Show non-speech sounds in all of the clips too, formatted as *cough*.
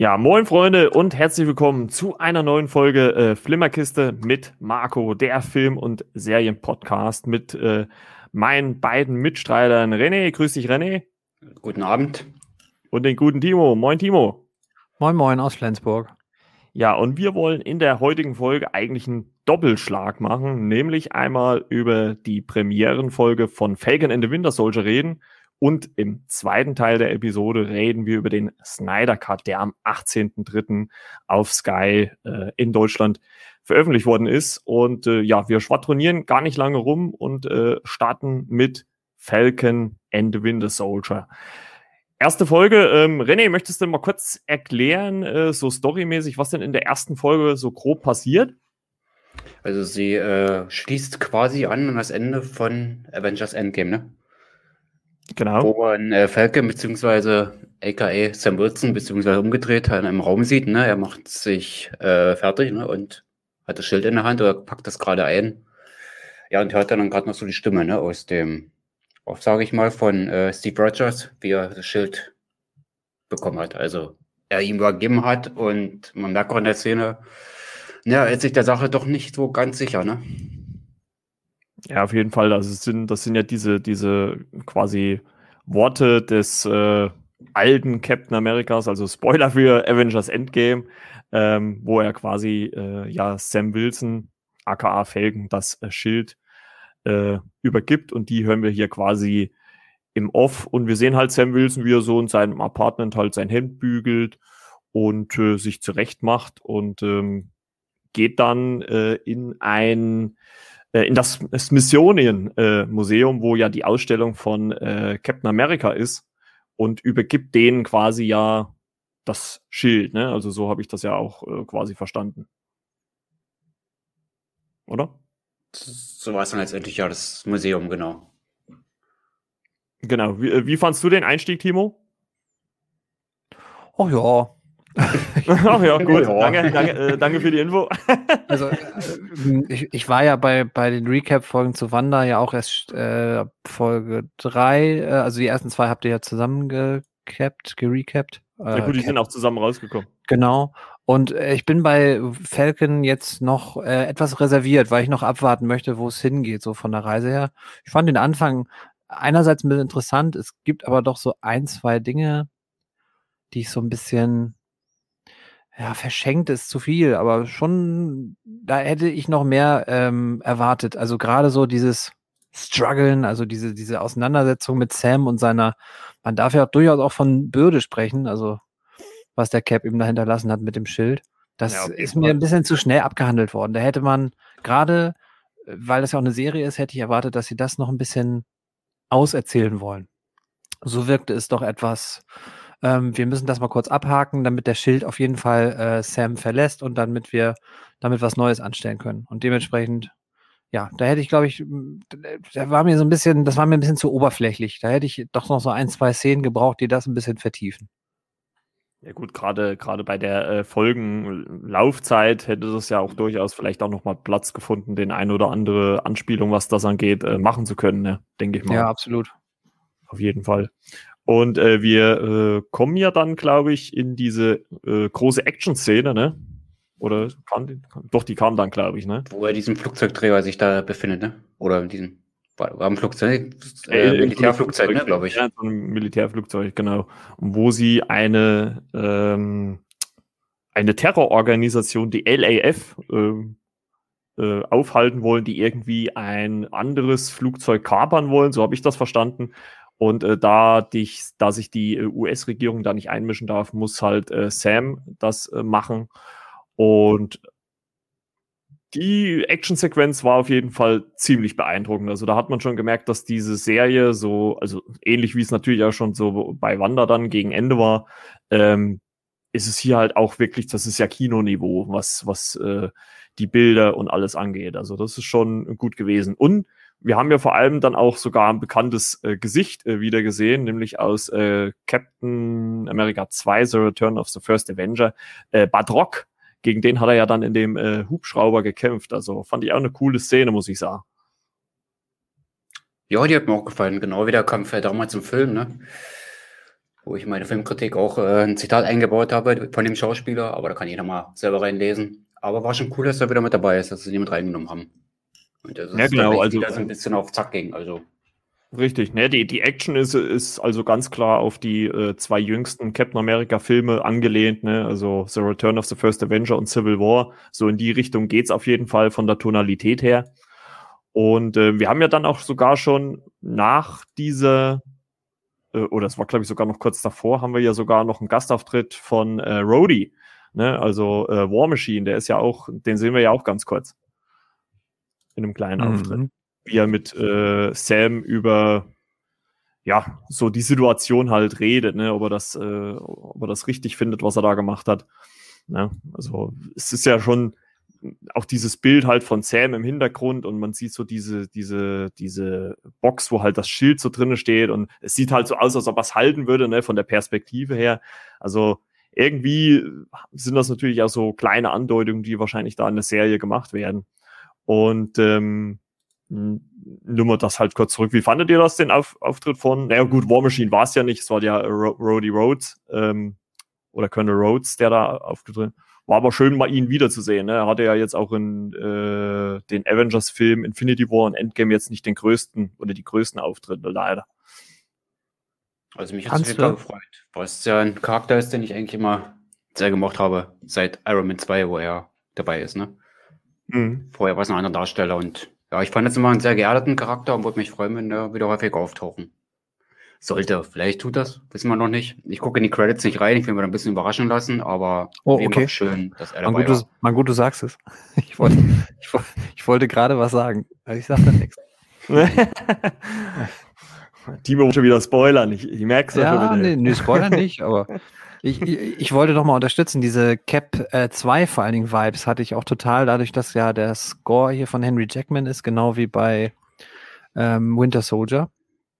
Ja, moin Freunde und herzlich willkommen zu einer neuen Folge äh, Flimmerkiste mit Marco, der Film- und Serienpodcast mit äh, meinen beiden Mitstreitern René. Grüß dich, René. Guten Abend. Und den guten Timo. Moin, Timo. Moin, moin aus Flensburg. Ja, und wir wollen in der heutigen Folge eigentlich einen Doppelschlag machen, nämlich einmal über die Premierenfolge von Falcon and the Winter Soldier reden und im zweiten Teil der Episode reden wir über den Snyder Cut, der am 18.03. auf Sky äh, in Deutschland veröffentlicht worden ist. Und äh, ja, wir schwadronieren gar nicht lange rum und äh, starten mit Falcon and the Winter Soldier. Erste Folge, ähm, René, möchtest du mal kurz erklären, äh, so storymäßig, was denn in der ersten Folge so grob passiert? Also sie äh, schließt quasi an an das Ende von Avengers Endgame, ne? Genau. Wo man äh, Falcon bzw. aka Sam Wilson bzw. umgedreht in einem Raum sieht. Ne? Er macht sich äh, fertig ne? und hat das Schild in der Hand oder packt das gerade ein. Ja, und hört dann gerade noch so die Stimme ne? aus dem, sage ich mal, von äh, Steve Rogers, wie er das Schild bekommen hat. Also er ihm übergeben hat und man merkt auch in der Szene, ja, er ist sich der Sache doch nicht so ganz sicher. Ne? Ja, auf jeden Fall. Also sind, das sind ja diese, diese quasi Worte des äh, alten Captain Americas, also Spoiler für Avengers Endgame, ähm, wo er quasi äh, ja Sam Wilson, aka Felgen, das äh, Schild äh, übergibt und die hören wir hier quasi im Off und wir sehen halt Sam Wilson, wie er so in seinem Apartment halt sein Hemd bügelt und äh, sich zurecht macht und ähm, geht dann äh, in ein äh, in das Smithsonian-Museum, äh, wo ja die Ausstellung von äh, Captain America ist und übergibt denen quasi ja das Schild. Ne? Also so habe ich das ja auch äh, quasi verstanden. Oder? So war es dann letztendlich ja das Museum, genau. Genau. Wie, äh, wie fandst du den Einstieg, Timo? Oh ja, *laughs* Ach ja, gut. Ja. Danke, danke, äh, danke für die Info. *laughs* also, äh, ich, ich, war ja bei, bei den Recap-Folgen zu Wanda ja auch erst äh, Folge 3. Äh, also, die ersten zwei habt ihr ja zusammen gecapt, gerecapt. Äh, ja, gut, die sind auch zusammen rausgekommen. Genau. Und äh, ich bin bei Falcon jetzt noch äh, etwas reserviert, weil ich noch abwarten möchte, wo es hingeht, so von der Reise her. Ich fand den Anfang einerseits ein bisschen interessant. Es gibt aber doch so ein, zwei Dinge, die ich so ein bisschen ja, verschenkt ist zu viel, aber schon, da hätte ich noch mehr ähm, erwartet. Also gerade so dieses Struggeln, also diese, diese Auseinandersetzung mit Sam und seiner, man darf ja durchaus auch von Bürde sprechen, also was der Cap ihm da hinterlassen hat mit dem Schild. Das ja, ist mir ein bisschen zu schnell abgehandelt worden. Da hätte man gerade, äh, weil das ja auch eine Serie ist, hätte ich erwartet, dass sie das noch ein bisschen auserzählen wollen. So wirkte es doch etwas, ähm, wir müssen das mal kurz abhaken, damit der Schild auf jeden Fall äh, Sam verlässt und damit wir damit was Neues anstellen können. Und dementsprechend, ja, da hätte ich, glaube ich, da war mir so ein bisschen, das war mir ein bisschen zu oberflächlich. Da hätte ich doch noch so ein, zwei Szenen gebraucht, die das ein bisschen vertiefen. Ja gut, gerade gerade bei der äh, Folgenlaufzeit hätte das ja auch durchaus vielleicht auch noch mal Platz gefunden, den ein oder andere Anspielung, was das angeht, äh, machen zu können, ne? denke ich mal. Ja, absolut. Auf jeden Fall. Und äh, wir äh, kommen ja dann, glaube ich, in diese äh, große Action-Szene, ne? Oder kam die? Doch, die kam dann, glaube ich, ne? Wo er diesen Flugzeugträger sich da befindet, ne? Oder in diesem war, ein Flugzeug, äh, äh Militärflugzeug, ne, glaube ich. Ja, so ein Militärflugzeug, genau. wo sie eine, ähm, eine Terrororganisation, die LAF, äh, äh, aufhalten wollen, die irgendwie ein anderes Flugzeug kapern wollen, so habe ich das verstanden. Und äh, da, dich, da sich die äh, US-Regierung da nicht einmischen darf, muss halt äh, Sam das äh, machen. Und die Actionsequenz war auf jeden Fall ziemlich beeindruckend. Also da hat man schon gemerkt, dass diese Serie so, also ähnlich wie es natürlich auch schon so bei Wanda dann gegen Ende war, ähm, ist es hier halt auch wirklich, das ist ja Kinoniveau, was, was äh, die Bilder und alles angeht. Also das ist schon gut gewesen. Und wir haben ja vor allem dann auch sogar ein bekanntes äh, Gesicht äh, wieder gesehen, nämlich aus äh, Captain America 2, The Return of the First Avenger, äh, Badrock. Gegen den hat er ja dann in dem äh, Hubschrauber gekämpft. Also fand ich auch eine coole Szene, muss ich sagen. Ja, die hat mir auch gefallen, genau wie der Kampf damals im Film, ne? wo ich meine Filmkritik auch äh, ein Zitat eingebaut habe von dem Schauspieler, aber da kann jeder mal selber reinlesen. Aber war schon cool, dass er wieder mit dabei ist, dass sie ihn mit reingenommen haben. Und das ja, ist genau, also wieder so ein bisschen auf Zack ging. Also Richtig, ne, die, die Action ist, ist also ganz klar auf die äh, zwei jüngsten Captain America Filme angelehnt, ne, also The Return of the First Avenger und Civil War. So in die Richtung geht's auf jeden Fall von der Tonalität her. Und äh, wir haben ja dann auch sogar schon nach dieser, äh, oder es war glaube ich sogar noch kurz davor, haben wir ja sogar noch einen Gastauftritt von äh, Rhodey, ne, also äh, War Machine, der ist ja auch, den sehen wir ja auch ganz kurz. In einem kleinen mhm. Auftritt wie er mit äh, Sam über ja, so die Situation halt redet, ne, ob er das, äh, ob er das richtig findet, was er da gemacht hat. Ne? Also es ist ja schon auch dieses Bild halt von Sam im Hintergrund und man sieht so diese, diese, diese Box, wo halt das Schild so drinne steht und es sieht halt so aus, als ob er es halten würde, ne, von der Perspektive her. Also irgendwie sind das natürlich auch so kleine Andeutungen, die wahrscheinlich da in der Serie gemacht werden. Und ähm, nur mal das halt kurz zurück. Wie fandet ihr das, den Auf Auftritt von, naja gut, War Machine war es ja nicht, es war ja Ro Rhodey Rhodes ähm, oder Colonel Rhodes, der da aufgetreten war aber schön, mal ihn wiederzusehen. Ne? Er hatte ja jetzt auch in äh, den Avengers-Film Infinity War und Endgame jetzt nicht den größten oder die größten Auftritte, leider. Also mich hat es wieder gefreut, weil es ja ein Charakter ist, den ich eigentlich immer sehr gemocht habe, seit Iron Man 2, wo er dabei ist. Ne? Mhm. Vorher war es ein anderer Darsteller und ja, ich fand jetzt immer einen sehr geerdeten Charakter und würde mich freuen, wenn der wieder häufig auftauchen. Sollte, vielleicht tut das, wissen wir noch nicht. Ich gucke in die Credits nicht rein, ich will mir da ein bisschen überraschen lassen, aber oh, okay. schön, dass er dabei man gut, war. Man gut, du sagst es. *laughs* Ich wollte, ich, ich wollte gerade was sagen, aber ich sage dann nichts. *laughs* Timo schon wieder spoilern, ich, ich merke es ja. Ja, nee, nee, Spoiler nicht, aber *laughs* ich, ich, ich wollte noch mal unterstützen, diese Cap äh, 2 vor allen Dingen Vibes hatte ich auch total, dadurch, dass ja der Score hier von Henry Jackman ist, genau wie bei ähm, Winter Soldier.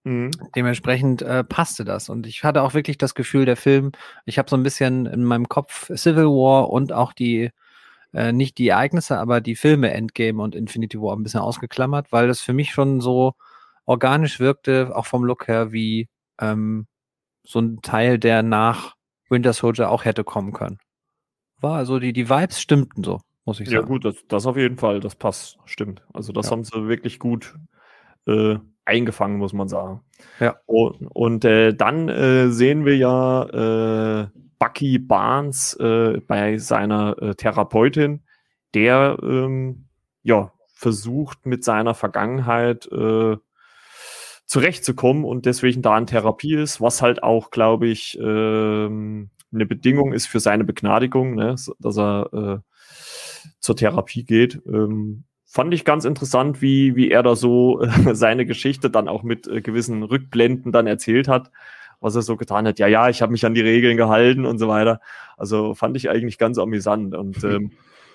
Mhm. Dementsprechend äh, passte das. Und ich hatte auch wirklich das Gefühl, der Film, ich habe so ein bisschen in meinem Kopf Civil War und auch die, äh, nicht die Ereignisse, aber die Filme Endgame und Infinity War ein bisschen ausgeklammert, weil das für mich schon so organisch wirkte, auch vom Look her, wie ähm, so ein Teil, der nach Winter Soldier auch hätte kommen können. War also die, die Vibes stimmten so, muss ich sagen. Ja, gut, das, das auf jeden Fall, das passt, stimmt. Also das ja. haben sie wirklich gut äh, eingefangen, muss man sagen. Ja. Und, und äh, dann äh, sehen wir ja äh, Bucky Barnes äh, bei seiner äh, Therapeutin, der ähm, ja versucht mit seiner Vergangenheit zurechtzukommen und deswegen da in Therapie ist, was halt auch, glaube ich, ähm, eine Bedingung ist für seine Begnadigung, ne, dass er äh, zur Therapie geht. Ähm, fand ich ganz interessant, wie, wie er da so äh, *laughs* seine Geschichte dann auch mit äh, gewissen Rückblenden dann erzählt hat, was er so getan hat. Ja, ja, ich habe mich an die Regeln gehalten und so weiter. Also fand ich eigentlich ganz amüsant. Und *laughs* ähm,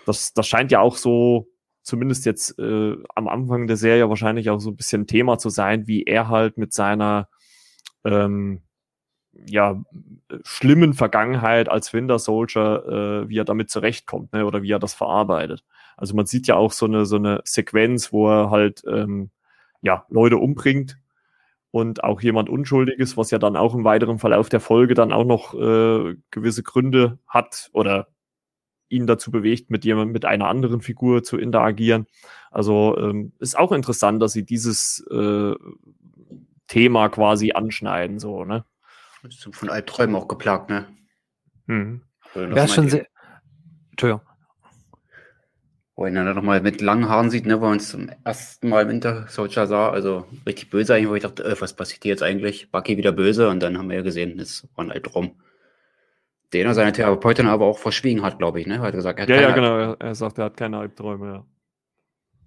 das, das scheint ja auch so zumindest jetzt äh, am Anfang der Serie wahrscheinlich auch so ein bisschen Thema zu sein, wie er halt mit seiner ähm, ja, schlimmen Vergangenheit als Winter Soldier, äh, wie er damit zurechtkommt, ne, oder wie er das verarbeitet. Also man sieht ja auch so eine, so eine Sequenz, wo er halt ähm, ja, Leute umbringt und auch jemand Unschuldiges, was ja dann auch im weiteren Verlauf der Folge dann auch noch äh, gewisse Gründe hat oder ihn dazu bewegt, mit jemand, mit einer anderen Figur zu interagieren. Also ähm, ist auch interessant, dass sie dieses äh, Thema quasi anschneiden, so, ne? Von Albträumen auch geplagt, ne? Mhm. Ja, schon sehr. Entschuldigung. Wo ihn dann nochmal mit langen Haaren sieht, ne, wo man uns zum ersten Mal im Winter Soldier sah, also richtig böse eigentlich, wo ich dachte, äh, was passiert hier jetzt eigentlich? Bucky wieder böse und dann haben wir ja gesehen, es war ein Albtraum den er seine Therapeutin aber auch verschwiegen hat, glaube ich. Ne? Er hat gesagt, er hat ja, ja, genau. Er, er sagt, er hat keine Albträume. Ja.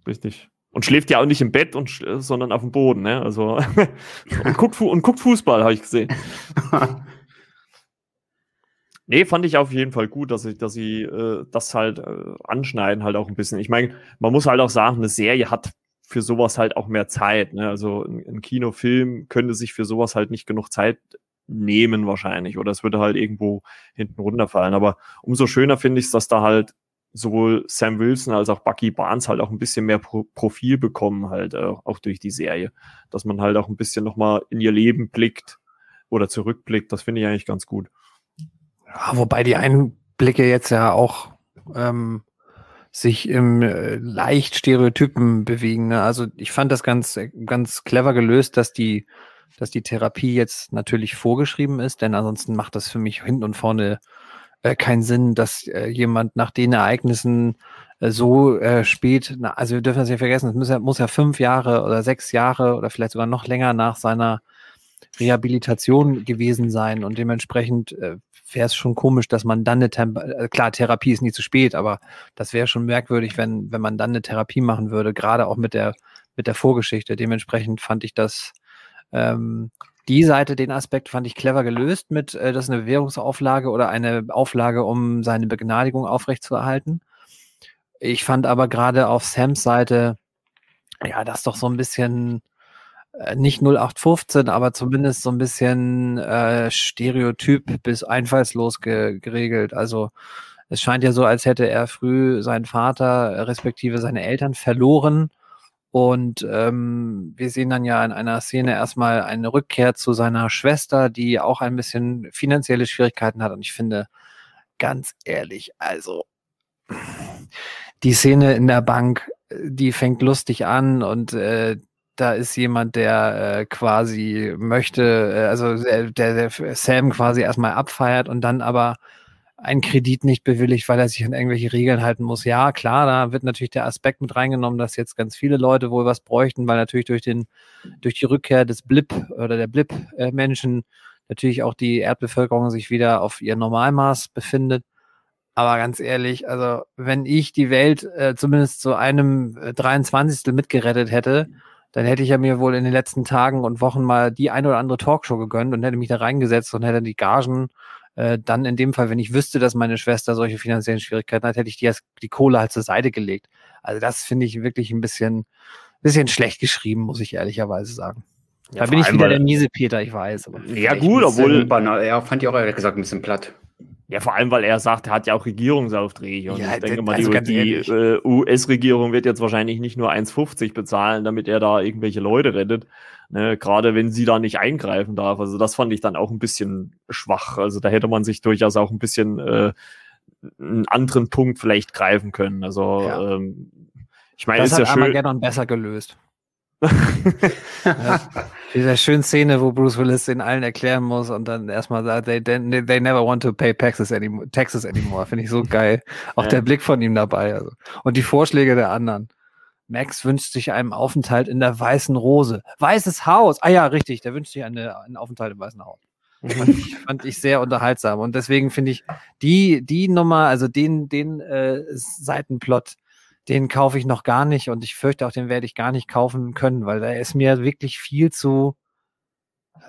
Richtig. Und schläft ja auch nicht im Bett, und, sondern auf dem Boden. Ne? Also, *laughs* und, guckt, und guckt Fußball, habe ich gesehen. *laughs* nee, fand ich auf jeden Fall gut, dass, ich, dass sie äh, das halt äh, anschneiden, halt auch ein bisschen. Ich meine, man muss halt auch sagen, eine Serie hat für sowas halt auch mehr Zeit. Ne? Also ein, ein Kinofilm könnte sich für sowas halt nicht genug Zeit nehmen wahrscheinlich oder es würde halt irgendwo hinten runterfallen. Aber umso schöner finde ich es, dass da halt sowohl Sam Wilson als auch Bucky Barnes halt auch ein bisschen mehr Pro Profil bekommen halt, äh, auch durch die Serie. Dass man halt auch ein bisschen nochmal in ihr Leben blickt, oder zurückblickt. Das finde ich eigentlich ganz gut. Ja, wobei die Einblicke jetzt ja auch ähm, sich im äh, leicht Stereotypen bewegen. Ne? Also ich fand das ganz, ganz clever gelöst, dass die, dass die Therapie jetzt natürlich vorgeschrieben ist, denn ansonsten macht das für mich hinten und vorne äh, keinen Sinn, dass äh, jemand nach den Ereignissen äh, so äh, spät, na, also wir dürfen das nicht vergessen, es muss ja, muss ja fünf Jahre oder sechs Jahre oder vielleicht sogar noch länger nach seiner Rehabilitation gewesen sein und dementsprechend äh, wäre es schon komisch, dass man dann eine Temp äh, klar, Therapie ist nie zu spät, aber das wäre schon merkwürdig, wenn, wenn man dann eine Therapie machen würde, gerade auch mit der, mit der Vorgeschichte. Dementsprechend fand ich das, ähm, die Seite, den Aspekt fand ich clever gelöst mit, äh, das ist eine Währungsauflage oder eine Auflage, um seine Begnadigung aufrechtzuerhalten. Ich fand aber gerade auf Sams Seite, ja, das doch so ein bisschen, äh, nicht 0815, aber zumindest so ein bisschen äh, stereotyp bis einfallslos ge geregelt. Also es scheint ja so, als hätte er früh seinen Vater respektive seine Eltern verloren. Und ähm, wir sehen dann ja in einer Szene erstmal eine Rückkehr zu seiner Schwester, die auch ein bisschen finanzielle Schwierigkeiten hat. Und ich finde, ganz ehrlich, also die Szene in der Bank, die fängt lustig an und äh, da ist jemand, der äh, quasi möchte, äh, also der, der Sam quasi erstmal abfeiert und dann aber einen Kredit nicht bewilligt, weil er sich an irgendwelche Regeln halten muss. Ja, klar, da wird natürlich der Aspekt mit reingenommen, dass jetzt ganz viele Leute wohl was bräuchten, weil natürlich durch den, durch die Rückkehr des Blip oder der Blip-Menschen natürlich auch die Erdbevölkerung sich wieder auf ihr Normalmaß befindet. Aber ganz ehrlich, also wenn ich die Welt äh, zumindest zu einem äh, 23. mitgerettet hätte, dann hätte ich ja mir wohl in den letzten Tagen und Wochen mal die eine oder andere Talkshow gegönnt und hätte mich da reingesetzt und hätte die Gagen äh, dann in dem Fall, wenn ich wüsste, dass meine Schwester solche finanziellen Schwierigkeiten hat, hätte ich die, die Kohle halt zur Seite gelegt. Also das finde ich wirklich ein bisschen, bisschen schlecht geschrieben, muss ich ehrlicherweise sagen. Ja, da bin ich wieder der miese Peter, ich weiß. ja gut, obwohl... Ja, fand ich auch ehrlich gesagt ein bisschen platt. Ja, vor allem, weil er sagt, er hat ja auch Regierungsaufträge. Und ja, ich denke mal, also die, äh, US-Regierung wird jetzt wahrscheinlich nicht nur 1,50 bezahlen, damit er da irgendwelche Leute rettet. Ne, Gerade wenn sie da nicht eingreifen darf. Also das fand ich dann auch ein bisschen schwach. Also da hätte man sich durchaus auch ein bisschen äh, einen anderen Punkt vielleicht greifen können. Also ja. ähm, ich meine, das ist hat ja schön. Armageddon besser gelöst dieser schönen Szene, wo Bruce Willis den allen erklären muss und dann erstmal sagt, they, they, never want to pay taxes anymore, taxes anymore. Finde ich so geil. Auch ja. der Blick von ihm dabei. Also. Und die Vorschläge der anderen. Max wünscht sich einen Aufenthalt in der Weißen Rose. Weißes Haus. Ah ja, richtig. Der wünscht sich eine, einen Aufenthalt im Weißen Haus. fand, ich, fand ich sehr unterhaltsam. Und deswegen finde ich die, die Nummer, also den, den äh, Seitenplot, den kaufe ich noch gar nicht und ich fürchte auch, den werde ich gar nicht kaufen können, weil da ist mir wirklich viel zu.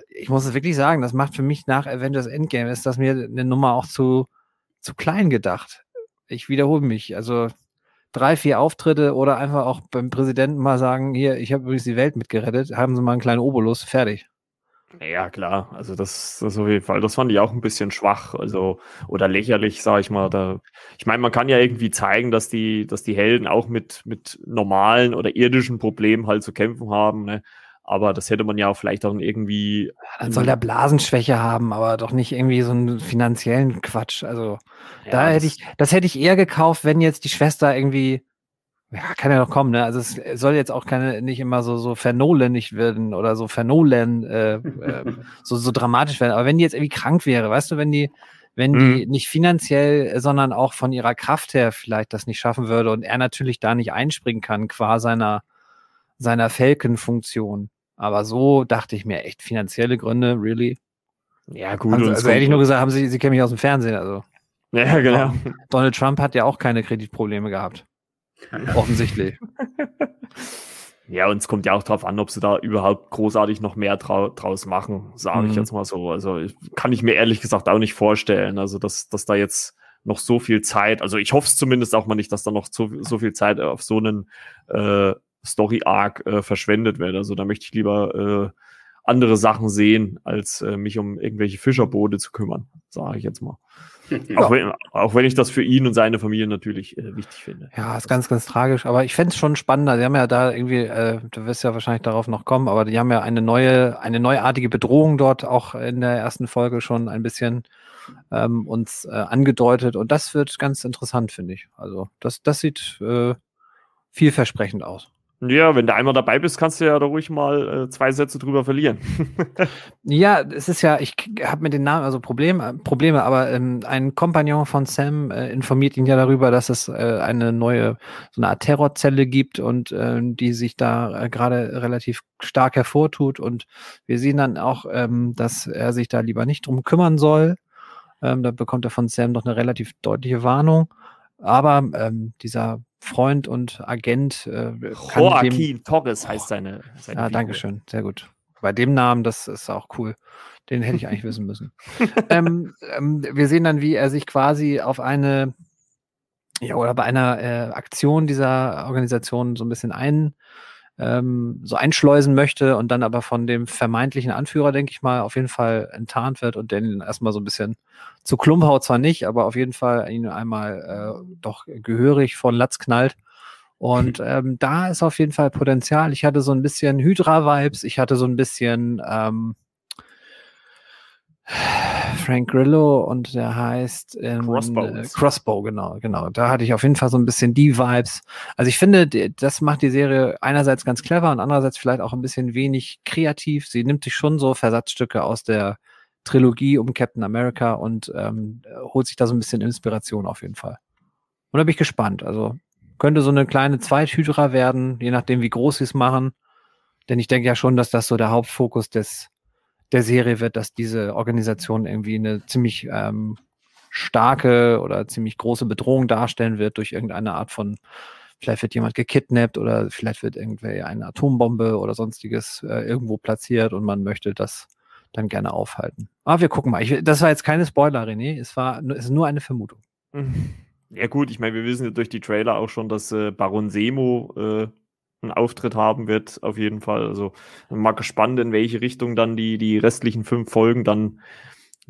Ich muss es wirklich sagen, das macht für mich nach Avengers Endgame, ist das mir eine Nummer auch zu, zu klein gedacht. Ich wiederhole mich. Also drei, vier Auftritte oder einfach auch beim Präsidenten mal sagen, hier, ich habe übrigens die Welt mitgerettet, haben Sie mal einen kleinen Obolus, fertig. Ja, klar. Also das, das auf jeden Fall. Das fand ich auch ein bisschen schwach, also oder lächerlich, sage ich mal. Da, ich meine, man kann ja irgendwie zeigen, dass die, dass die Helden auch mit mit normalen oder irdischen Problemen halt zu kämpfen haben. Ne? Aber das hätte man ja auch vielleicht auch irgendwie. Dann soll der Blasenschwäche haben, aber doch nicht irgendwie so einen finanziellen Quatsch. Also ja, da hätte ich, das hätte ich eher gekauft, wenn jetzt die Schwester irgendwie ja, kann ja noch kommen, ne? Also es soll jetzt auch keine nicht immer so so vernolenig werden oder so vernolen äh, äh, *laughs* so so dramatisch werden. Aber wenn die jetzt irgendwie krank wäre, weißt du, wenn die wenn die mhm. nicht finanziell, sondern auch von ihrer Kraft her vielleicht das nicht schaffen würde und er natürlich da nicht einspringen kann qua seiner seiner Falcon-Funktion. Aber so dachte ich mir echt finanzielle Gründe, really. Ja gut. Also, also hätte ich nur gesagt, haben Sie, Sie kennen mich aus dem Fernsehen, also. Ja, genau. Donald Trump hat ja auch keine Kreditprobleme gehabt. Offensichtlich. *laughs* Ja, und es kommt ja auch darauf an, ob sie da überhaupt großartig noch mehr trau draus machen, sage mhm. ich jetzt mal so. Also ich, kann ich mir ehrlich gesagt auch nicht vorstellen. Also, dass, dass da jetzt noch so viel Zeit, also ich hoffe es zumindest auch mal nicht, dass da noch so, so viel Zeit auf so einen äh, Story-Arc äh, verschwendet wird. Also da möchte ich lieber äh, andere Sachen sehen, als äh, mich um irgendwelche Fischerboote zu kümmern, sage ich jetzt mal. Auch, wenn, auch wenn ich das für ihn und seine Familie natürlich äh, wichtig finde. Ja, ist ganz, ganz tragisch. Aber ich fände es schon spannender. Sie haben ja da irgendwie, äh, du wirst ja wahrscheinlich darauf noch kommen, aber die haben ja eine neue, eine neuartige Bedrohung dort auch in der ersten Folge schon ein bisschen ähm, uns äh, angedeutet. Und das wird ganz interessant, finde ich. Also das, das sieht äh, vielversprechend aus. Ja, wenn du einmal dabei bist, kannst du ja da ruhig mal äh, zwei Sätze drüber verlieren. *laughs* ja, es ist ja, ich habe mit den Namen also Problem, äh, Probleme, aber ähm, ein Kompagnon von Sam äh, informiert ihn ja darüber, dass es äh, eine neue, so eine Art Terrorzelle gibt und äh, die sich da äh, gerade relativ stark hervortut. Und wir sehen dann auch, ähm, dass er sich da lieber nicht drum kümmern soll. Ähm, da bekommt er von Sam doch eine relativ deutliche Warnung. Aber ähm, dieser Freund und Agent. Äh, Joaquin Torres heißt seine. seine ja, danke schön, sehr gut. Bei dem Namen, das ist auch cool. Den hätte ich eigentlich wissen müssen. *laughs* ähm, ähm, wir sehen dann, wie er sich quasi auf eine, ja, oder bei einer äh, Aktion dieser Organisation so ein bisschen ein, ähm, so einschleusen möchte und dann aber von dem vermeintlichen Anführer, denke ich mal, auf jeden Fall enttarnt wird und den erstmal so ein bisschen zu Klumphaut zwar nicht, aber auf jeden Fall ihn einmal äh, doch gehörig von Latz knallt. Und ähm, da ist auf jeden Fall Potenzial. Ich hatte so ein bisschen Hydra-Vibes, ich hatte so ein bisschen ähm, Frank Grillo und der heißt ähm, Crossbow. Crossbow, genau, genau. Da hatte ich auf jeden Fall so ein bisschen die Vibes. Also ich finde, das macht die Serie einerseits ganz clever und andererseits vielleicht auch ein bisschen wenig kreativ. Sie nimmt sich schon so Versatzstücke aus der Trilogie um Captain America und ähm, holt sich da so ein bisschen Inspiration auf jeden Fall. Und da bin ich gespannt. Also könnte so eine kleine Zweithydra werden, je nachdem, wie groß sie es machen. Denn ich denke ja schon, dass das so der Hauptfokus des der Serie wird, dass diese Organisation irgendwie eine ziemlich ähm, starke oder ziemlich große Bedrohung darstellen wird durch irgendeine Art von, vielleicht wird jemand gekidnappt oder vielleicht wird irgendwer eine Atombombe oder sonstiges äh, irgendwo platziert und man möchte das dann gerne aufhalten. Aber wir gucken mal. Ich, das war jetzt keine Spoiler, René. Es war es ist nur eine Vermutung. *laughs* Ja gut, ich meine, wir wissen ja durch die Trailer auch schon, dass äh, Baron Semo äh, einen Auftritt haben wird, auf jeden Fall. Also mal gespannt, in welche Richtung dann die, die restlichen fünf Folgen dann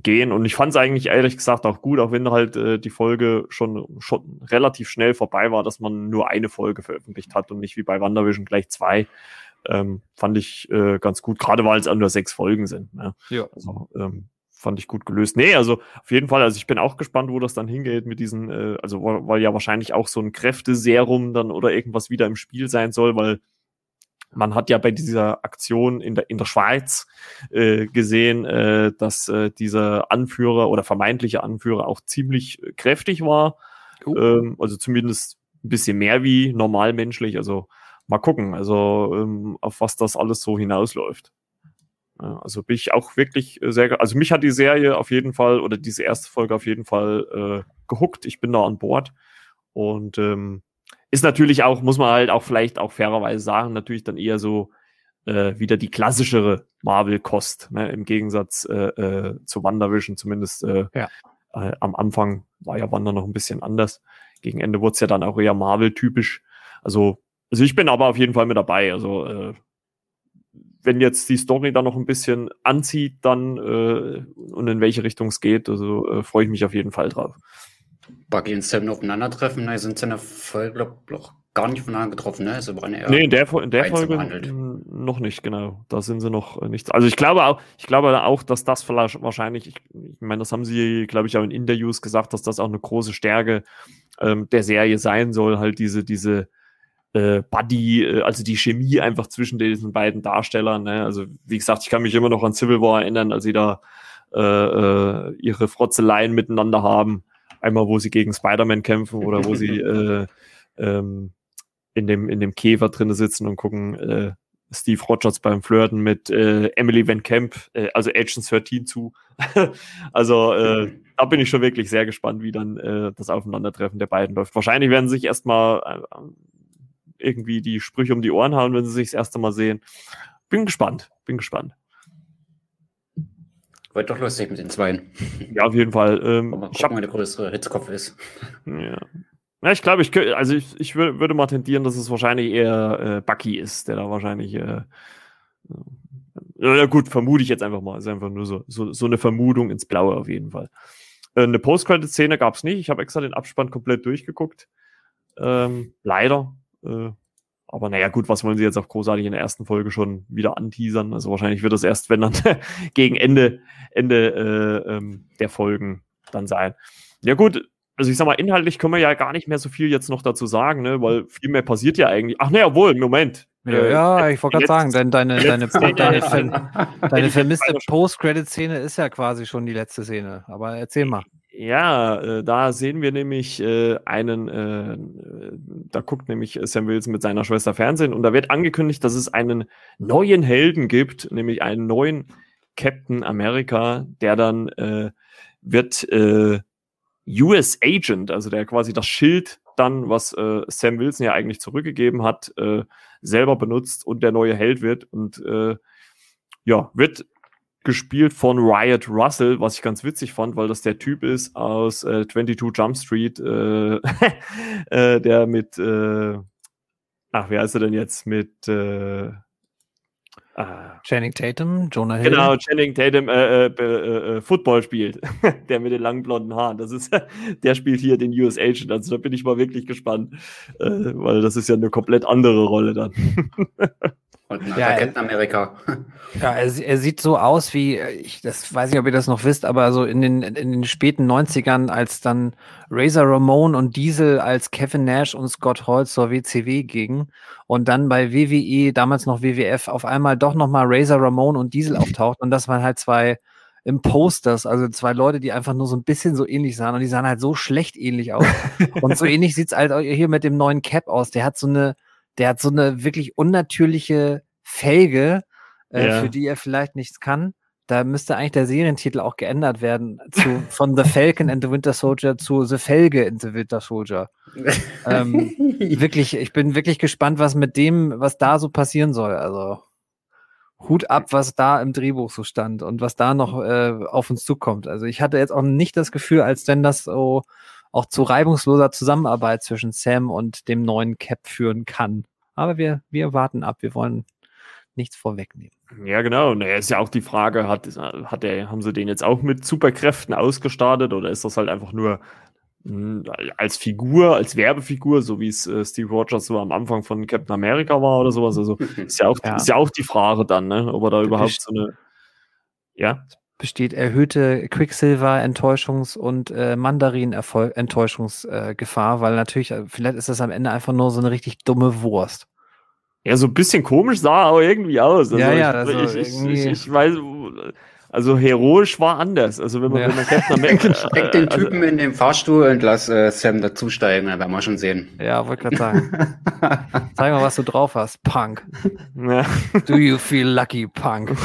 gehen. Und ich fand es eigentlich ehrlich gesagt auch gut, auch wenn halt äh, die Folge schon, schon relativ schnell vorbei war, dass man nur eine Folge veröffentlicht hat und nicht wie bei WandaVision gleich zwei. Ähm, fand ich äh, ganz gut, gerade weil es auch nur sechs Folgen sind. Ne? Ja. Also, ähm, fand ich gut gelöst. Nee, also auf jeden Fall, also ich bin auch gespannt, wo das dann hingeht mit diesen, äh, also weil ja wahrscheinlich auch so ein Kräfteserum dann oder irgendwas wieder im Spiel sein soll, weil man hat ja bei dieser Aktion in der, in der Schweiz äh, gesehen, äh, dass äh, dieser Anführer oder vermeintliche Anführer auch ziemlich kräftig war. Uh. Ähm, also zumindest ein bisschen mehr wie normalmenschlich. Also mal gucken, also ähm, auf was das alles so hinausläuft. Also bin ich auch wirklich äh, sehr, also mich hat die Serie auf jeden Fall oder diese erste Folge auf jeden Fall äh, gehuckt. Ich bin da an Bord und ähm, ist natürlich auch, muss man halt auch vielleicht auch fairerweise sagen, natürlich dann eher so äh, wieder die klassischere Marvel-Kost, ne? im Gegensatz äh, äh, zu WandaVision zumindest. Äh, ja. äh, am Anfang war ja Wanda noch ein bisschen anders. Gegen Ende wurde es ja dann auch eher Marvel-typisch. Also, also ich bin aber auf jeden Fall mit dabei. Also äh, wenn jetzt die Story dann noch ein bisschen anzieht, dann äh, und in welche Richtung es geht, also äh, freue ich mich auf jeden Fall drauf. Bucky und Sam aufeinandertreffen, ne, sind sie in der Folge, glaube gar nicht voneinander getroffen, ne? Also waren nee, in der, in der Folge noch nicht, genau. Da sind sie noch äh, nichts. Also ich glaube auch, ich glaube auch, dass das vielleicht wahrscheinlich, ich, ich meine, das haben sie, glaube ich, auch in Interviews gesagt, dass das auch eine große Stärke ähm, der Serie sein soll, halt diese, diese äh, Buddy, äh, also die Chemie einfach zwischen diesen beiden Darstellern. Ne? Also wie gesagt, ich kann mich immer noch an Civil War erinnern, als sie da äh, äh, ihre Frotzeleien miteinander haben. Einmal, wo sie gegen Spider-Man kämpfen oder wo sie *laughs* äh, ähm, in, dem, in dem Käfer drinne sitzen und gucken äh, Steve Rogers beim Flirten mit äh, Emily Van Camp, äh, also Agents 13 zu. *laughs* also äh, da bin ich schon wirklich sehr gespannt, wie dann äh, das Aufeinandertreffen der beiden läuft. Wahrscheinlich werden sie sich erstmal äh, irgendwie die Sprüche um die Ohren hauen, wenn sie sich das erste Mal sehen. Bin gespannt, bin gespannt. Wird doch lustig mit den Zweien. Ja, auf jeden Fall. Ähm, mal gucken, wer der größere Hitzkopf ist. Ja. Ja, ich glaube, ich also ich, ich würde mal tendieren, dass es wahrscheinlich eher äh, Bucky ist, der da wahrscheinlich äh, ja gut, vermute ich jetzt einfach mal. Ist einfach nur so, so, so eine Vermutung ins Blaue auf jeden Fall. Äh, eine Post-Credit-Szene gab es nicht. Ich habe extra den Abspann komplett durchgeguckt. Ähm, leider. Äh, aber naja, gut, was wollen sie jetzt auch großartig in der ersten Folge schon wieder anteasern? Also wahrscheinlich wird das erst, wenn dann *laughs* gegen Ende, Ende äh, ähm, der Folgen dann sein. Ja, gut, also ich sag mal, inhaltlich können wir ja gar nicht mehr so viel jetzt noch dazu sagen, ne? weil viel mehr passiert ja eigentlich. Ach naja, wohl, Moment. Ja, äh, ja ich wollte gerade sagen, denn deine, deine, deine, *laughs* deine, deine vermisste Post-Credit-Szene ist ja quasi schon die letzte Szene. Aber erzähl mal. Ja, äh, da sehen wir nämlich äh, einen, äh, da guckt nämlich Sam Wilson mit seiner Schwester Fernsehen und da wird angekündigt, dass es einen neuen Helden gibt, nämlich einen neuen Captain America, der dann äh, wird äh, US Agent, also der quasi das Schild dann, was äh, Sam Wilson ja eigentlich zurückgegeben hat, äh, selber benutzt und der neue Held wird und äh, ja, wird gespielt von Riot Russell, was ich ganz witzig fand, weil das der Typ ist aus äh, 22 Jump Street, äh, *laughs* äh, der mit, äh, ach, wer heißt er denn jetzt? Mit äh, Ah. Channing Tatum, Jonah Hill. Genau, Channing Tatum äh, äh, äh, äh Football spielt. *laughs* der mit den langen blonden Haaren. Das ist, *laughs* der spielt hier den US Agent. Also da bin ich mal wirklich gespannt, äh, weil das ist ja eine komplett andere Rolle dann. Und ein ja, Captain America. Ja, er, er, sieht so aus wie, ich das weiß nicht, ob ihr das noch wisst, aber so in den, in den späten 90ern, als dann Razor Ramon und Diesel als Kevin Nash und Scott Hall zur WCW gingen und dann bei WWE, damals noch WWF, auf einmal doch nochmal Razor Ramon und Diesel auftaucht und das waren halt zwei Imposters, also zwei Leute, die einfach nur so ein bisschen so ähnlich sahen und die sahen halt so schlecht ähnlich aus. *laughs* und so ähnlich sieht es halt hier mit dem neuen Cap aus. Der hat so eine, der hat so eine wirklich unnatürliche Felge, äh, ja. für die er vielleicht nichts kann. Da müsste eigentlich der Serientitel auch geändert werden zu, von The Falcon and the Winter Soldier zu The Felge in the Winter Soldier. ähm, *laughs* wirklich, ich bin wirklich gespannt, was mit dem, was da so passieren soll. Also Hut ab, was da im Drehbuch so stand und was da noch äh, auf uns zukommt. Also ich hatte jetzt auch nicht das Gefühl, als wenn das so auch zu reibungsloser Zusammenarbeit zwischen Sam und dem neuen Cap führen kann. Aber wir, wir warten ab. Wir wollen nichts vorwegnehmen. Ja, genau. Naja, ist ja auch die Frage, hat, hat der, haben sie den jetzt auch mit Superkräften ausgestartet oder ist das halt einfach nur mh, hm, als Figur, als Werbefigur, so wie es äh, Steve Rogers so am Anfang von Captain America war oder sowas? Also *laughs* ist ja auch, ja. Ist ja auch die Frage dann, ne? ob er da überhaupt so eine. Ja besteht erhöhte Quicksilver-Enttäuschungs- und äh, Mandarin-Enttäuschungsgefahr, äh, weil natürlich, äh, vielleicht ist das am Ende einfach nur so eine richtig dumme Wurst. Ja, so ein bisschen komisch sah aber irgendwie aus. Also ja, ja, also ich, ich, ich, ich, weiß, also heroisch war anders. Also wenn man, ja. wenn man Captain America. *laughs* Steck den also Typen also, in den Fahrstuhl und lass äh, Sam dazusteigen, dann werden wir schon sehen. Ja, wollte gerade sagen. *laughs* Zeig mal, was du drauf hast, Punk. Ja. Do you feel lucky, Punk?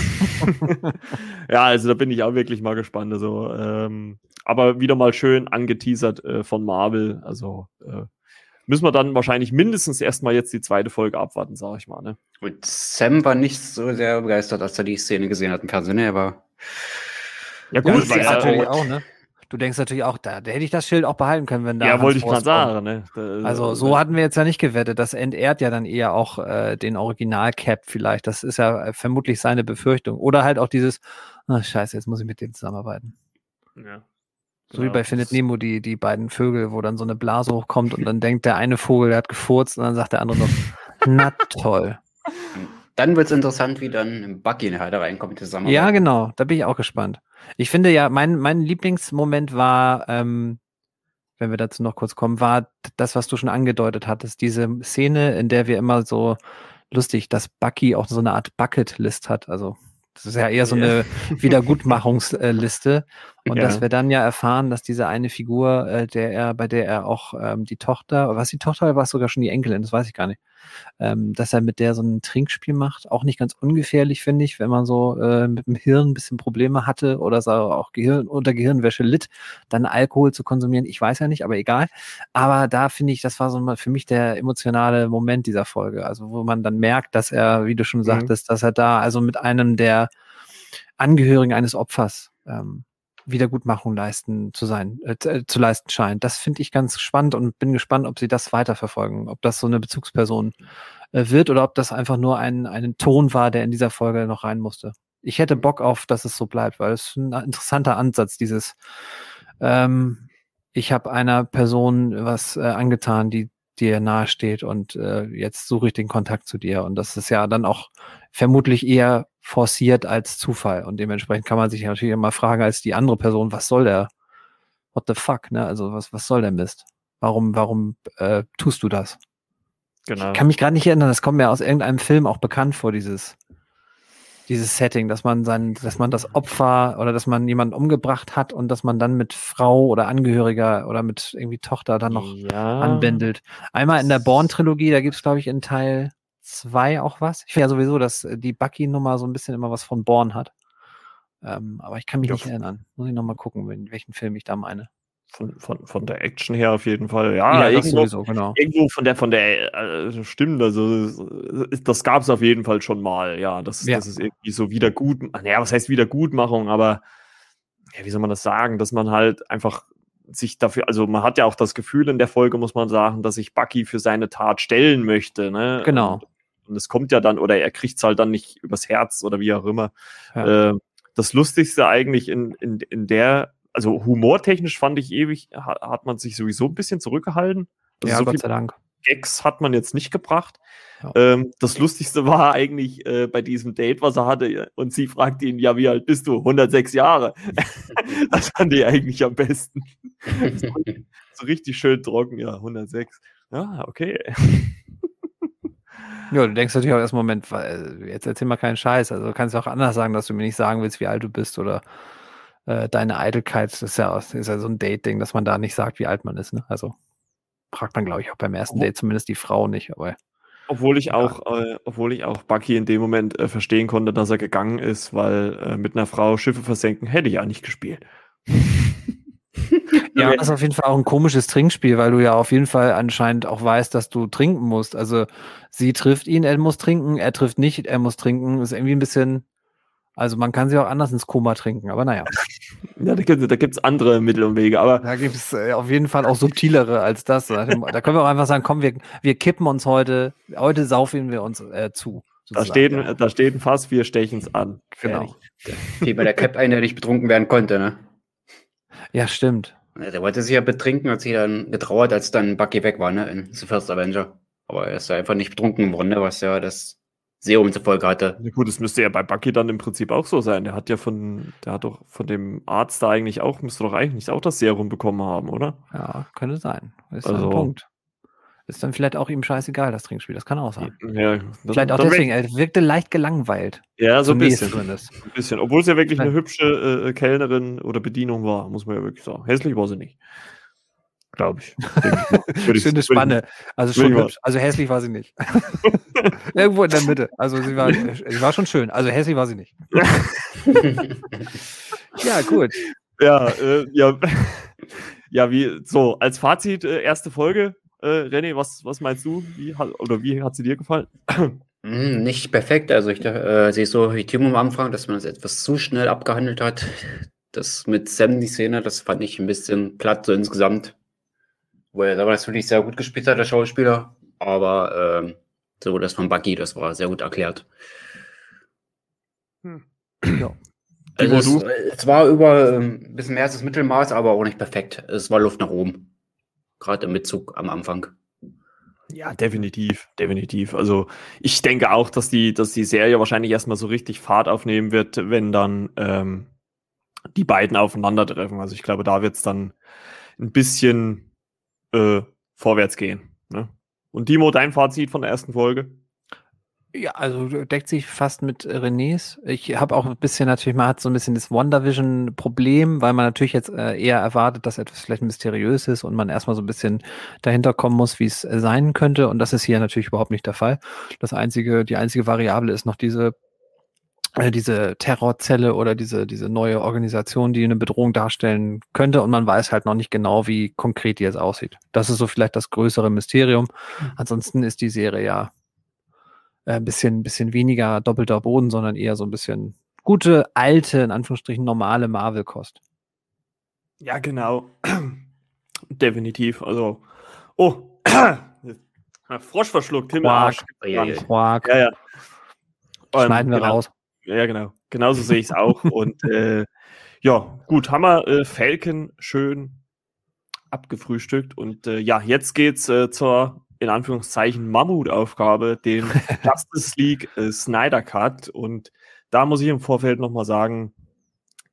*laughs* ja, also da bin ich auch wirklich mal gespannt. Also, ähm, aber wieder mal schön angeteasert äh, von Marvel. Also äh, müssen wir dann wahrscheinlich mindestens erstmal jetzt die zweite Folge abwarten, sage ich mal. Ne? Und Sam war nicht so sehr begeistert, als er die Szene gesehen hat im Fernsehen. Er war. Ja, gut, ja, natürlich auch, ne? Du denkst natürlich auch, da, da, hätte ich das Schild auch behalten können, wenn da. Ja, wollte ich gerade sagen. Ne? Da, also, so hatten wir jetzt ja nicht gewettet. Das entehrt ja dann eher auch äh, den Original-Cap vielleicht. Das ist ja äh, vermutlich seine Befürchtung. Oder halt auch dieses, oh, Scheiße, jetzt muss ich mit dem zusammenarbeiten. Ja. So wie bei Findet Nemo, die, die beiden Vögel, wo dann so eine Blase hochkommt und dann denkt der eine Vogel, der hat gefurzt und dann sagt der andere noch, *laughs* na toll. Dann wird es interessant, wie dann Bucky nachher da reinkommt zusammen. Ja, genau, da bin ich auch gespannt. Ich finde ja, mein, mein Lieblingsmoment war, ähm, wenn wir dazu noch kurz kommen, war das, was du schon angedeutet hattest, diese Szene, in der wir immer so lustig, dass Bucky auch so eine Art Bucketlist hat, also das ist ja eher so eine *laughs* Wiedergutmachungsliste. Und ja. dass wir dann ja erfahren, dass diese eine Figur, äh, der er, bei der er auch ähm, die Tochter, was die Tochter war es sogar schon die Enkelin, das weiß ich gar nicht, ähm, dass er mit der so ein Trinkspiel macht. Auch nicht ganz ungefährlich, finde ich, wenn man so äh, mit dem Hirn ein bisschen Probleme hatte oder so auch Gehirn, unter Gehirnwäsche litt, dann Alkohol zu konsumieren. Ich weiß ja nicht, aber egal. Aber da finde ich, das war so mal für mich der emotionale Moment dieser Folge. Also wo man dann merkt, dass er, wie du schon mhm. sagtest, dass er da also mit einem der Angehörigen eines Opfers ähm, Wiedergutmachung leisten zu sein, äh, äh, zu leisten scheint. Das finde ich ganz spannend und bin gespannt, ob sie das weiterverfolgen, ob das so eine Bezugsperson äh, wird oder ob das einfach nur ein, ein Ton war, der in dieser Folge noch rein musste. Ich hätte Bock auf, dass es so bleibt, weil es ein interessanter Ansatz, dieses ähm, ich habe einer Person was äh, angetan, die dir nahesteht und äh, jetzt suche ich den Kontakt zu dir. Und das ist ja dann auch vermutlich eher forciert als Zufall. Und dementsprechend kann man sich natürlich immer fragen als die andere Person, was soll der? What the fuck, ne? Also was, was soll der Mist? Warum, warum äh, tust du das? Genau. Ich kann mich gerade nicht erinnern, das kommt mir aus irgendeinem Film auch bekannt vor, dieses, dieses Setting, dass man sein, dass man das Opfer oder dass man jemanden umgebracht hat und dass man dann mit Frau oder Angehöriger oder mit irgendwie Tochter dann noch ja. anbändelt. Einmal in der Born-Trilogie, da gibt es, glaube ich, in Teil zwei auch was. Ich finde ja sowieso, dass die Bucky-Nummer so ein bisschen immer was von Born hat. Ähm, aber ich kann mich ja. nicht erinnern. Muss ich nochmal gucken, in welchen Film ich da meine von, von, von der Action her auf jeden Fall. Ja, ja irgendwo, sowieso, genau. irgendwo von der, von der, äh, stimmt, also das gab es auf jeden Fall schon mal, ja. Das, ja. das ist irgendwie so Wiedergut, naja, was heißt Wiedergutmachung, aber ja, wie soll man das sagen, dass man halt einfach sich dafür, also man hat ja auch das Gefühl in der Folge, muss man sagen, dass sich Bucky für seine Tat stellen möchte, ne? Genau. Und es kommt ja dann, oder er kriegt es halt dann nicht übers Herz oder wie auch immer. Ja. Äh, das Lustigste eigentlich in, in, in der also humortechnisch fand ich ewig, hat, hat man sich sowieso ein bisschen zurückgehalten. Also ja, so Gott sei Dank. Gags hat man jetzt nicht gebracht. Ja. Ähm, das Lustigste war eigentlich äh, bei diesem Date, was er hatte, und sie fragt ihn, ja, wie alt bist du? 106 Jahre. *laughs* das fand ich eigentlich am besten. so, *laughs* so, richtig schön trocken, ja, 106. Ja, okay. *laughs* Ja, du denkst natürlich auch erst, Moment, weil, jetzt erzähl mal keinen Scheiß. Also du kannst auch anders sagen, dass du mir nicht sagen willst, wie alt du bist oder äh, deine Eitelkeit, das ist ja, ist ja so ein Date-Ding, dass man da nicht sagt, wie alt man ist. Ne? Also fragt man, glaube ich, auch beim ersten Date zumindest die Frau nicht, aber. Obwohl ich ja. auch, äh, obwohl ich auch Bucky in dem Moment äh, verstehen konnte, dass er gegangen ist, weil äh, mit einer Frau Schiffe versenken hätte ich ja nicht gespielt. *laughs* ja, das ist auf jeden Fall auch ein komisches Trinkspiel, weil du ja auf jeden Fall anscheinend auch weißt, dass du trinken musst. Also sie trifft ihn, er muss trinken, er trifft nicht, er muss trinken. Ist irgendwie ein bisschen also man kann sie auch anders ins Koma trinken, aber naja. *laughs* Ja, da gibt es andere Mittel und Wege, aber. Da gibt es äh, auf jeden Fall auch subtilere als das. Da können wir auch einfach sagen, komm, wir, wir kippen uns heute, heute saufen wir uns äh, zu. Da steht, ja. da steht ein Fass, wir stechen es an. Genau. Wie bei der Cap einer, der nicht betrunken werden konnte, ne? Ja, stimmt. Der wollte sich ja betrinken, hat sich dann getrauert, als dann Bucky weg war, ne? In The First Avenger. Aber er ist ja einfach nicht betrunken geworden, ne? Was ja das Serum zur Folge hatte. Ja, gut, das müsste ja bei Bucky dann im Prinzip auch so sein. Der hat ja von, der hat doch von dem Arzt da eigentlich auch, müsste doch eigentlich auch das Serum bekommen haben, oder? Ja, könnte sein. Ist also, ein Punkt. Ist dann vielleicht auch ihm scheißegal, das Trinkspiel. Das kann auch sein. Ja, vielleicht auch deswegen. Er wirkte leicht gelangweilt. Ja, so ein bisschen. Ein bisschen. Obwohl es ja wirklich eine hübsche äh, Kellnerin oder Bedienung war, muss man ja wirklich sagen. Hässlich war sie nicht glaube ich. *laughs* ich. Schöne Spanne. Also schon hübsch. Also hässlich war sie nicht. *laughs* Irgendwo in der Mitte. Also sie war, sie war schon schön. Also hässlich war sie nicht. *laughs* ja, gut. Ja, äh, ja. ja, wie, so, als Fazit, äh, erste Folge. Äh, René, was, was meinst du? Wie, oder wie hat sie dir gefallen? Hm, nicht perfekt. Also ich äh, sehe so wie Timo am Anfang, dass man das etwas zu schnell abgehandelt hat. Das mit Sam, die Szene, das fand ich ein bisschen platt so insgesamt wo er natürlich sehr gut gespielt hat, der Schauspieler. Aber ähm, so das von Bucky, das war sehr gut erklärt. Hm. Ja. Also es, es, war über ähm, ein bisschen mehr als das Mittelmaß, aber auch nicht perfekt. Es war Luft nach oben. Gerade im Mitzug am Anfang. Ja, definitiv, definitiv. Also ich denke auch, dass die, dass die Serie wahrscheinlich erstmal so richtig Fahrt aufnehmen wird, wenn dann ähm, die beiden aufeinandertreffen. Also ich glaube, da wird es dann ein bisschen äh, vorwärts gehen. Ne? Und Dimo, dein Fazit von der ersten Folge? Ja, also deckt sich fast mit Renés. Ich habe auch ein bisschen natürlich, man hat so ein bisschen das WandaVision-Problem, weil man natürlich jetzt äh, eher erwartet, dass etwas vielleicht mysteriös ist und man erstmal so ein bisschen dahinter kommen muss, wie es äh, sein könnte. Und das ist hier natürlich überhaupt nicht der Fall. Das einzige, die einzige Variable ist noch diese äh, diese Terrorzelle oder diese, diese neue Organisation, die eine Bedrohung darstellen könnte und man weiß halt noch nicht genau, wie konkret die jetzt aussieht. Das ist so vielleicht das größere Mysterium. Mhm. Ansonsten ist die Serie ja äh, ein bisschen, bisschen weniger doppelter Boden, sondern eher so ein bisschen gute, alte, in Anführungsstrichen normale Marvel-Kost. Ja, genau. *clears throat* Definitiv. Also, oh, *clears throat* Frosch verschluckt, Himmelarsch. Ja, ja. Schneiden wir genau. raus. Ja, genau. Genauso sehe ich es auch. *laughs* und äh, Ja, gut, haben wir äh, Falcon schön abgefrühstückt und äh, ja, jetzt geht's äh, zur in Anführungszeichen Mammutaufgabe, den *laughs* Justice League äh, Snyder Cut und da muss ich im Vorfeld nochmal sagen,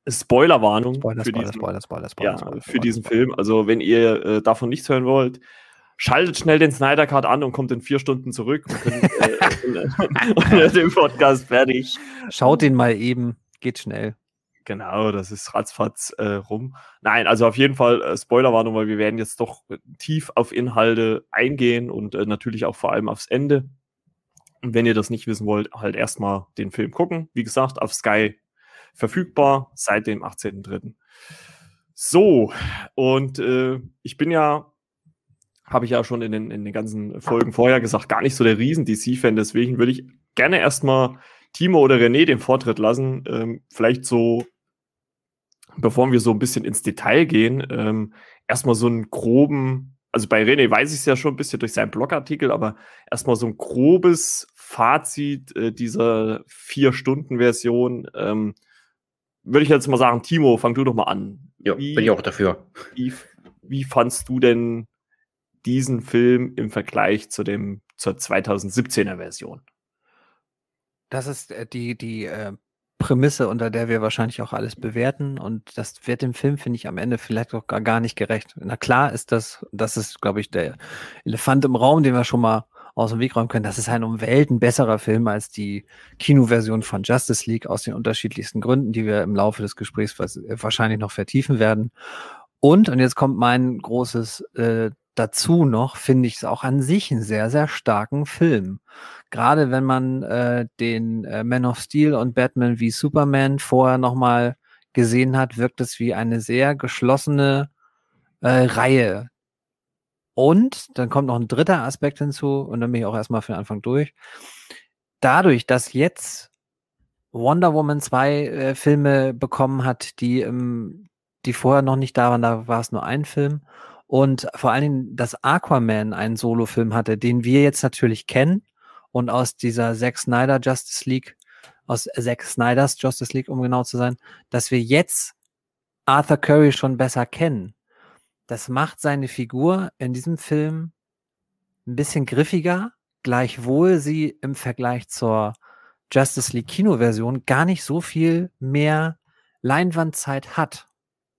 Spoilerwarnung Spoiler, für, Spoiler, diesen, Spoiler, Spoiler, Spoiler, ja, Spoiler, für Spoiler, diesen Spoiler. Film. Also wenn ihr äh, davon nichts hören wollt, schaltet schnell den Snyder Cut an und kommt in vier Stunden zurück und, könnt, äh, *laughs* *laughs* hört den Podcast fertig. Schaut den mal eben, geht schnell. Genau, das ist ratzfatz äh, rum. Nein, also auf jeden Fall äh, Spoilerwarnung, weil wir werden jetzt doch äh, tief auf Inhalte eingehen und äh, natürlich auch vor allem aufs Ende. Und wenn ihr das nicht wissen wollt, halt erstmal den Film gucken. Wie gesagt, auf Sky verfügbar seit dem 18.03. So, und äh, ich bin ja, habe ich ja schon in den, in den ganzen Folgen vorher gesagt, gar nicht so der Riesen-DC-Fan. Deswegen würde ich gerne erstmal Timo oder René den Vortritt lassen. Ähm, vielleicht so, bevor wir so ein bisschen ins Detail gehen, ähm, erstmal so einen groben, also bei René weiß ich es ja schon ein bisschen durch seinen Blogartikel, aber erstmal so ein grobes Fazit äh, dieser Vier-Stunden-Version. Ähm, würde ich jetzt mal sagen, Timo, fang du doch mal an. Ja, Wie- bin ich auch dafür. Wie, wie fandst du denn diesen Film im Vergleich zu dem zur 2017er Version? Das ist äh, die, die äh, Prämisse, unter der wir wahrscheinlich auch alles bewerten. Und das wird dem Film, finde ich, am Ende vielleicht auch gar, nicht gerecht. Na klar ist das, das ist, glaube ich, der Elefant im Raum, den wir schon mal aus dem Weg räumen können. Das ist ein um Welten besserer Film als die Kinoversion von Justice League aus den unterschiedlichsten Gründen, die wir im Laufe des Gesprächs äh, wahrscheinlich noch vertiefen werden. Und, und jetzt kommt mein großes äh, dazu noch, finde ich es auch an sich einen sehr, sehr starken Film. Gerade wenn man äh, den äh, Man of Steel und Batman wie Superman vorher nochmal gesehen hat, wirkt es wie eine sehr geschlossene äh, Reihe. Und dann kommt noch ein dritter Aspekt hinzu, und dann bin ich auch erstmal für den Anfang durch. Dadurch, dass jetzt Wonder Woman zwei äh, Filme bekommen hat, die, ähm, die vorher noch nicht da waren, da war es nur ein Film. Und vor allen Dingen, dass Aquaman einen Solofilm hatte, den wir jetzt natürlich kennen und aus dieser Zack Snyder Justice League, aus Zack Snyders Justice League, um genau zu sein, dass wir jetzt Arthur Curry schon besser kennen. Das macht seine Figur in diesem Film ein bisschen griffiger, gleichwohl sie im Vergleich zur Justice League Kinoversion gar nicht so viel mehr Leinwandzeit hat.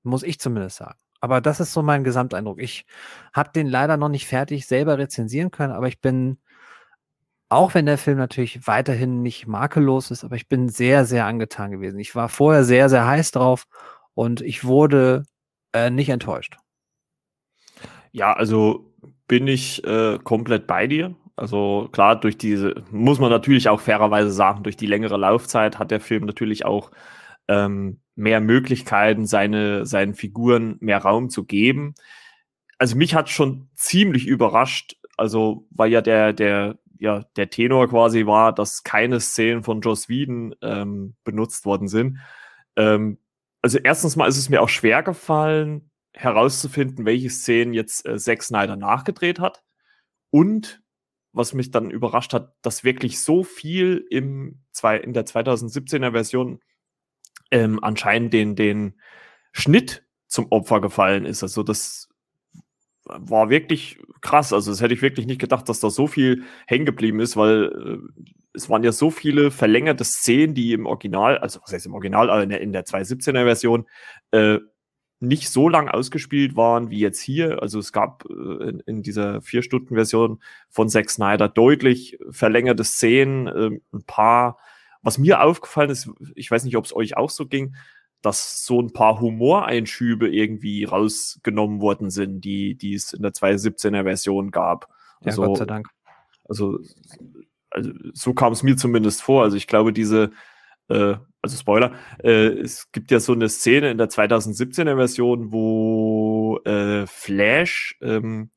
Muss ich zumindest sagen. Aber das ist so mein Gesamteindruck. Ich habe den leider noch nicht fertig selber rezensieren können, aber ich bin, auch wenn der Film natürlich weiterhin nicht makellos ist, aber ich bin sehr, sehr angetan gewesen. Ich war vorher sehr, sehr heiß drauf und ich wurde äh, nicht enttäuscht. Ja, also bin ich äh, komplett bei dir. Also klar, durch diese, muss man natürlich auch fairerweise sagen, durch die längere Laufzeit hat der Film natürlich auch ähm, mehr Möglichkeiten, seine, seinen Figuren mehr Raum zu geben. Also mich hat schon ziemlich überrascht, also weil ja der, der, ja, der Tenor quasi war, dass keine Szenen von Joss Whedon ähm, benutzt worden sind. Ähm, also erstens mal ist es mir auch schwer gefallen, herauszufinden, welche Szenen jetzt äh, Zack Snyder nachgedreht hat. Und was mich dann überrascht hat, dass wirklich so viel im zwei, in der 2017er Version ähm, anscheinend den, den Schnitt zum Opfer gefallen ist. Also das war wirklich krass. Also das hätte ich wirklich nicht gedacht, dass da so viel hängen geblieben ist, weil äh, es waren ja so viele verlängerte Szenen, die im Original, also was heißt im Original, aber in der, in der 2017er Version äh, nicht so lang ausgespielt waren wie jetzt hier. Also es gab äh, in, in dieser Vier-Stunden-Version von Zack Snyder deutlich verlängerte Szenen, äh, ein paar. Was mir aufgefallen ist, ich weiß nicht, ob es euch auch so ging, dass so ein paar Humoreinschübe irgendwie rausgenommen worden sind, die, die es in der 2017er Version gab. Ja, Also, Gott sei Dank. also, also so kam es mir zumindest vor. Also ich glaube, diese, äh, also Spoiler, äh, es gibt ja so eine Szene in der 2017er Version, wo äh, Flash ähm,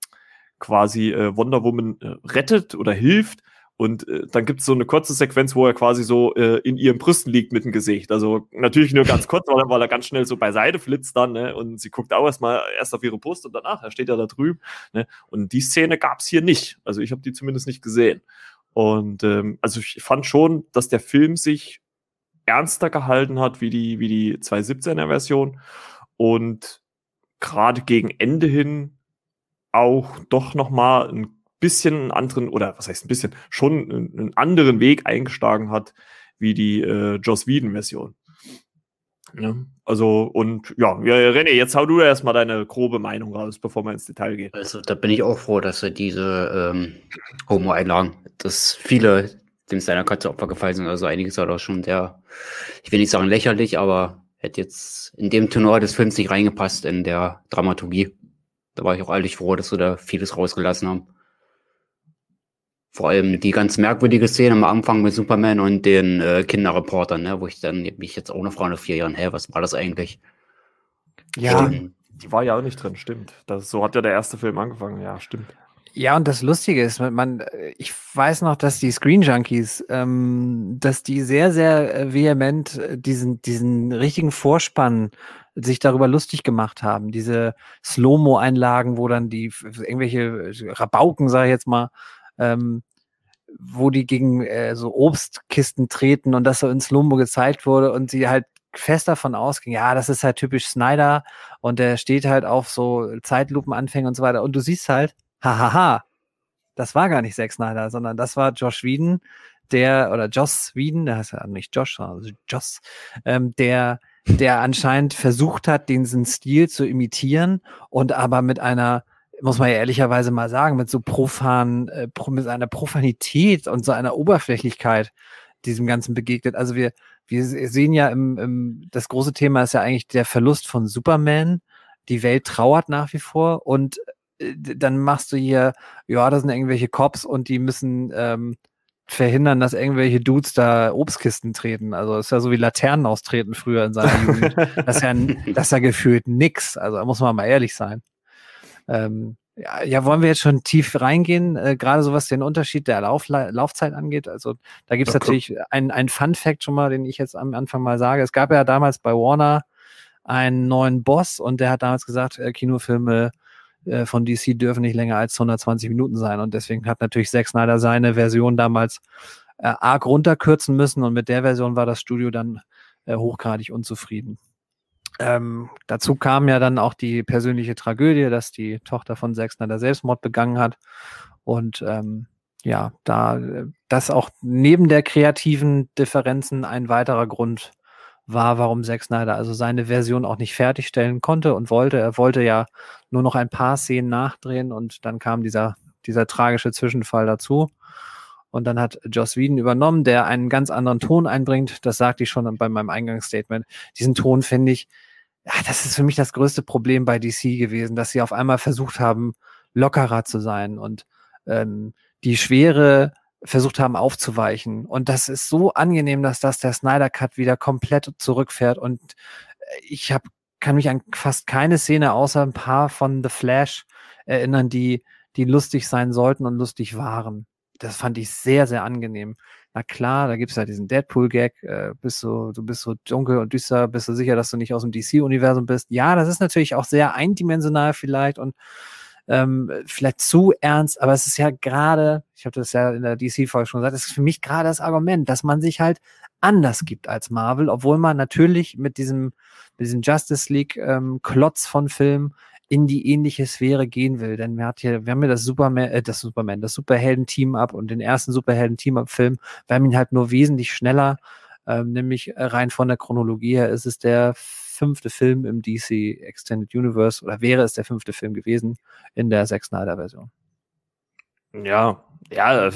quasi äh, Wonder Woman äh, rettet oder hilft. Und äh, dann gibt es so eine kurze Sequenz, wo er quasi so äh, in ihren Brüsten liegt mit dem Gesicht. Also natürlich nur ganz kurz, weil, er- weil er ganz schnell so beiseite flitzt dann, ne? Und sie guckt auch erstmal erst auf ihre Brust und danach, er steht ja da drüben. Ne? Und die Szene gab es hier nicht. Also ich habe die zumindest nicht gesehen. Und ähm, also ich fand schon, dass der Film sich ernster gehalten hat wie die, wie die 217er Version und gerade gegen Ende hin auch doch noch mal ein bisschen einen anderen oder was heißt ein bisschen schon einen anderen Weg eingeschlagen hat wie die äh, Joss Whedon Version. Ja, also und ja, René, jetzt hau du erstmal deine grobe Meinung raus, bevor wir ins Detail gehen. Also da bin ich auch froh, dass sie diese ähm, Homo-Einlagen, dass viele dem seiner Katze Opfer gefallen sind. Also einiges war doch schon sehr, ich will nicht sagen lächerlich, aber hätte jetzt in dem Tenor des Films nicht reingepasst in der Dramaturgie. Da war ich auch ehrlich froh, dass sie da vieles rausgelassen haben. Vor allem die ganz merkwürdige Szene am Anfang mit Superman und den äh, Kinderreportern, ne, wo ich dann mich jetzt auch noch frage nach vier Jahren, hä, was war das eigentlich? Ja, und, die war ja auch nicht drin, stimmt. Das, so hat ja der erste Film angefangen, ja, stimmt. Ja, und das Lustige ist, man, ich weiß noch, dass die Screen Junkies, ähm, dass die sehr, sehr äh, vehement äh, diesen, diesen richtigen Vorspann sich darüber lustig gemacht haben. Diese Slow-Mo-Einlagen, wo dann die irgendwelche Rabauken, sage ich jetzt mal, ähm, wo die gegen äh, so Obstkisten treten und das so in Slow-Mo gezeigt wurde und sie halt fest davon ausging, ja, das ist halt typisch Snyder und der steht halt auf so Zeitlupenanfänge und so weiter. Und du siehst halt, hahaha, das war gar nicht Zack Snyder, sondern das war Josh Whedon, der, oder Joss Whedon, der heißt ja nicht Josh, sondern Joss, ähm, der, der anscheinend versucht hat, diesen Stil zu imitieren und aber mit einer, muss man ja ehrlicherweise mal sagen, mit so profan, äh, mit einer Profanität und so einer Oberflächlichkeit diesem Ganzen begegnet. Also wir, wir sehen ja im, im, das große Thema ist ja eigentlich der Verlust von Superman. Die Welt trauert nach wie vor und äh, dann machst du hier, ja, das sind irgendwelche Cops und die müssen ähm, verhindern, dass irgendwelche Dudes da Obstkisten treten. Also das ist ja so wie Laternen austreten früher in seiner Jugend. Das ist ja, das ist ja gefühlt nix. Also da muss man mal ehrlich sein. Ähm, ja, ja, wollen wir jetzt schon tief reingehen, äh, gerade so was den Unterschied der Lauf Laufzeit angeht. Also da gibt es ja, natürlich ein, ein Fun-Fact schon mal, den ich jetzt am Anfang mal sage. Es gab ja damals bei Warner einen neuen Boss und der hat damals gesagt, äh, Kinofilme äh, von DC dürfen nicht länger als 120 Minuten sein. Und deswegen hat natürlich Zack Snyder seine Version damals äh, arg runterkürzen müssen und mit der Version war das Studio dann äh, hochgradig unzufrieden. Ähm, dazu kam ja dann auch die persönliche Tragödie, dass die Tochter von Zack Snyder Selbstmord begangen hat. Und ähm, ja, da das auch neben der kreativen Differenzen ein weiterer Grund war, warum Zack Snyder also seine Version auch nicht fertigstellen konnte und wollte. Er wollte ja nur noch ein paar Szenen nachdrehen und dann kam dieser, dieser tragische Zwischenfall dazu. Und dann hat Joss Whedon übernommen, der einen ganz anderen Ton einbringt. Das sagte ich schon bei meinem Eingangsstatement. Diesen Ton finde ich, ja, das ist für mich das größte Problem bei DC gewesen, dass sie auf einmal versucht haben, lockerer zu sein und ähm, die Schwere versucht haben aufzuweichen. Und das ist so angenehm, dass das der Snyder Cut wieder komplett zurückfährt. Und äh, ich hab, kann mich an fast keine Szene außer ein paar von The Flash erinnern, die, die lustig sein sollten und lustig waren. Das fand ich sehr, sehr angenehm. Na klar, da gibt's ja diesen Deadpool-Gag, äh, bist du, du bist so dunkel und düster, bist du sicher, dass du nicht aus dem DC-Universum bist. Ja, das ist natürlich auch sehr eindimensional vielleicht und ähm, vielleicht zu ernst, aber es ist ja gerade, ich habe das ja in der DC-Folge schon gesagt, es ist für mich gerade das Argument, dass man sich halt anders gibt als Marvel, obwohl man natürlich mit diesem, mit diesem Justice League ähm, von Film in die ähnliche Sphäre gehen will. Denn wir, hat hier, wir haben ja das Superman, äh, das Superman, das Superhelden-Team-Up und den ersten Superhelden-Team-Up-Film. Wir haben ihn halt nur wesentlich schneller, ähm, nämlich rein von der Chronologie her ist es der fünfte Film im DC Extended Universe oder wäre es der fünfte Film gewesen in der Zack Snyder Version. Ja, ja,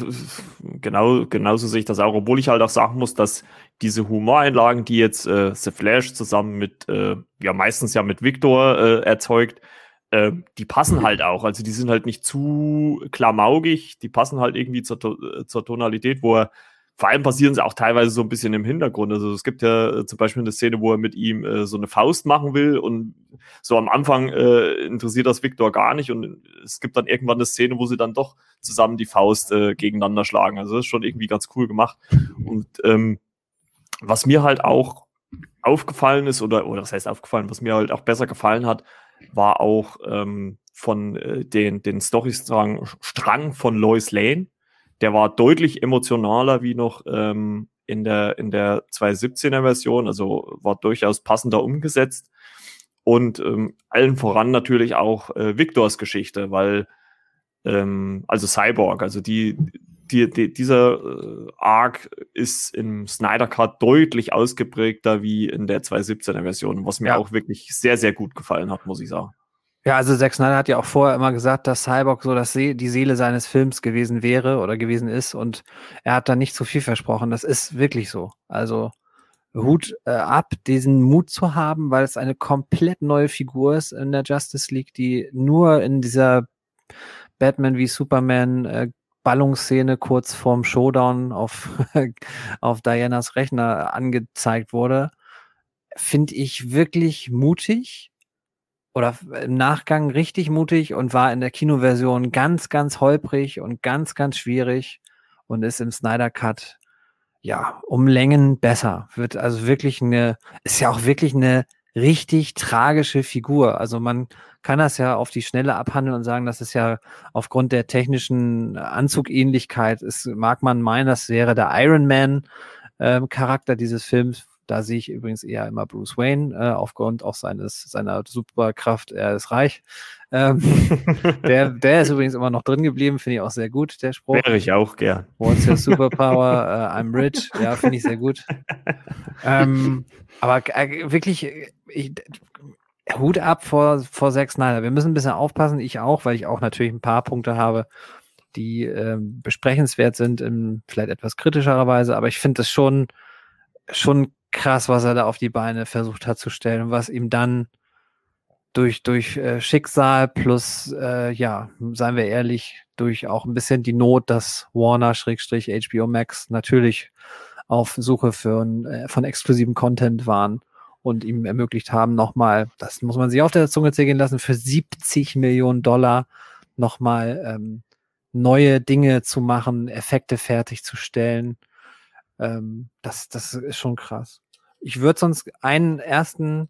genau, genauso sehe ich das auch, obwohl ich halt auch sagen muss, dass diese Humoreinlagen, die jetzt äh, The Flash zusammen mit, äh, ja, meistens ja mit Victor äh, erzeugt, äh, die passen halt auch. Also die sind halt nicht zu klamaugig, die passen halt irgendwie zur, äh, zur Tonalität, wo er vor allem passieren sie auch teilweise so ein bisschen im Hintergrund. Also es gibt ja äh, zum Beispiel eine Szene, wo er mit ihm äh, so eine Faust machen will und so am Anfang äh, interessiert das Viktor gar nicht und es gibt dann irgendwann eine Szene, wo sie dann doch zusammen die Faust äh, gegeneinander schlagen. Also das ist schon irgendwie ganz cool gemacht. Und ähm, was mir halt auch aufgefallen ist oder oder was heißt aufgefallen, was mir halt auch besser gefallen hat, war auch ähm, von äh, den den Storystrang Strang von Lois Lane der war deutlich emotionaler wie noch ähm, in der, in der 217er Version, also war durchaus passender umgesetzt. Und ähm, allen voran natürlich auch äh, Victors Geschichte, weil, ähm, also Cyborg, also die, die, die, dieser äh, Arc ist im Snyder Cut deutlich ausgeprägter wie in der 217er Version, was mir ja. auch wirklich sehr, sehr gut gefallen hat, muss ich sagen. Ja, also Zack Snyder hat ja auch vorher immer gesagt, dass Cyborg so das See die Seele seines Films gewesen wäre oder gewesen ist und er hat da nicht zu viel versprochen. Das ist wirklich so. Also Hut äh, ab, diesen Mut zu haben, weil es eine komplett neue Figur ist in der Justice League, die nur in dieser Batman wie Superman äh, Ballungsszene kurz vorm Showdown auf, *laughs* auf Dianas Rechner angezeigt wurde, finde ich wirklich mutig oder im Nachgang richtig mutig und war in der Kinoversion ganz, ganz holprig und ganz, ganz schwierig und ist im Snyder Cut ja um Längen besser. Wird also wirklich eine, ist ja auch wirklich eine richtig tragische Figur. Also man kann das ja auf die Schnelle abhandeln und sagen, das ist ja aufgrund der technischen Anzugähnlichkeit, ist, mag man meinen, das wäre der Iron Man ähm, Charakter dieses Films, da sehe ich übrigens eher immer Bruce Wayne, äh, aufgrund auch seines, seiner Superkraft, er ist reich. Ähm, *laughs* der, der ist übrigens immer noch drin geblieben, finde ich auch sehr gut, der Spruch. Wäre ich auch gern. What's your superpower? uh, *laughs* I'm rich. Ja, finde ich sehr gut. ähm, aber äh, wirklich, ich, Hut ab vor, vor Zack Snyder. Wir müssen ein bisschen aufpassen, ich auch, weil ich auch natürlich ein paar Punkte habe, die äh, besprechenswert sind, in vielleicht etwas kritischerer Weise, aber ich finde es schon, schon krass, was er da auf die Beine versucht hat zu stellen was ihm dann durch, durch äh, Schicksal plus, äh, ja, seien wir ehrlich, durch auch ein bisschen die Not, dass Warner-HBO Max natürlich auf Suche für äh, von exklusiven Content waren und ihm ermöglicht haben, nochmal, das muss man sich auf der Zunge zählen lassen, für 70 Millionen Dollar nochmal ähm, neue Dinge zu machen, Effekte fertigzustellen ähm, das, das ist schon krass. Ich würde sonst einen ersten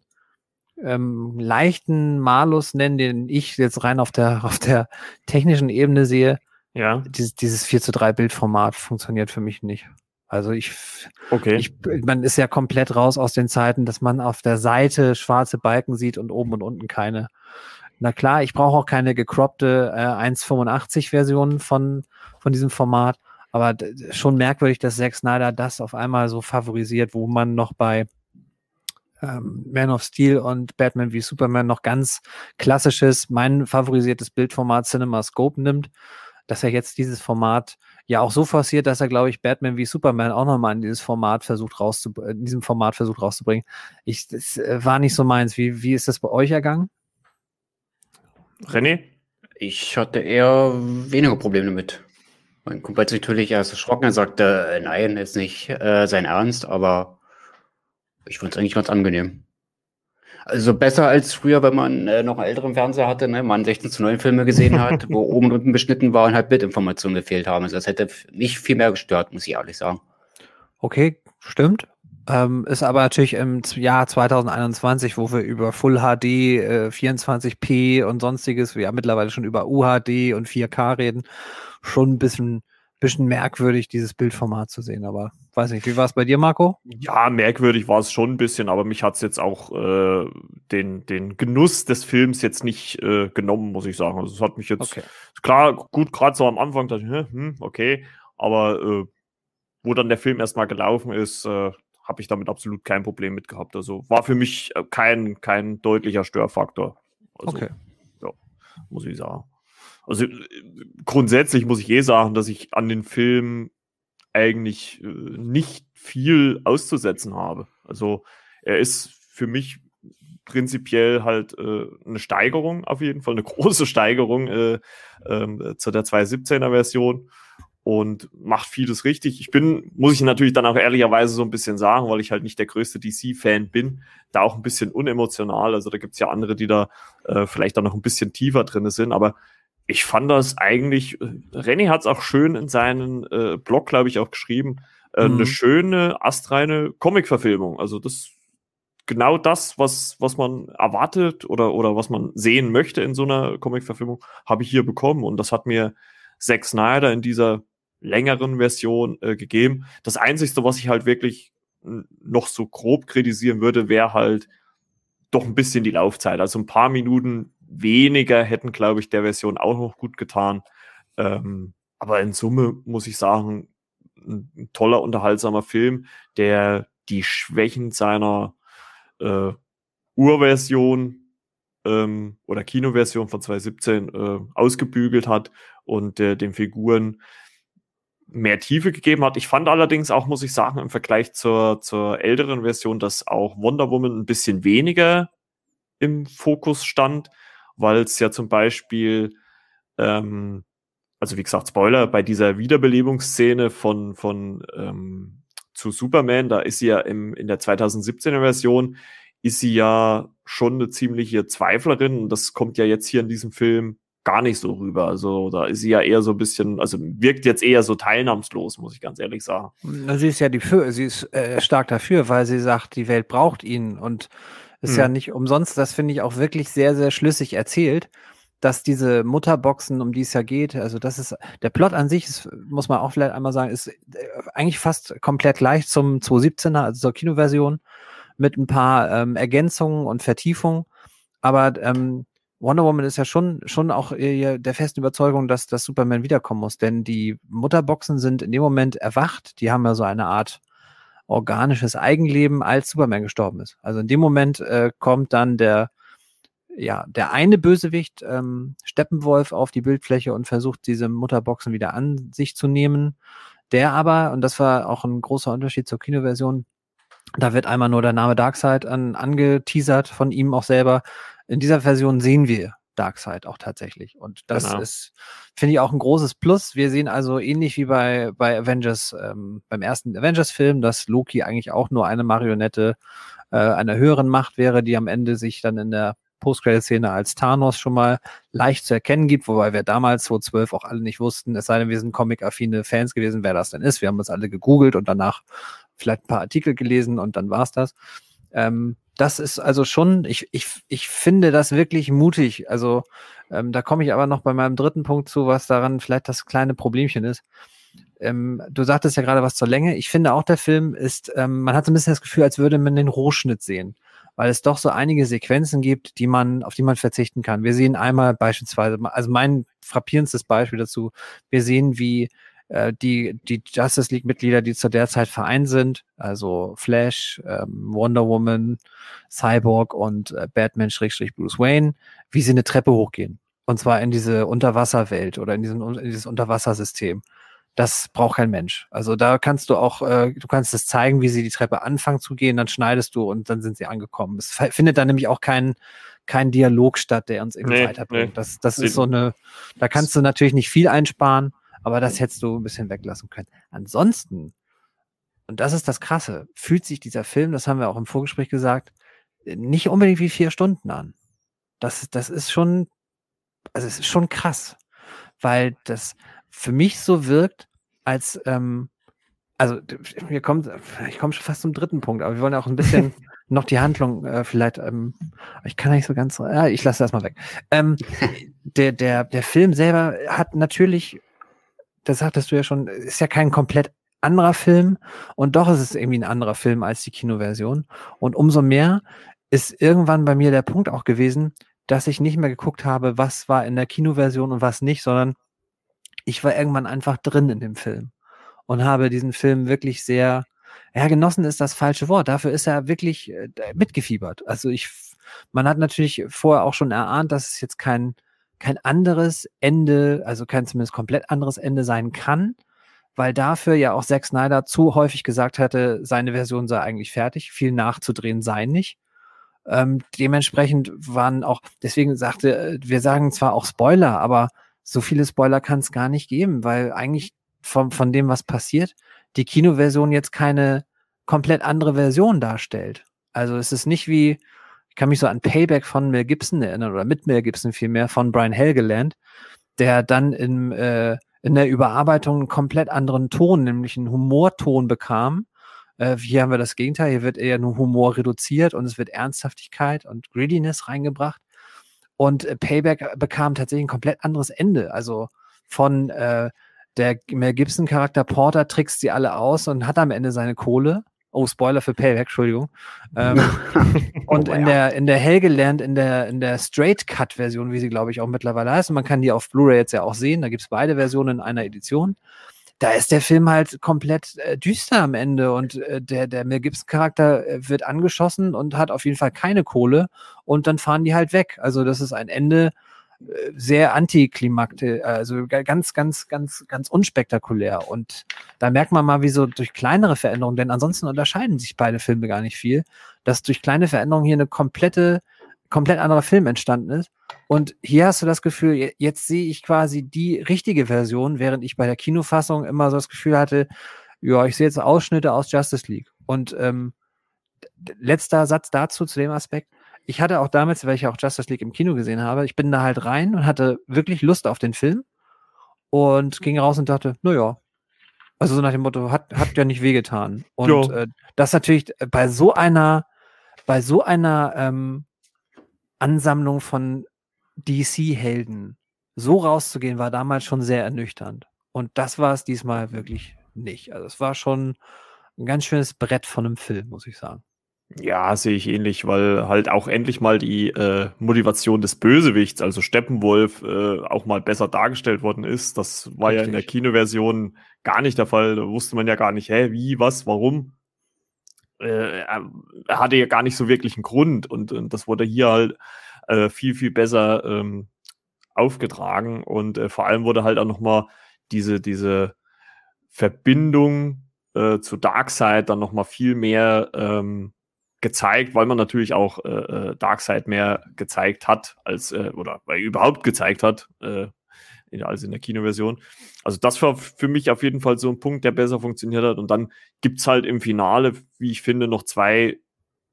ähm, leichten Malus nennen, den ich jetzt rein auf der, auf der technischen Ebene sehe. Ja. Dieses, dieses 4 zu 3 Bildformat funktioniert für mich nicht. Also ich, okay. ich, man ist ja komplett raus aus den Zeiten, dass man auf der Seite schwarze Balken sieht und oben und unten keine. Na klar, ich brauche auch keine gecroppte äh, 1,85 Version von, von diesem Format, aber schon merkwürdig, dass Zack Snyder das auf einmal so favorisiert, wo man noch bei ähm, Man of Steel und Batman wie Superman noch ganz klassisches, mein favorisiertes Bildformat CinemaScope nimmt, dass er jetzt dieses Format ja auch so forciert, dass er, glaube ich, Batman wie Superman auch nochmal in dieses Format versucht rauszubringen, in diesem Format versucht rauszubringen. Ich, das äh, war nicht so meins. Wie, wie ist das bei euch ergangen? René? Ich hatte eher weniger Probleme damit. Mein Kumpel hat sich natürlich erst erschrocken. Er sagte, äh, nein, ist nicht äh, sein Ernst, aber ich fand es eigentlich ganz angenehm. Also besser als früher, wenn man äh, noch einen älteren Fernseher hatte, ne? man 16 zu 9 Filme gesehen hat, wo *laughs* oben und unten beschnitten war und halt Bildinformationen gefehlt haben. Also das hätte mich viel mehr gestört, muss ich ehrlich sagen. Okay, stimmt. Ähm, ist aber natürlich im Jahr 2021, wo wir über Full HD, äh, 24p und sonstiges, wir ja mittlerweile schon über UHD und 4K reden, schon ein bisschen, bisschen merkwürdig, dieses Bildformat zu sehen. Aber weiß nicht, wie war es bei dir, Marco? Ja, merkwürdig war es schon ein bisschen, aber mich hat es jetzt auch äh, den, den Genuss des Films jetzt nicht äh, genommen, muss ich sagen. Also es hat mich jetzt okay. klar, gut, gerade so am Anfang dachte ich, hm, okay, aber äh, wo dann der Film erstmal gelaufen ist, äh, habe ich damit absolut kein Problem mit gehabt. Also war für mich äh, kein, kein deutlicher Störfaktor. Also, okay. Ja, muss ich sagen. Also äh, grundsätzlich muss ich eh sagen, dass ich an den Film eigentlich äh, nicht viel auszusetzen habe. Also er ist für mich prinzipiell halt äh, eine Steigerung auf jeden Fall, eine *laughs* große Steigerung äh, äh, zu der 217er Version und macht vieles richtig. Ich bin, muss ich natürlich dann auch ehrlicherweise so ein bisschen sagen, weil ich halt nicht der größte DC-Fan bin, da auch ein bisschen unemotional. Also da gibt's ja andere, die da äh, vielleicht auch noch ein bisschen tiefer drin sind, aber ich fand das eigentlich, äh, Renny hat es auch schön in seinen äh, Blog, glaube ich, auch geschrieben, äh, mhm. eine schöne, astreine Comic-Verfilmung. Also das genau das, was, was man erwartet oder, oder was man sehen möchte in so einer Comic-Verfilmung, habe ich hier bekommen. Und das hat mir Zack Snyder in dieser längeren Version äh, gegeben. Das Einzige, was ich halt wirklich noch so grob kritisieren würde, wäre halt doch ein bisschen die Laufzeit. Also ein paar Minuten weniger hätten, glaube ich, der Version auch noch gut getan. Ähm, aber in Summe muss ich sagen, ein, toller, unterhaltsamer Film, der die Schwächen seiner äh, Urversion ähm, oder Kinoversion von 2017 äh, ausgebügelt hat und äh, den Figuren mehr Tiefe gegeben hat. Ich fand allerdings auch, muss ich sagen, im Vergleich zur, zur älteren Version, dass auch Wonder Woman ein bisschen weniger im Fokus stand, weil es ja zum Beispiel, ähm, also wie gesagt, Spoiler, bei dieser Wiederbelebungsszene von, von ähm, zu Superman, da ist sie ja im, in der 2017er Version, ist sie ja schon eine ziemliche Zweiflerin und das kommt ja jetzt hier in diesem Film gar nicht so rüber. Also da ist sie ja eher so ein bisschen, also wirkt jetzt eher so teilnahmslos, muss ich ganz ehrlich sagen. Sie ist ja die sie ist äh, stark dafür, weil sie sagt, die Welt braucht ihn und ist hm. ja nicht umsonst, das finde ich auch wirklich sehr, sehr schlüssig erzählt, dass diese Mutterboxen, um die es ja geht, also das ist, der Plot an sich, ist, muss man auch vielleicht einmal sagen, ist äh, eigentlich fast komplett gleich zum 217er, also zur Kinoversion, mit ein paar ähm, Ergänzungen und Vertiefungen. Aber ähm, Wonder Woman ist ja schon, schon auch der festen Überzeugung, dass, dass Superman wiederkommen muss, denn die Mutterboxen sind in dem Moment erwacht. Die haben ja so eine Art organisches Eigenleben, als Superman gestorben ist. Also in dem Moment äh, kommt dann der, ja, der eine Bösewicht, ähm, Steppenwolf, auf die Bildfläche und versucht, diese Mutterboxen wieder an sich zu nehmen. Der aber, und das war auch ein großer Unterschied zur Kinoversion, da wird einmal nur der Name Darkseid an, angeteasert von ihm auch selber in dieser Version sehen wir Darkseid auch tatsächlich. Und das genau. ist, finde ich, auch ein großes Plus. Wir sehen also ähnlich wie bei, bei Avengers, ähm, beim ersten Avengers-Film, dass Loki eigentlich auch nur eine Marionette äh, einer höheren Macht wäre, die am Ende sich dann in der Post-Credit-Szene als Thanos schon mal leicht zu erkennen gibt, wobei wir damals 2012 auch alle nicht wussten, es sei denn, wir sind comic-affine Fans gewesen, wer das denn ist. Wir haben uns alle gegoogelt und danach vielleicht ein paar Artikel gelesen und dann war es das. Ähm, das ist also schon, ich, ich, ich finde das wirklich mutig. Also ähm, da komme ich aber noch bei meinem dritten Punkt zu, was daran vielleicht das kleine Problemchen ist. Ähm, du sagtest ja gerade was zur Länge. Ich finde auch, der Film ist, ähm, man hat so ein bisschen das Gefühl, als würde man den Rohschnitt sehen, weil es doch so einige Sequenzen gibt, die man, auf die man verzichten kann. Wir sehen einmal beispielsweise, also mein frappierendstes Beispiel dazu, wir sehen, wie äh, die, die Justice League-Mitglieder, die zu der Zeit vereint sind, also Flash, ähm, Wonder Woman, Cyborg und äh, Batman-Bruce Wayne, wie sie eine Treppe hochgehen. Und zwar in diese Unterwasserwelt oder in, diesen, in dieses Unterwassersystem. Das braucht kein Mensch. Also da kannst du auch, äh, du kannst es zeigen, wie sie die Treppe anfangen zu gehen, dann schneidest du und dann sind sie angekommen. Es findet dann nämlich auch kein, kein Dialog statt, der uns irgendwie nee, weiterbringt. Nee. Das, das ist so eine, da kannst du natürlich nicht viel einsparen, aber das hättest du ein bisschen weglassen können. Ansonsten, und das ist das Krasse, fühlt sich dieser Film, das haben wir auch im Vorgespräch gesagt, nicht unbedingt wie vier Stunden an. Das, das ist schon, also es ist schon krass, weil das für mich so wirkt, als, ähm, also mir kommt, ich komme schon fast zum dritten Punkt, aber wir wollen auch ein bisschen *laughs* noch die Handlung äh, vielleicht, ähm, ich kann nicht so ganz, ja, ich lasse das mal weg. Ähm, *laughs* der, der, der Film selber hat natürlich das sagtest du ja schon, ist ja kein komplett anderer Film und doch ist es irgendwie ein anderer Film als die Kinoversion. Und umso mehr ist irgendwann bei mir der Punkt auch gewesen, dass ich nicht mehr geguckt habe, was war in der Kinoversion und was nicht, sondern ich war irgendwann einfach drin in dem Film und habe diesen Film wirklich sehr, ja, genossen ist das falsche Wort. Dafür ist er wirklich äh, mitgefiebert. Also ich, man hat natürlich vorher auch schon erahnt, dass es jetzt kein, kein anderes Ende, also kein zumindest komplett anderes Ende sein kann, weil dafür ja auch Zack Snyder zu häufig gesagt hatte, seine Version sei eigentlich fertig, viel nachzudrehen sei nicht. Ähm, dementsprechend waren auch, deswegen sagte, äh, wir sagen zwar auch Spoiler, aber so viele Spoiler kann es gar nicht geben, weil eigentlich von, von dem, was passiert, die Kinoversion jetzt keine komplett andere Version darstellt. Also es ist nicht wie, ich kann mich so an Payback von Mel Gibson erinnern oder mit Mel Gibson vielmehr von Brian Helgeland, der dann in, äh, in der Überarbeitung einen komplett anderen Ton, nämlich einen Humorton bekam. Äh, hier haben wir das Gegenteil, hier wird eher nur Humor reduziert und es wird Ernsthaftigkeit und Greediness reingebracht. Und äh, Payback bekam tatsächlich ein komplett anderes Ende. Also von äh, der Mel Gibson-Charakter Porter trickst sie alle aus und hat am Ende seine Kohle. Oh, Spoiler für Payback, Entschuldigung. Ähm, *laughs* und Oh, in ja. der, in der Helgeland, in der, in der Straight-Cut-Version, wie sie, glaube ich, auch mittlerweile heißt, und man kann die auf Blu-ray jetzt ja auch sehen, da gibt es beide Versionen in einer Edition. Da ist der Film halt komplett äh, düster am Ende und äh, der, der Mel Gibson-Charakter äh, wird angeschossen und hat auf jeden Fall keine Kohle und dann fahren die halt weg. Also, das ist ein Ende sehr antiklimakte, also ga- ganz, ganz, ganz, ganz unspektakulär. Und da merkt man mal, wie so durch kleinere Veränderungen, denn ansonsten unterscheiden sich beide Filme gar nicht viel, dass durch kleine Veränderungen hier eine komplette, komplett anderer Film entstanden ist. Und hier hast du das Gefühl, je- jetzt sehe ich quasi die richtige Version, während ich bei der Kinofassung immer so das Gefühl hatte, ja, ich sehe jetzt Ausschnitte aus Justice League. Und ähm, letzter Satz dazu, zu dem Aspekt. Ich hatte auch damals, weil ich ja auch Justice League im Kino gesehen habe, ich bin da halt rein und hatte wirklich Lust auf den Film und ging raus und dachte, naja, also so nach dem Motto, hat, hat ja nicht wehgetan. Und äh, das natürlich bei so einer, bei so einer ähm, Ansammlung von DC-Helden so rauszugehen, war damals schon sehr ernüchternd. Und das war es diesmal wirklich nicht. Also es war schon ein ganz schönes Brett von einem Film, muss ich sagen. Ja, sehe ich ähnlich, weil halt auch endlich mal die äh, Motivation des Bösewichts, also Steppenwolf, äh, auch mal besser dargestellt worden ist. Das war ja in der Richtig. Kinoversion gar nicht der Fall. Da wusste man ja gar nicht, hä, wie, was, warum. Äh, er hatte ja gar nicht so wirklich einen Grund und, und das wurde hier halt äh, viel, viel besser ähm, aufgetragen und äh, vor allem wurde halt auch noch mal diese, diese Verbindung äh, zu Darkseid dann noch mal viel mehr ähm, gezeigt, weil man natürlich auch äh, äh, Darkseid mehr gezeigt hat, als äh, oder weil er überhaupt gezeigt hat, äh, in, als in der Kinoversion. Also das war für mich auf jeden Fall so ein Punkt, der besser funktioniert hat. Und dann gibt's halt im Finale, wie ich finde, noch zwei,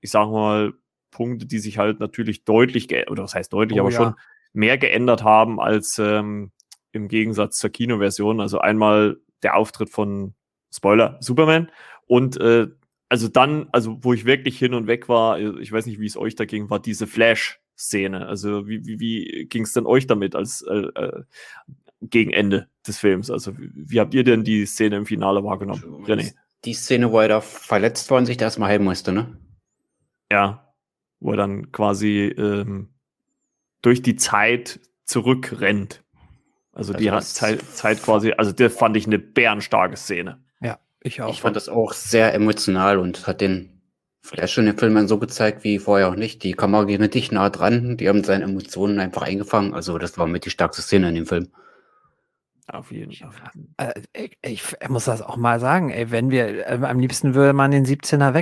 ich sag mal, Punkte, die sich halt natürlich deutlich, oder was heißt deutlich, Oh aber ja. schon mehr geändert haben als ähm, im Gegensatz zur Kinoversion. Also einmal der Auftritt von Spoiler Superman und äh, also dann, also wo ich wirklich hin und weg war, äh, ich weiß nicht, wie es euch da ging, war diese Flash-Szene. Also wie, wie, wie ging es denn euch damit als äh, äh, gegen Ende des Films? Also wie, wie habt ihr denn die Szene im Finale wahrgenommen? René. Die Szene, wo er da verletzt war und sich da erstmal heilen musste, ne? Ja, wo er dann quasi ähm, durch die Zeit zurückrennt. Also die Also das- Zeit, Zeit quasi, also der fand ich eine bärenstarke Szene. Ich auch. Ich fand das auch sehr emotional und hat den Flash in den Filmen so gezeigt wie vorher auch nicht. Die Kamera ging richtig nah dran, die haben seine Emotionen einfach eingefangen. Also das war mit die stärkste Szene in dem Film. Auf jeden Fall. Äh, ich, ich, ich muss das auch mal sagen, ey, wenn wir, äh, am liebsten würde man den 17er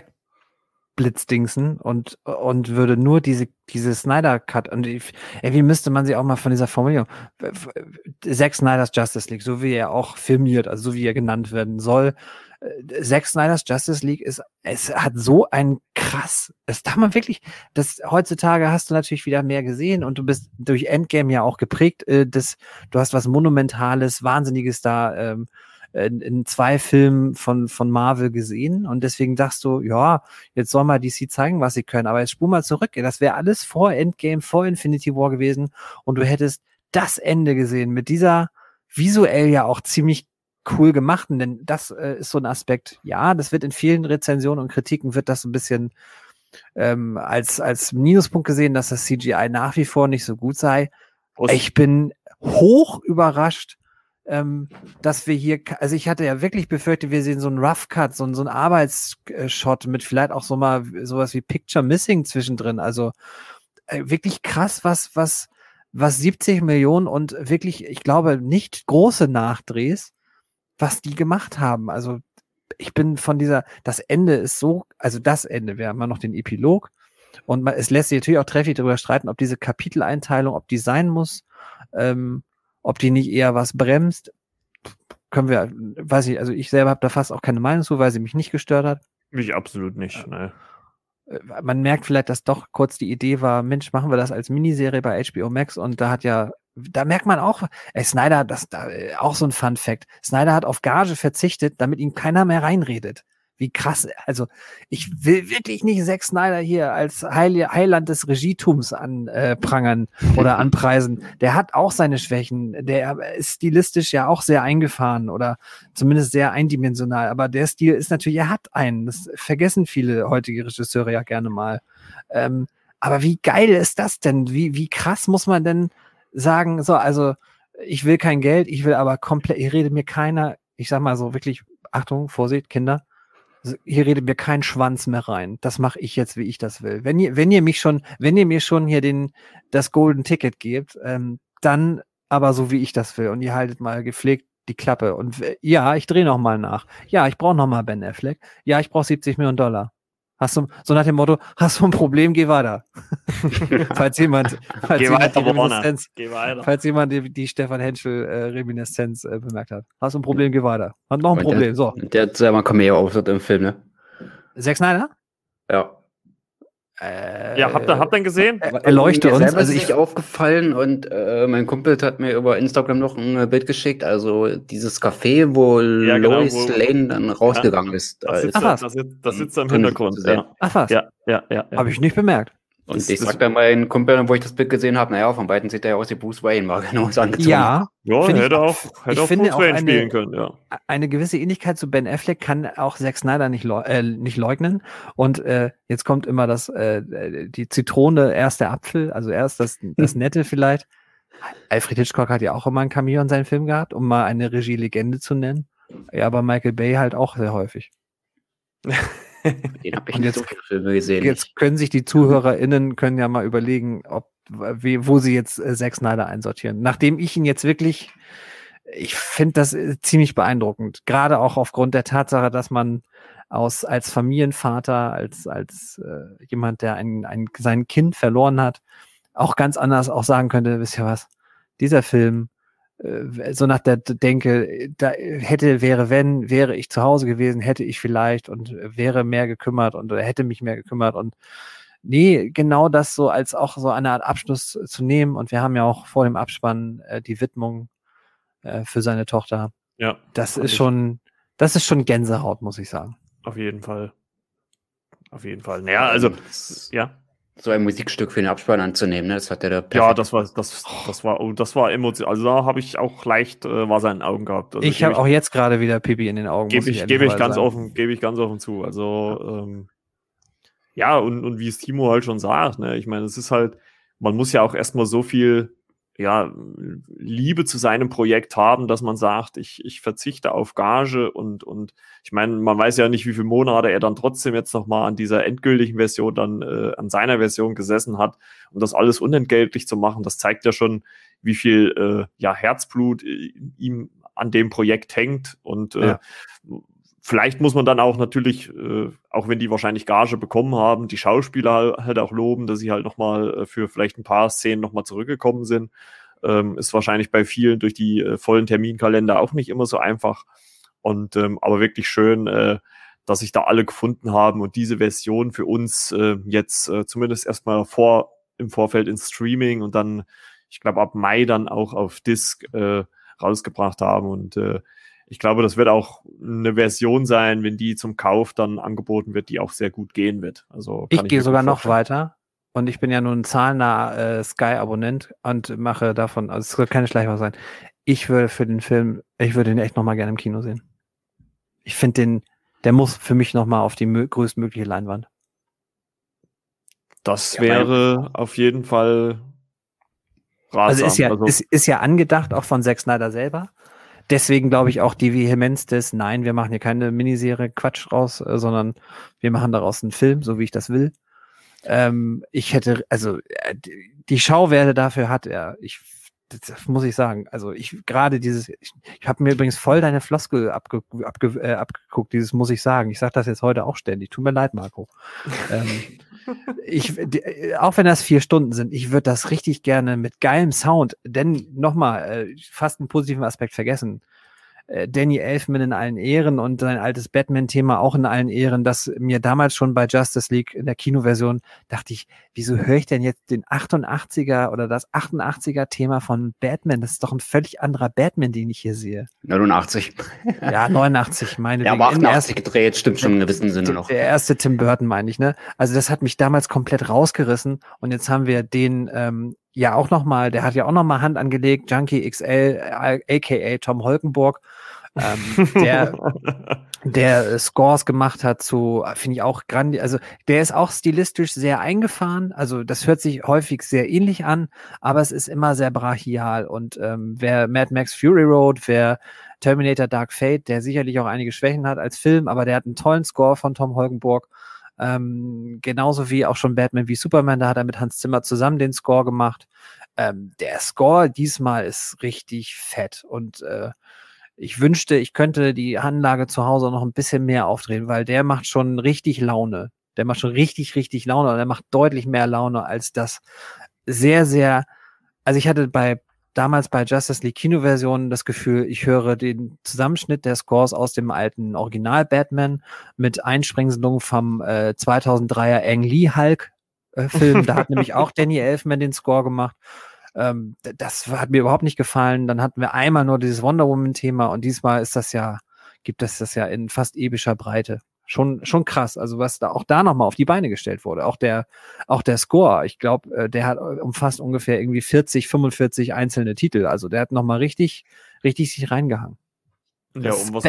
wegblitzdingsen und, und würde nur diese, diese Snyder-Cut, und ich, ey, wie müsste man sie auch mal von dieser Formulierung, w- w- Zack Snyders Justice League, so wie er auch firmiert, also so wie er genannt werden soll, äh, Zack Snyders Justice League ist, es hat so ein krass, das darf man wirklich, das heutzutage hast du natürlich wieder mehr gesehen und du bist durch Endgame ja auch geprägt, äh, das, du hast was Monumentales, Wahnsinniges da ähm, in, in zwei Filmen von, von Marvel gesehen und deswegen dachtest du, ja, jetzt soll mal DC zeigen, was sie können, aber jetzt spur mal zurück, das wäre alles vor Endgame, vor Infinity War gewesen und du hättest das Ende gesehen mit dieser visuell ja auch ziemlich cool gemachten, denn das äh, ist so ein Aspekt, ja, das wird in vielen Rezensionen und Kritiken wird das so ein bisschen ähm, als, als Minuspunkt gesehen, dass das CGI nach wie vor nicht so gut sei. Ich bin hoch überrascht, ähm, dass wir hier, also ich hatte ja wirklich befürchtet, wir sehen so einen Rough Cut, so, einen- so einen Arbeitsshot mit vielleicht auch so mal sowas wie Picture Missing zwischendrin. Also äh, wirklich krass, was, was, was 70 Millionen und wirklich, ich glaube, nicht große Nachdrehs, was die gemacht haben. Also ich bin von dieser, das Ende ist so, also das Ende, wir haben ja noch den Epilog und man, es lässt sich natürlich auch trefflich darüber streiten, ob diese Kapiteleinteilung, ob die sein muss, ähm, ob die nicht eher was bremst. Können wir, weiß ich, also ich selber habe da fast auch keine Meinung zu, weil sie mich nicht gestört hat. Mich absolut nicht. Ne. Äh, Man merkt vielleicht, dass doch kurz die Idee war, Mensch, machen wir das als Miniserie bei HBO Max und da hat ja, da merkt man auch, ey, Snyder, das da äh, auch so ein Fun Fact. Snyder hat auf Gage verzichtet, damit ihm keiner mehr reinredet. wie krass. Also ich will wirklich nicht Zack Snyder hier als Heil Heiland des Regietums anprangern äh, oder *laughs* anpreisen. Der hat auch seine Schwächen. Der ist stilistisch ja auch sehr eingefahren oder zumindest sehr eindimensional. Aber der Stil ist natürlich, er hat einen. Das vergessen viele heutige Regisseure ja gerne mal. Ähm, aber wie geil ist das denn? Wie, wie krass muss man denn sagen, so, also ich will kein Geld, ich will aber komplett, ich rede mir keiner, ich sag mal so wirklich, Achtung, Vorsicht, Kinder, hier redet mir kein Schwanz mehr rein. Das mache ich jetzt, wie ich das will. Wenn ihr, wenn ihr mich schon, wenn ihr mir schon hier den, das Golden Ticket gebt, ähm, dann aber so, wie ich das will. Und ihr haltet mal gepflegt die Klappe. Und ja, ich drehe noch mal nach. Ja, ich brauche noch mal Ben Affleck. Ja, ich brauche 70 Millionen Dollar. Hast du, so nach dem Motto, hast du ein Problem, geh weiter. *laughs* falls jemand, falls Geh jemand weiter, die. Reminiszenz, Geh weiter. falls jemand die, die Stefan Henschel äh, Reminiszenz äh, bemerkt hat. Hast du ein Problem, geh weiter. Hat noch ein Und Problem. So. Der hat selber Cameo-Auftritt im Film, ne? Zack Snyder? Ja. Äh, Ja, habt ihr, habt ihr gesehen? Er- erleuchte uns. selber Also ist ich, nicht aufgefallen und äh, mein Kumpel hat mir über Instagram noch ein äh, Bild geschickt. Also dieses Café, wo Ja, genau, Lois wo- Lane dann rausgegangen ist. Das als- sitzt, Ach, da, was? das sitzt, das sitzt da im Hintergrund. Ja, ach was, ja, ja. ja, ja. habe ich nicht bemerkt. Und das- ich das- sagte mein Kumpel, wo ich das Bild gesehen habe, naja, von beiden sieht er ja aus wie Bruce Wayne, war *laughs* genau so angezogen. Ja, Ja, hätte auch- hätte auch Bruce auch Wayne eine- spielen können, ja. eine gewisse Ähnlichkeit zu Ben Affleck kann auch Zack Snyder nicht, leu äh, nicht leugnen. Und äh, jetzt kommt immer das, äh, die Zitrone, erst der Apfel, also erst das, *laughs* das Nette vielleicht. Alfred Hitchcock hat ja auch immer ein Cameo in seinen Film gehabt, um mal eine Regielegende zu nennen. Ja, aber Michael Bay halt auch sehr häufig. *laughs* Den habe ich nicht jetzt- so viele Filme gesehen. Jetzt können sich die ZuhörerInnen können ja mal überlegen, ob, wie, wo sie jetzt äh, Zack Snyder einsortieren. Nachdem ich ihn jetzt wirklich, ich finde das äh, ziemlich beeindruckend. Gerade auch aufgrund der Tatsache, dass man aus, als Familienvater, als, als äh, jemand, der ein, ein, sein Kind verloren hat, auch ganz anders auch sagen könnte, wisst ihr was, dieser Film, so nach der Denke, da hätte, wäre, wenn, wäre ich zu Hause gewesen, hätte ich vielleicht und wäre mehr gekümmert und oder hätte mich mehr gekümmert und nee, genau das so als auch so eine Art Abschluss zu nehmen und wir haben ja auch vor dem Abspann äh, die Widmung äh, für seine Tochter. Ja, Das ist schon, das ist schon Gänsehaut, muss ich sagen. Auf jeden Fall. Auf jeden Fall. Naja, also, ja. So ein Musikstück für den Abspann anzunehmen, ne? das hat er da Ja, das war, das, das war, oh, das war emotional. Also da habe ich auch leicht äh, Wasser in den Augen gehabt. Also ich habe auch jetzt gerade wieder Pipi in den Augen. gebe muss ich, gebe ich ganz sagen. offen, gebe ich ganz offen zu. Also ähm, ja, und, und wie es Timo halt schon sagt, ne, ich meine, es ist halt, man muss ja auch erstmal so viel ja, Liebe zu seinem Projekt haben, dass man sagt, ich, ich verzichte auf Gage und, und ich meine, man weiß ja nicht, wie viele Monate er dann trotzdem jetzt nochmal an dieser endgültigen Version dann äh, an seiner Version gesessen hat, um das alles unentgeltlich zu machen. Das zeigt ja schon, wie viel äh, ja, Herzblut äh, ihm an dem Projekt hängt und äh, Ja. Vielleicht muss man dann auch natürlich, äh, auch wenn die wahrscheinlich Gage bekommen haben, die Schauspieler halt auch loben, dass sie halt nochmal äh, für vielleicht ein paar Szenen nochmal zurückgekommen sind. Ähm, ist wahrscheinlich bei vielen durch die äh, vollen Terminkalender auch nicht immer so einfach. Und ähm, aber wirklich schön, äh, dass sich da alle gefunden haben und diese Version für uns äh, jetzt äh, zumindest erstmal vor im Vorfeld ins Streaming und dann, ich glaube, ab Mai dann auch auf Disc äh, rausgebracht haben. Und äh, ich glaube, das wird auch eine Version sein, wenn die zum Kauf dann angeboten wird, die auch sehr gut gehen wird. Also Ich kann gehe sogar noch weiter. Und ich bin ja nun zahlender äh, Sky-Abonnent und mache davon, also es soll keine Schleichwerbung sein. Ich würde für den Film, ich würde ihn echt noch mal gerne im Kino sehen. Ich finde den, der muss für mich noch mal auf die mö- größtmögliche Leinwand. Das Ja, wäre auf jeden Fall ratsam. Also ist ja, Also, ist, ist ja angedacht, auch von Zack Snyder selber. Deswegen glaube ich auch die Vehemenz des, nein, wir machen hier keine Miniserie Quatsch raus, äh, sondern wir machen daraus einen Film, so wie ich das will. Ähm, ich hätte, also äh, die- Schauwerte dafür hat er. Ich, das muss ich sagen. Also ich gerade dieses, ich, ich habe mir übrigens voll deine Floskel abge, abge, äh, abgeguckt, dieses muss ich sagen. Ich sage das jetzt heute auch ständig. Tut mir leid, Marco. ähm, *laughs* ich, auch wenn das vier Stunden sind, ich würde das richtig gerne mit geilem Sound, denn nochmal, äh, fast einen positiven Aspekt vergessen. Äh, Danny Elfman in allen Ehren und sein altes Batman-Thema auch in allen Ehren, dass mir damals schon bei Justice League in der Kinoversion dachte ich, wieso höre ich denn jetzt den 88er oder das 88er Thema von Batman? Das ist doch ein völlig anderer Batman, den ich hier sehe. 89. *laughs* Ja, 89, meine Ja, aber 88 gedreht, stimmt schon im gewissen Sinne der, noch. der erste Tim Burton, meine ich, ne? Also das hat mich damals komplett rausgerissen und jetzt haben wir den ähm, ja auch nochmal, der hat ja auch nochmal Hand angelegt, Junkie XL, äh, aka Tom Holkenburg, ähm, der, *laughs* der äh, Scores gemacht hat zu, finde ich auch grandios, also der ist auch stilistisch sehr eingefahren, also das hört sich häufig sehr ähnlich an, aber es ist immer sehr brachial und ähm, wer Mad Max Fury Road, wer Terminator Dark Fate, der sicherlich auch einige Schwächen hat als Film, aber der hat einen tollen Score von Tom Holkenburg. Ähm, genauso wie auch schon Batman wie Superman, da hat er mit Hans Zimmer zusammen den Score gemacht. Ähm, der Score diesmal ist richtig fett und äh, ich wünschte, ich könnte die Anlage zu Hause noch ein bisschen mehr aufdrehen, weil der macht schon richtig Laune. Der macht schon richtig, richtig Laune und der macht deutlich mehr Laune als das sehr, sehr. Also ich hatte bei damals bei Justice League Kinoversion das Gefühl, ich höre den Zusammenschnitt der Scores aus dem alten Original Batman mit Einsprengselung vom äh, 2003er Ang Lee Hulk äh, Film. Da hat nämlich auch *laughs* Danny Elfman den Score gemacht. Ähm, das hat mir überhaupt nicht gefallen. Dann hatten wir einmal nur dieses Wonder Woman Thema und diesmal ist das ja, gibt es das ja in fast epischer Breite schon, schon krass. Also was da auch da nochmal auf die Beine gestellt wurde. Auch der, auch der Score, ich glaube, äh, der hat umfasst ungefähr irgendwie 40, 45 einzelne Titel. Also der hat nochmal richtig, richtig sich reingehangen. Ja, um was,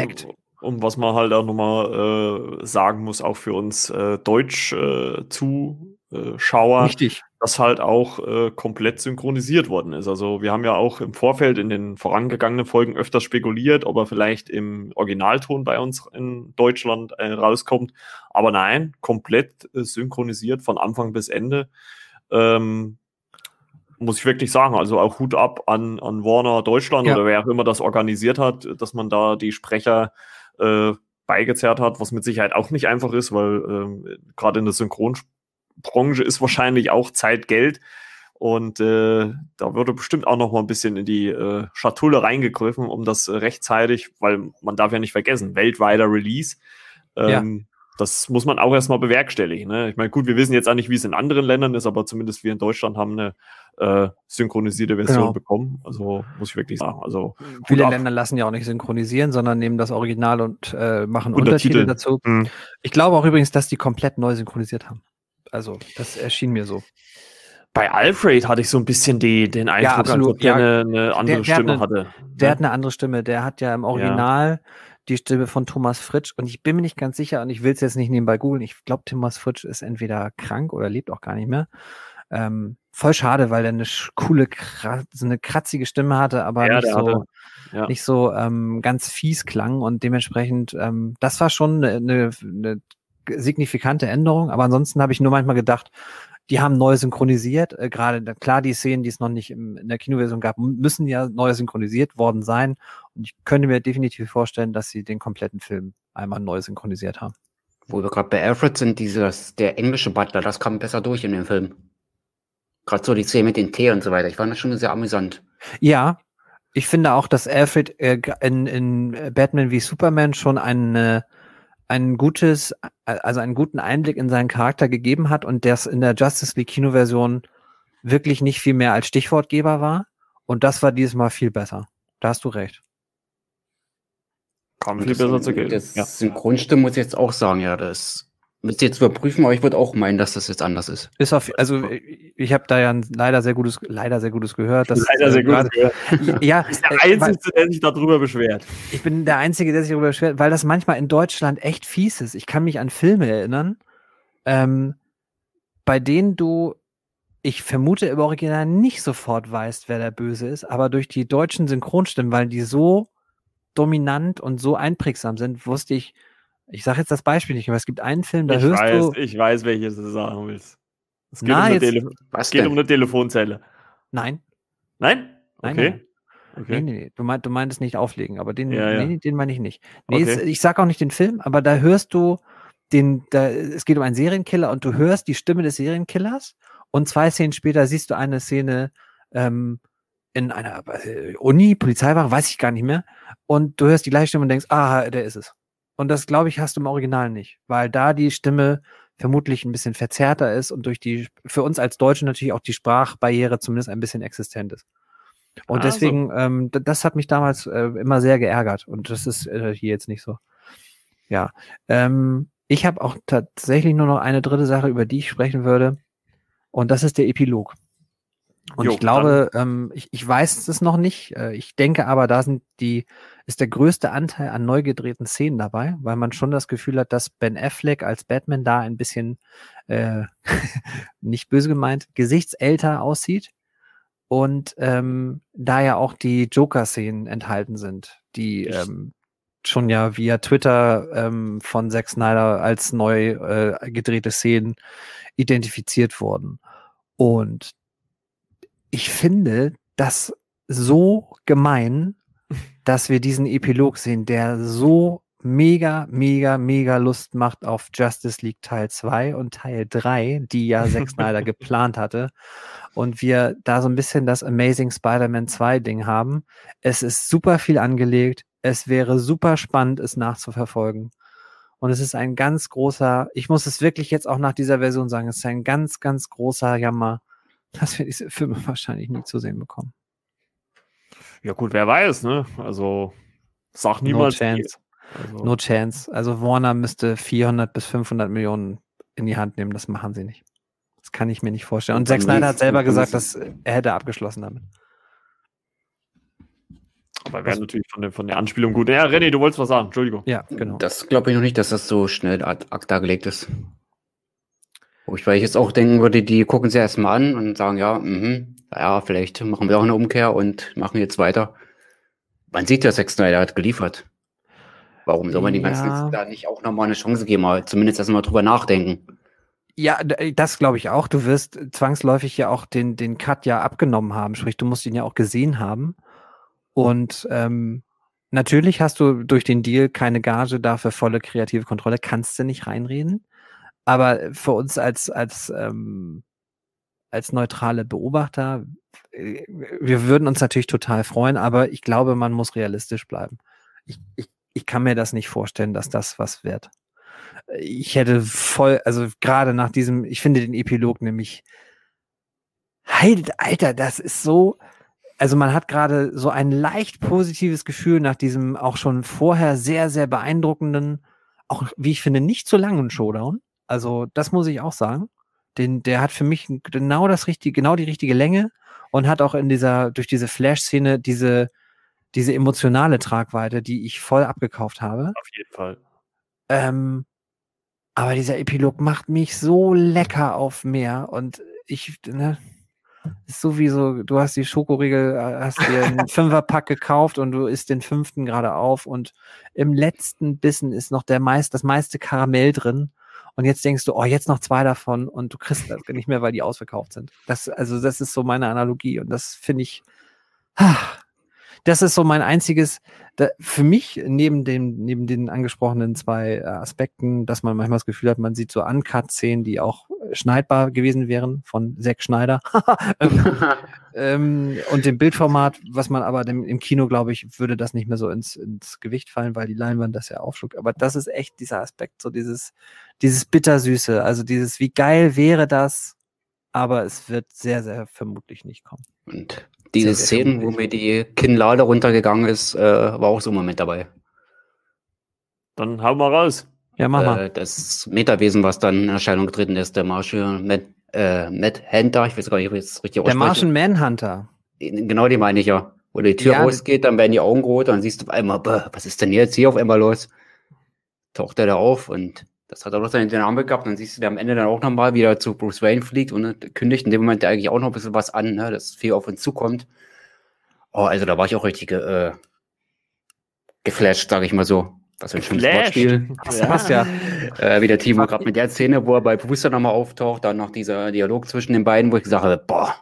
um was man halt auch nochmal äh, sagen muss, auch für uns äh, Deutsch-Zuschauer, Richtig. dass halt auch äh, komplett synchronisiert worden ist. Also wir haben ja auch im Vorfeld in den vorangegangenen Folgen öfters spekuliert, ob er vielleicht im Originalton bei uns in Deutschland äh, rauskommt. Aber nein, komplett äh, synchronisiert von Anfang bis Ende. Ähm, muss ich wirklich sagen, also auch Hut ab an, an Warner Deutschland Ja. oder wer auch immer das organisiert hat, dass man da die Sprecher äh, beigezerrt hat, was mit Sicherheit auch nicht einfach ist, weil ähm, gerade in der Synchronbranche ist wahrscheinlich auch Zeit Geld. Und äh, da würde bestimmt auch noch mal ein bisschen in die äh, Schatulle reingegriffen, um das äh, rechtzeitig, weil man darf ja nicht vergessen, weltweiter Release. Ähm, Das muss man auch erstmal bewerkstelligen. Ne? Ich meine, gut, wir wissen jetzt auch nicht, wie es in anderen Ländern ist, aber zumindest wir in Deutschland haben eine äh, synchronisierte Version Genau. bekommen. Also muss ich wirklich sagen. Also Viele ab. Länder lassen ja auch nicht synchronisieren, sondern nehmen das Original und äh, machen Untertitel. Untertitel dazu. Hm. Ich glaube auch übrigens, dass die komplett neu synchronisiert haben. Also, das erschien mir so. Bei Alfred hatte ich so ein bisschen die, den Eindruck, als absolut. der Ja. eine, eine andere der hat Stimme eine- hatte. Der Ne? hat eine andere Stimme. Der hat ja im Original die Stimme von Thomas Fritsch. Und ich bin mir nicht ganz sicher, und ich will es jetzt nicht nebenbei googeln. Ich glaube, Thomas Fritsch ist entweder krank oder lebt auch gar nicht mehr. Ähm, voll schade, weil er eine coole, so eine kratzige Stimme hatte, aber Ja, nicht der so, hatte- ja. nicht so ähm, ganz fies klang. Und dementsprechend, ähm, das war schon eine, eine, eine signifikante Änderung. Aber ansonsten habe ich nur manchmal gedacht, die haben neu synchronisiert. Äh, Gerade klar, die Szenen, die es noch nicht im, in der Kinoversion gab, müssen ja neu synchronisiert worden sein. Und ich könnte mir definitiv vorstellen, dass sie den kompletten Film einmal neu synchronisiert haben. Wo wir gerade bei Alfred sind, dieses, der englische Butler, das kam besser durch in dem Film. Gerade so die Szene mit den Tee und so weiter. Ich fand das schon sehr amüsant. Ja, ich finde auch, dass Alfred äh, in, in Batman wie Superman schon eine, ein gutes, also einen guten Einblick in seinen Charakter gegeben hat und das in der Justice League Kinoversion wirklich nicht viel mehr als Stichwortgeber war. Und das war dieses Mal viel besser. Da hast du recht. Kam Und viel besser zu gehen. Das Ja. Synchronstimme muss ich jetzt auch sagen, ja, das müsst ihr jetzt überprüfen, aber ich würde auch meinen, dass das jetzt anders ist. Ist auf, also ich, ich habe da ja ein leider sehr gutes, leider sehr gutes gehört. dass, Leider äh, sehr gut. gerade- *laughs* Ja, ist der äh, weil- Einzige, der sich darüber beschwert. Ich bin der Einzige, der sich darüber beschwert, weil das manchmal in Deutschland echt fies ist. Ich kann mich an Filme erinnern, ähm, bei denen du, ich vermute im Original nicht sofort weißt, wer der Böse ist, aber durch die deutschen Synchronstimmen, weil die so dominant und so einprägsam sind, wusste ich, ich sage jetzt das Beispiel nicht, aber es gibt einen Film, da Ich hörst weiß, du, ich weiß, welches du sagen willst. Es geht, Na, um, eine jetzt- Tele Was es geht um eine Telefonzelle. nein, Nein? Nein, Okay. nein. okay. Nee, nee, nee. Du, meint, du meintest nicht auflegen, aber den, Ja, ja. Nee, den meine ich nicht. Nee, Okay. es, ich sag auch nicht den Film, aber da hörst du den, da, es geht um einen Serienkiller und du hörst die Stimme des Serienkillers und zwei Szenen später siehst du eine Szene, ähm, in einer äh, Uni, Polizeiwache, weiß ich gar nicht mehr. Und du hörst die gleiche Stimme und denkst, ah, der ist es. Und das, glaube ich, hast du im Original nicht, weil da die Stimme vermutlich ein bisschen verzerrter ist und durch die, für uns als Deutsche natürlich auch die Sprachbarriere zumindest ein bisschen existent ist. Und Also. deswegen, ähm, das hat mich damals äh, immer sehr geärgert und das ist äh, hier jetzt nicht so. Ja, ähm, ich habe auch tatsächlich nur noch eine dritte Sache, über die ich sprechen würde und das ist der Epilog. Und Jo, ich glaube, ähm, ich, ich weiß es noch nicht. Äh, ich denke aber, da sind die, ist der größte Anteil an neu gedrehten Szenen dabei, weil man schon das Gefühl hat, dass Ben Affleck als Batman da ein bisschen, äh, *laughs* nicht böse gemeint, gesichtsälter aussieht. Und ähm, da ja auch die Joker-Szenen enthalten sind, die ähm, schon ja via Twitter ähm, von Zack Snyder als neu äh, gedrehte Szenen identifiziert wurden. Und ich finde das so gemein, dass wir diesen Epilog sehen, der so mega, mega, mega Lust macht auf Justice League Teil 2 und Teil 3, die ja *laughs* Zack Snyder geplant hatte. Und wir da so ein bisschen das Amazing Spider-Man 2 Ding haben. Es ist super viel angelegt. Es wäre super spannend, es nachzuverfolgen. Und es ist ein ganz großer, ich muss es wirklich jetzt auch nach dieser Version sagen, es ist ein ganz, ganz großer Jammer, dass wir diese Filme *laughs* wahrscheinlich nie zu sehen bekommen. Ja, gut, wer weiß, ne? Also, sag niemals. no chance. Also, No chance. Also Warner müsste 400 bis 500 Millionen in die Hand nehmen. Das machen sie nicht. Das kann ich mir nicht vorstellen. Und Und Zack Snyder hat selber gesagt, dass er hätte abgeschlossen damit. aber wäre natürlich von der, von der Anspielung gut. Ja, René, du wolltest was sagen. Entschuldigung. Ja, genau. Das glaube ich noch nicht, dass das so schnell ad acta gelegt ist. Wo ich, weil ich jetzt auch denken würde, die gucken sie erstmal an und sagen, ja, mhm, ja, vielleicht machen wir auch eine Umkehr und machen jetzt weiter. Man sieht ja, Zack Snyder hat geliefert. Warum soll man die ganzen Ja. jetzt da nicht auch nochmal eine Chance geben, mal zumindest erstmal drüber nachdenken? Ja, das glaube ich auch. Du wirst zwangsläufig ja auch den, den Cut ja abgenommen haben. Sprich, du musst ihn ja auch gesehen haben. Und ähm, natürlich hast du durch den Deal keine Gage dafür volle kreative Kontrolle, kannst du nicht reinreden. Aber für uns als, als, ähm, als neutrale Beobachter, äh, wir würden uns natürlich total freuen, aber ich glaube, man muss realistisch bleiben. Ich, ich, ich kann mir das nicht vorstellen, dass das was wird ich hätte voll, also gerade nach diesem, ich finde den Epilog nämlich, Heil, Alter, das ist so, also man hat gerade so ein leicht positives Gefühl nach diesem auch schon vorher sehr, sehr beeindruckenden, auch wie ich finde, nicht so langen Showdown. Also das muss ich auch sagen. Den, der hat für mich genau das richtige, genau die richtige Länge und hat auch in dieser, durch diese Flash-Szene diese, diese emotionale Tragweite, die ich voll abgekauft habe. Auf jeden Fall. Ähm, aber dieser Epilog macht mich so lecker auf mehr und ich, ne, ist sowieso, du hast die Schokoriegel, äh, hast dir einen *laughs* Fünferpack gekauft und du isst den fünften gerade auf und im letzten Bissen ist noch der meist, das meiste Karamell drin und jetzt denkst du, oh, jetzt noch zwei davon und du kriegst das nicht mehr, weil die ausverkauft sind. Das, also das ist so meine Analogie und das finde ich, ah, das ist so mein einziges, da, für mich neben dem, neben den angesprochenen zwei äh, Aspekten, dass man manchmal das Gefühl hat, man sieht so Uncut-Szenen, die auch schneidbar gewesen wären von Zack Schneider. *laughs* ähm, ähm, und dem Bildformat, was man aber dem, im Kino, glaube ich, würde das nicht mehr so ins, ins Gewicht fallen, weil die Leinwand das ja aufschluckt. Aber das ist echt dieser Aspekt, so dieses, dieses Bittersüße, also dieses, wie geil wäre das, aber es wird sehr, sehr vermutlich nicht kommen. Und diese Sehr, Szenen, wo mir die Kinnlade runtergegangen ist, äh, war auch so ein Moment dabei. Dann hau mal raus. Ja, mach mal. Äh, das Metawesen, was dann in Erscheinung getreten ist, der Martial Matt, äh, Matt Hunter, ich weiß gar nicht, ob ich jetzt richtig Der ausspreche. Martian Manhunter. Genau, die meine ich ja. Wo die Tür Ja, rausgeht, dann werden die Augen rot, dann siehst du auf einmal, was ist denn jetzt hier auf einmal los? Taucht er da auf und das hat er doch dann den Arm gehabt, dann siehst du, der am Ende dann auch nochmal wieder zu Bruce Wayne fliegt und ne, kündigt in dem Moment eigentlich auch noch ein bisschen was an, ne, dass viel auf uns zukommt. Oh, also da war ich auch richtig äh, geflasht, sage ich mal so. Was für ein schönes. Wortspiel. Das passt ja. Äh, wie der Timo gerade mit der Szene, wo er bei Booster nochmal auftaucht, dann noch dieser Dialog zwischen den beiden, wo ich gesagt habe, boah,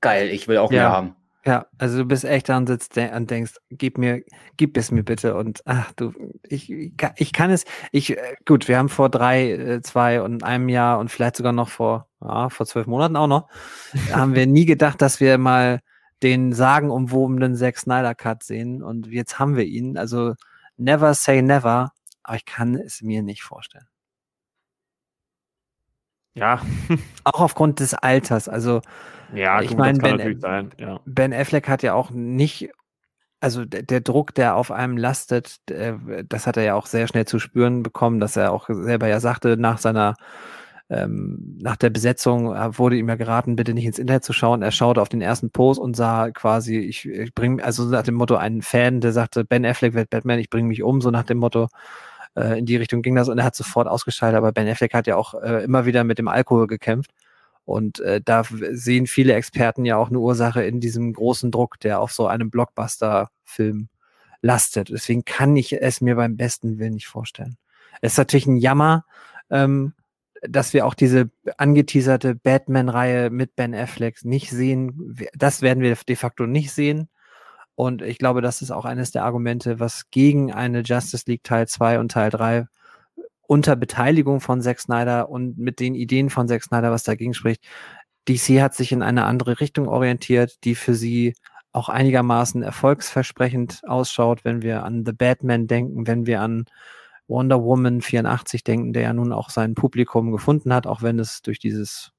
geil, ich will auch Ja. mehr haben. Ja, also du bist echt da und sitzt de- und denkst, gib mir, gib es mir bitte und ach du, ich, ich kann- es, ich, äh, gut, wir haben vor drei, äh, zwei und einem Jahr und vielleicht sogar noch vor, ja, vor zwölf Monaten auch noch, *laughs* haben wir nie gedacht, dass wir mal den sagenumwobenen Zack Snyder Cut sehen und jetzt haben wir ihn. Also never say never, aber ich kann es mir nicht vorstellen. Ja. *laughs* Auch aufgrund des Alters. Also ja, ich meine, ben, ja. ben Affleck hat ja auch nicht also der, der, Druck, der auf einem lastet, das hat er ja auch sehr schnell zu spüren bekommen, dass er auch selber ja sagte, nach seiner, ähm, nach der Besetzung äh, wurde ihm ja geraten, bitte nicht ins Internet zu schauen. Er schaute auf den ersten Post und sah quasi, ich, ich bringe, also nach dem Motto, einen Fan, der sagte, Ben Affleck wird Batman, ich bringe mich um, so nach dem Motto, äh, in die Richtung ging das und er hat sofort ausgeschaltet, aber Ben Affleck hat ja auch äh, immer wieder mit dem Alkohol gekämpft. Und äh, da sehen viele Experten ja auch eine Ursache in diesem großen Druck, der auf so einem Blockbuster-Film lastet. Deswegen kann ich es mir beim besten Willen nicht vorstellen. Es ist natürlich ein Jammer, ähm, dass wir auch diese angeteaserte Batman-Reihe mit Ben Affleck nicht sehen. Das werden wir de facto nicht sehen. Und ich glaube, das ist auch eines der Argumente, was gegen eine Justice League Teil 2 und Teil 3 unter Beteiligung von Zack Snyder und mit den Ideen von Zack Snyder, was dagegen spricht. DC hat sich in eine andere Richtung orientiert, die für sie auch einigermaßen erfolgsversprechend ausschaut, wenn wir an The Batman denken, wenn wir an Wonder Woman 84 denken, der ja nun auch sein Publikum gefunden hat, auch wenn es durch dieses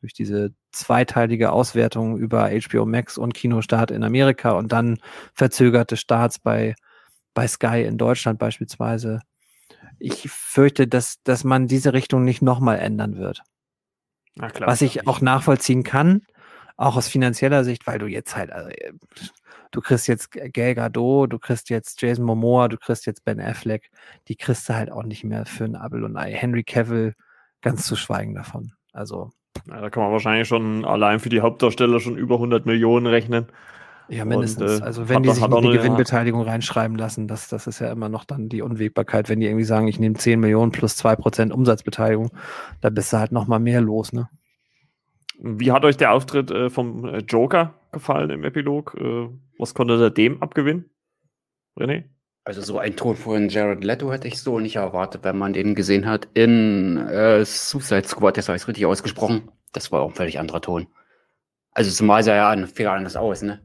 durch diese zweiteilige Auswertung über HBO Max und Kinostart in Amerika und dann verzögerte Starts bei, bei Sky in Deutschland beispielsweise ich fürchte, dass, dass man diese Richtung nicht nochmal ändern wird. Klar, Was ich auch nachvollziehen kann, auch aus finanzieller Sicht, weil du jetzt halt, also, du kriegst jetzt Gal Gadot, du kriegst jetzt Jason Momoa, du kriegst jetzt Ben Affleck, die kriegst du halt auch nicht mehr für ein Abel und Ei. Henry Cavill, ganz zu schweigen davon. Also. Ja, da kann man wahrscheinlich schon allein für die Hauptdarsteller schon über 100 Millionen rechnen. Ja, mindestens. Und, äh, also wenn die sich in die Gewinnbeteiligung reinschreiben lassen, das, das ist ja immer noch dann die Unwägbarkeit. Wenn die irgendwie sagen, ich nehme 10 Millionen plus 2% Umsatzbeteiligung, da bist du halt noch mal mehr los, ne? Wie hat euch der Auftritt äh, vom äh, Joker gefallen im Epilog? Äh, was konnte er dem abgewinnen? René? Also so ein Ton von Jared Leto hätte ich so nicht erwartet, wenn man den gesehen hat in äh, Suicide Squad, das heißt richtig ausgesprochen. Das war auch ein völlig anderer Ton. Also zumal sah er ja viel anders aus, ne?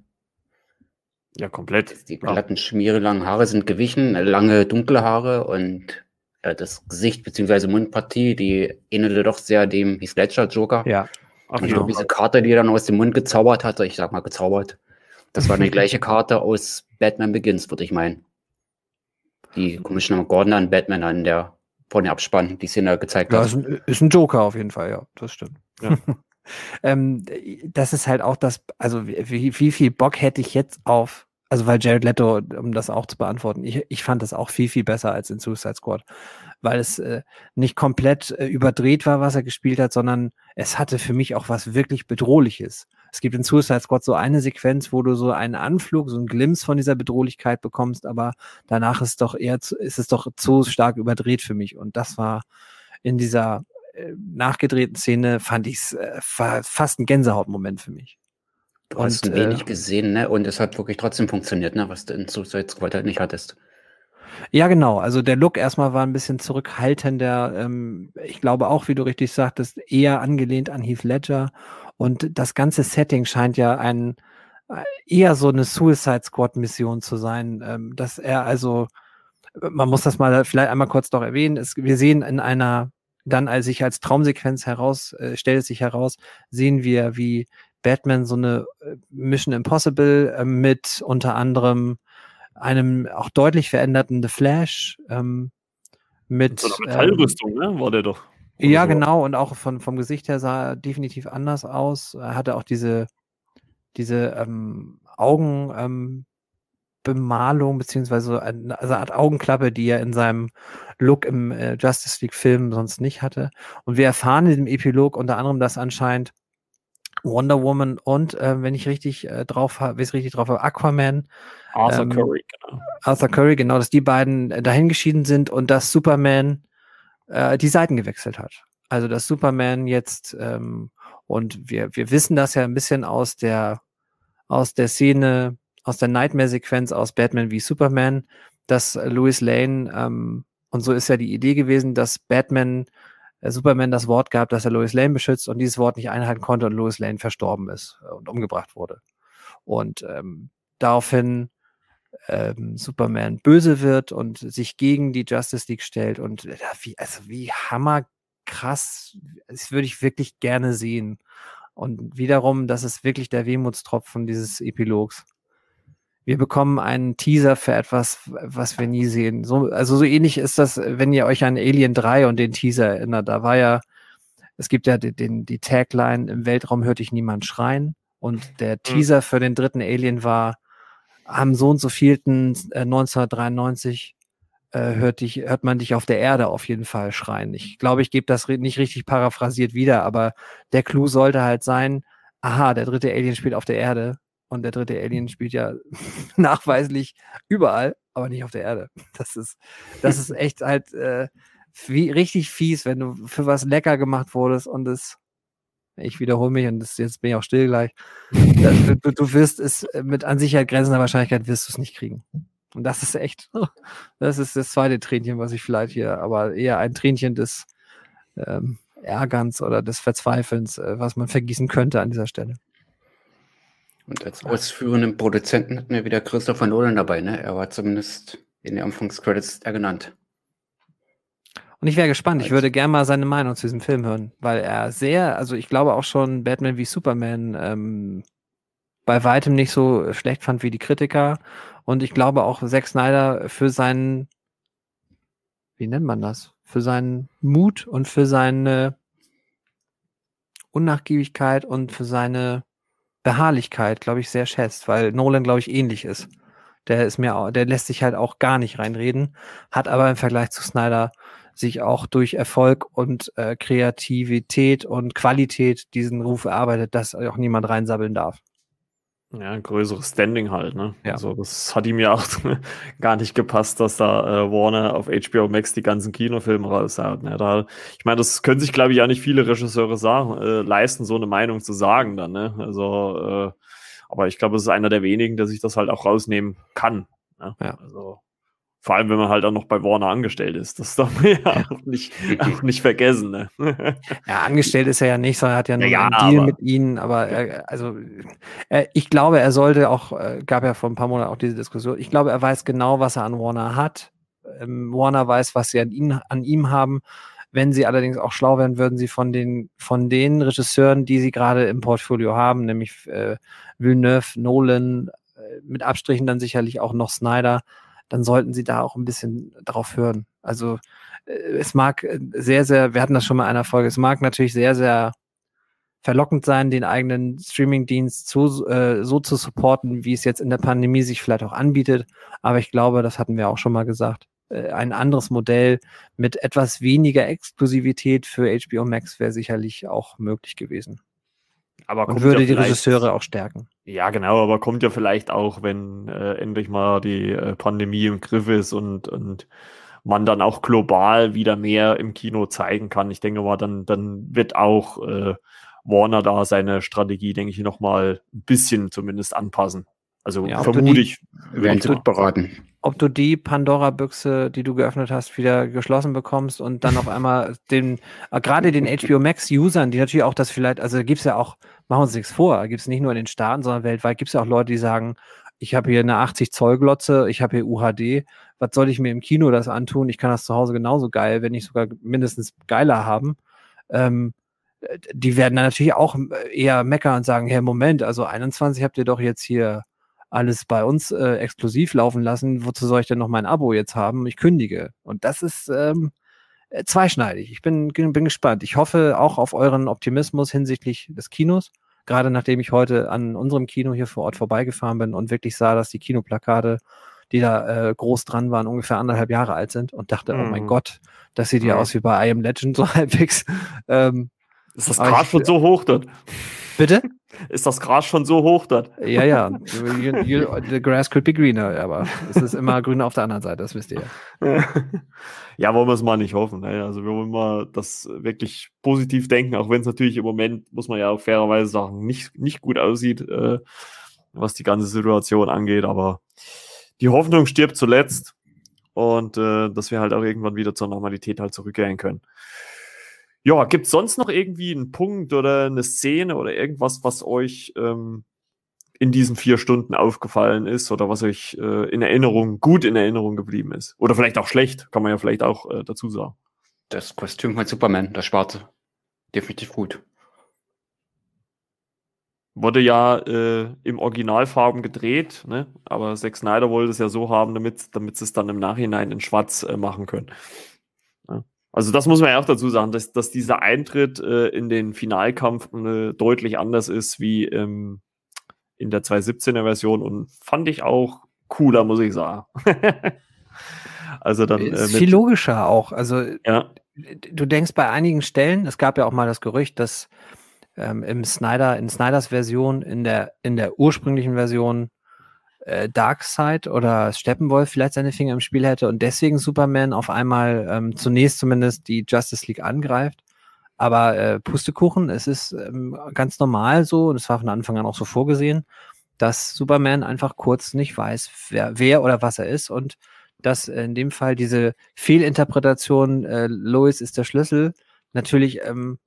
Ja, komplett. Die glatten, schmierelangen Haare sind gewichen, lange, dunkle Haare und ja, das Gesicht bzw. Mundpartie, die ähnelte doch sehr dem Heath Ledger Joker. Ja. Ach, und ich glaube, diese Karte, die er dann aus dem Mund gezaubert hatte, ich sag mal gezaubert, das war eine gleiche Karte aus Batman Begins, würde ich meinen. Die Commissioner Gordon an Batman an der vorne Abspann, die Szene gezeigt ja, hat. Ist ein, ist ein Joker auf jeden Fall, ja, das stimmt. Ja. *laughs* ähm, das ist halt auch das, also wie, wie viel Bock hätte ich jetzt auf, also weil Jared Leto, um das auch zu beantworten, ich, ich fand das auch viel, viel besser als in Suicide Squad, weil es äh, nicht komplett äh, überdreht war, was er gespielt hat, sondern es hatte für mich auch was wirklich Bedrohliches. Es gibt in Suicide Squad so eine Sequenz, wo du so einen Anflug, so einen Glimps von dieser Bedrohlichkeit bekommst, aber danach ist doch eher, zu, ist es doch zu stark überdreht für mich. Und das war in dieser äh, nachgedrehten Szene fand ich es äh, fast ein Gänsehautmoment für mich. Du und, hast wenig äh, gesehen, ne? Und es hat wirklich trotzdem funktioniert, ne? Was du in Suicide Squad halt nicht hattest. Ja, genau. Also der Look erstmal war ein bisschen zurückhaltender. Ähm, ich glaube auch, wie du richtig sagtest, eher angelehnt an Heath Ledger. Und das ganze Setting scheint ja ein äh, eher so eine Suicide Squad Mission zu sein, ähm, dass er also man muss das mal vielleicht einmal kurz doch erwähnen. Es, wir sehen in einer dann als sich als Traumsequenz heraus, äh, stellt es sich heraus, sehen wir, wie Batman so eine äh, Mission Impossible äh, mit unter anderem einem auch deutlich veränderten The Flash, ähm, mit so einer Metallrüstung, ähm, ne? War der doch. Ja, so. genau, und auch von, vom Gesicht her sah er definitiv anders aus. Er hatte auch diese, diese ähm, Augen, ähm, beziehungsweise eine, also eine Art Augenklappe, die er in seinem Look im äh, Justice League-Film sonst nicht hatte. Und wir erfahren in dem Epilog unter anderem, dass anscheinend Wonder Woman und, äh, wenn ich richtig äh, drauf habe, wie es richtig drauf habe, Aquaman. Arthur ähm, Curry, genau. Arthur Curry, genau, dass die beiden äh, dahingeschieden sind und dass Superman äh, die Seiten gewechselt hat. Also dass Superman jetzt, ähm, und wir, wir wissen das ja ein bisschen aus der, aus der Szene aus der Nightmare-Sequenz aus Batman wie Superman, dass Louis Lane, ähm, und so ist ja die Idee gewesen, dass Batman äh, Superman das Wort gab, dass er Louis Lane beschützt und dieses Wort nicht einhalten konnte und Louis Lane verstorben ist und umgebracht wurde. Und ähm, daraufhin ähm, Superman böse wird und sich gegen die Justice League stellt. Und äh, wie, also wie hammerkrass, das würde ich wirklich gerne sehen. Und wiederum, das ist wirklich der Wehmutstropfen dieses Epilogs. Wir bekommen einen Teaser für etwas, was wir nie sehen. So, also so ähnlich ist das, wenn ihr euch an Alien 3 und den Teaser erinnert. Da war ja, es gibt ja den, den, die Tagline, im Weltraum hört dich niemand schreien. Und der mhm. Teaser für den dritten Alien war, am so und so vielten äh, 1993 äh, hört, dich, hört man dich auf der Erde auf jeden Fall schreien. Ich glaube, ich gebe das nicht richtig paraphrasiert wieder, aber der Clou sollte halt sein, aha, der dritte Alien spielt auf der Erde und der dritte Alien spielt ja *laughs* nachweislich überall, aber nicht auf der Erde. Das ist, das ist echt halt äh, wie, richtig fies, wenn du für was lecker gemacht wurdest und es ich wiederhole mich und das, jetzt bin ich auch still gleich. *laughs* du, du, wirst es äh, mit an Sicherheit grenzender Wahrscheinlichkeit wirst du es nicht kriegen. Und das ist echt, *laughs* das ist das zweite Tränchen, was ich vielleicht hier, aber eher ein Tränchen des ähm, Ärgerns oder des Verzweifelns, äh, was man vergießen könnte an dieser Stelle. Und als ausführenden Produzenten hatten wir wieder Christopher Nolan dabei, ne? Er war zumindest in den Anfangscredits genannt. Und ich wäre gespannt. Ich würde gerne mal seine Meinung zu diesem Film hören, weil er sehr, also ich glaube auch schon Batman wie Superman ähm, bei weitem nicht so schlecht fand wie die Kritiker. Und ich glaube auch Zack Snyder für seinen, wie nennt man das? Für seinen Mut und für seine Unnachgiebigkeit und für seine Beharrlichkeit, glaube ich, sehr schätzt, weil Nolan, glaube ich, ähnlich ist. Der ist mir, der lässt sich halt auch gar nicht reinreden, hat aber im Vergleich zu Snyder sich auch durch Erfolg und äh, Kreativität und Qualität diesen Ruf erarbeitet, dass auch niemand reinsabbeln darf. Ja, ein größeres Standing halt, ne? Ja. Also das hat ihm ja auch *laughs* gar nicht gepasst, dass da äh, Warner auf HBO Max die ganzen Kinofilme raushaut. Ne? Da, ich meine, das können sich, glaube ich, auch nicht viele Regisseure sagen, äh, leisten, so eine Meinung zu sagen dann, ne? Also, äh, aber ich glaube, es ist einer der wenigen, der sich das halt auch rausnehmen kann. Ne? Ja. Also vor allem, wenn man halt auch noch bei Warner angestellt ist. Das *laughs* darf man ja auch nicht, auch nicht vergessen. Ne? *laughs* Ja, angestellt ist er ja nicht, sondern er hat ja nur ja, einen Deal mit ihnen. Aber er, also, er, ich glaube, er sollte auch, äh, gab ja vor ein paar Monaten auch diese Diskussion, ich glaube, er weiß genau, was er an Warner hat. Ähm, Warner weiß, was sie an, ihn, an ihm haben. Wenn sie allerdings auch schlau wären, würden sie von den, von den Regisseuren, die sie gerade im Portfolio haben, nämlich äh, Villeneuve, Nolan, äh, mit Abstrichen dann sicherlich auch noch Snyder, dann sollten sie da auch ein bisschen drauf hören. Also äh, es mag äh, sehr, sehr, wir hatten das schon mal in einer Folge, es mag natürlich sehr, sehr verlockend sein, den eigenen Streamingdienst zu, äh, so zu supporten, wie es jetzt in der Pandemie sich vielleicht auch anbietet. Aber ich glaube, das hatten wir auch schon mal gesagt. Äh, ein anderes Modell mit etwas weniger Exklusivität für HBO Max wäre sicherlich auch möglich gewesen. Aber und würde ja die Regisseure auch stärken. Ja, genau, aber kommt ja vielleicht auch, wenn äh, endlich mal die äh, Pandemie im Griff ist und, und man dann auch global wieder mehr im Kino zeigen kann. Ich denke mal, dann, dann wird auch äh, Warner da seine Strategie, denke ich, nochmal ein bisschen zumindest anpassen. Also ja, vermute ich. Werden sie gut beraten. Ob du die Pandora-Büchse, die du geöffnet hast, wieder geschlossen bekommst und dann auf einmal den, äh, gerade den HBO Max-Usern, die natürlich auch das vielleicht, also gibt es ja auch, machen wir uns nichts vor, gibt es nicht nur in den Staaten, sondern weltweit gibt es ja auch Leute, die sagen, ich habe hier eine 80 Zoll Glotze, ich habe hier UHD, was soll ich mir im Kino das antun? Ich kann das zu Hause genauso geil, wenn nicht sogar mindestens geiler haben. Ähm, die werden dann natürlich auch eher meckern und sagen, hey, Moment, also 21 habt ihr doch jetzt hier alles bei uns äh, exklusiv laufen lassen, wozu soll ich denn noch mein Abo jetzt haben? Ich kündige. Und das ist ähm, äh, zweischneidig. Ich bin, bin gespannt. Ich hoffe auch auf euren Optimismus hinsichtlich des Kinos. Gerade nachdem ich heute an unserem Kino hier vor Ort vorbeigefahren bin und wirklich sah, dass die Kinoplakate, die da äh, groß dran waren, ungefähr anderthalb Jahre alt sind und dachte, mhm. oh mein mhm. Gott, das sieht ja mhm. aus wie bei I Am Legend so *laughs* halbwegs. Ähm, ist das Gras schon so hoch dort? Bitte? *laughs* Ist das Gras schon so hoch dort? Ja, ja. You, *laughs* you, the grass could be greener, aber es ist immer grüner auf der anderen Seite, das wisst ihr ja. ja, wollen wir es mal nicht hoffen. Ne? Also wir wollen mal das wirklich positiv denken, auch wenn es natürlich im Moment, muss man ja auch fairerweise sagen, nicht, nicht gut aussieht, äh, was die ganze Situation angeht, aber die Hoffnung stirbt zuletzt und äh, dass wir halt auch irgendwann wieder zur Normalität halt zurückkehren können. Ja, gibt es sonst noch irgendwie einen Punkt oder eine Szene oder irgendwas, was euch ähm, in diesen vier Stunden aufgefallen ist oder was euch äh, in Erinnerung, gut in Erinnerung geblieben ist. Oder vielleicht auch schlecht, kann man ja vielleicht auch äh, dazu sagen. Das Kostüm von Superman, das schwarze. Definitiv gut. Wurde ja äh, im Originalfarben gedreht, ne? aber Zack Snyder wollte es ja so haben, damit, damit sie es dann im Nachhinein in Schwarz äh, machen können. Also das muss man ja auch dazu sagen, dass, dass dieser Eintritt äh, in den Finalkampf äh, deutlich anders ist wie ähm, in der 217er Version und fand ich auch cooler, muss ich sagen. *laughs* also dann. Äh, ist viel logischer auch. Also ja. du denkst bei einigen Stellen, es gab ja auch mal das Gerücht, dass ähm, im Snyder, in Snyders Version, in der, in der ursprünglichen Version äh, Darkseid oder Steppenwolf vielleicht seine Finger im Spiel hätte und deswegen Superman auf einmal ähm, zunächst zumindest die Justice League angreift. Aber äh, Pustekuchen, es ist ähm, ganz normal so, und es war von Anfang an auch so vorgesehen, dass Superman einfach kurz nicht weiß, wer, wer oder was er ist und dass in dem Fall diese Fehlinterpretation, äh, Lois ist der Schlüssel, natürlich ähm,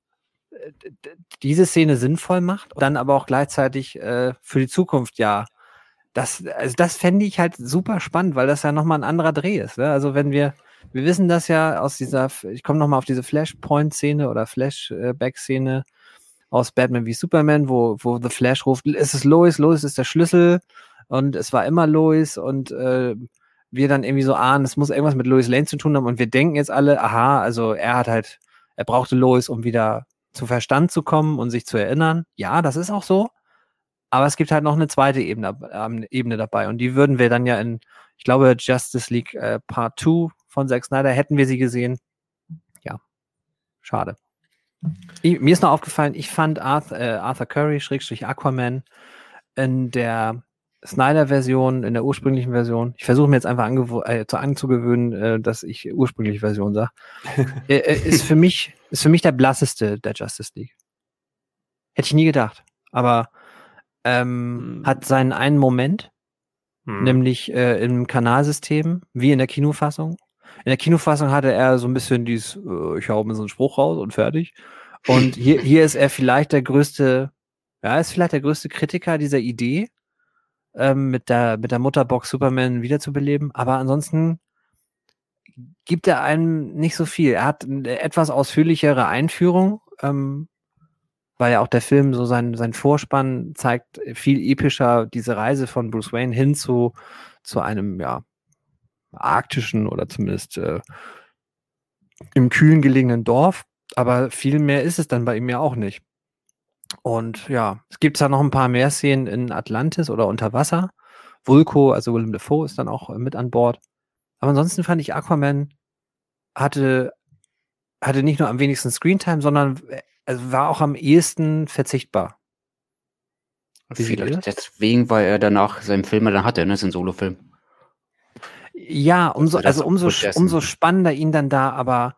diese Szene sinnvoll macht, dann aber auch gleichzeitig äh, für die Zukunft ja. Das, also das fände ich halt super spannend, weil das ja nochmal ein anderer Dreh ist. Ne? Also wenn wir, wir wissen das ja aus dieser, ich komme nochmal auf diese Flashpoint-Szene oder Flashback-Szene aus Batman wie Superman, wo, wo The Flash ruft, es ist Lois, Lois ist der Schlüssel und es war immer Lois und äh, wir dann irgendwie so ahnen, es muss irgendwas mit Lois Lane zu tun haben und wir denken jetzt alle, aha, also er hat halt, er brauchte Lois, um wieder zu Verstand zu kommen und sich zu erinnern. Ja, das ist auch so. Aber es gibt halt noch eine zweite Ebene, äh, Ebene dabei. Und die würden wir dann ja in, ich glaube, Justice League äh, Part 2 von Zack Snyder, hätten wir sie gesehen. Ja, schade. Ich, mir ist noch aufgefallen, ich fand Arthur, äh, Arthur Curry, Schrägstrich Aquaman, in der Snyder-Version, in der ursprünglichen Version. Ich versuche mir jetzt einfach äh, zu anzugewöhnen, äh, dass ich ursprüngliche Version sage. *laughs* äh, äh, ist, für mich, ist für mich der blasseste der Justice League. Hätte ich nie gedacht. Aber ähm, hm. hat seinen einen Moment, hm. nämlich äh, im Kanalsystem, wie in der Kinofassung. In der Kinofassung hatte er so ein bisschen dieses, äh, ich hau mir so einen Spruch raus und fertig. Und hier, *laughs* hier ist er vielleicht der größte, ja, ist vielleicht der größte Kritiker dieser Idee, ähm, mit, der, mit der Mutterbox Superman wiederzubeleben. Aber ansonsten gibt er einem nicht so viel. Er hat eine etwas ausführlichere Einführung, ähm, weil ja auch der Film so sein, sein Vorspann zeigt viel epischer diese Reise von Bruce Wayne hin zu, zu einem, ja, arktischen oder zumindest äh, im kühlen gelegenen Dorf. Aber viel mehr ist es dann bei ihm ja auch nicht. Und ja, es gibt da noch ein paar mehr Szenen in Atlantis oder unter Wasser. Vulko, also Willem Dafoe, ist dann auch mit an Bord. Aber ansonsten fand ich Aquaman hatte, hatte nicht nur am wenigsten Screentime, sondern also war auch am ehesten verzichtbar. Wie Vielleicht deswegen, weil er danach seinen Film dann hatte, ne, sein Solofilm. Ja, umso, also umso, umso spannender ihn dann da aber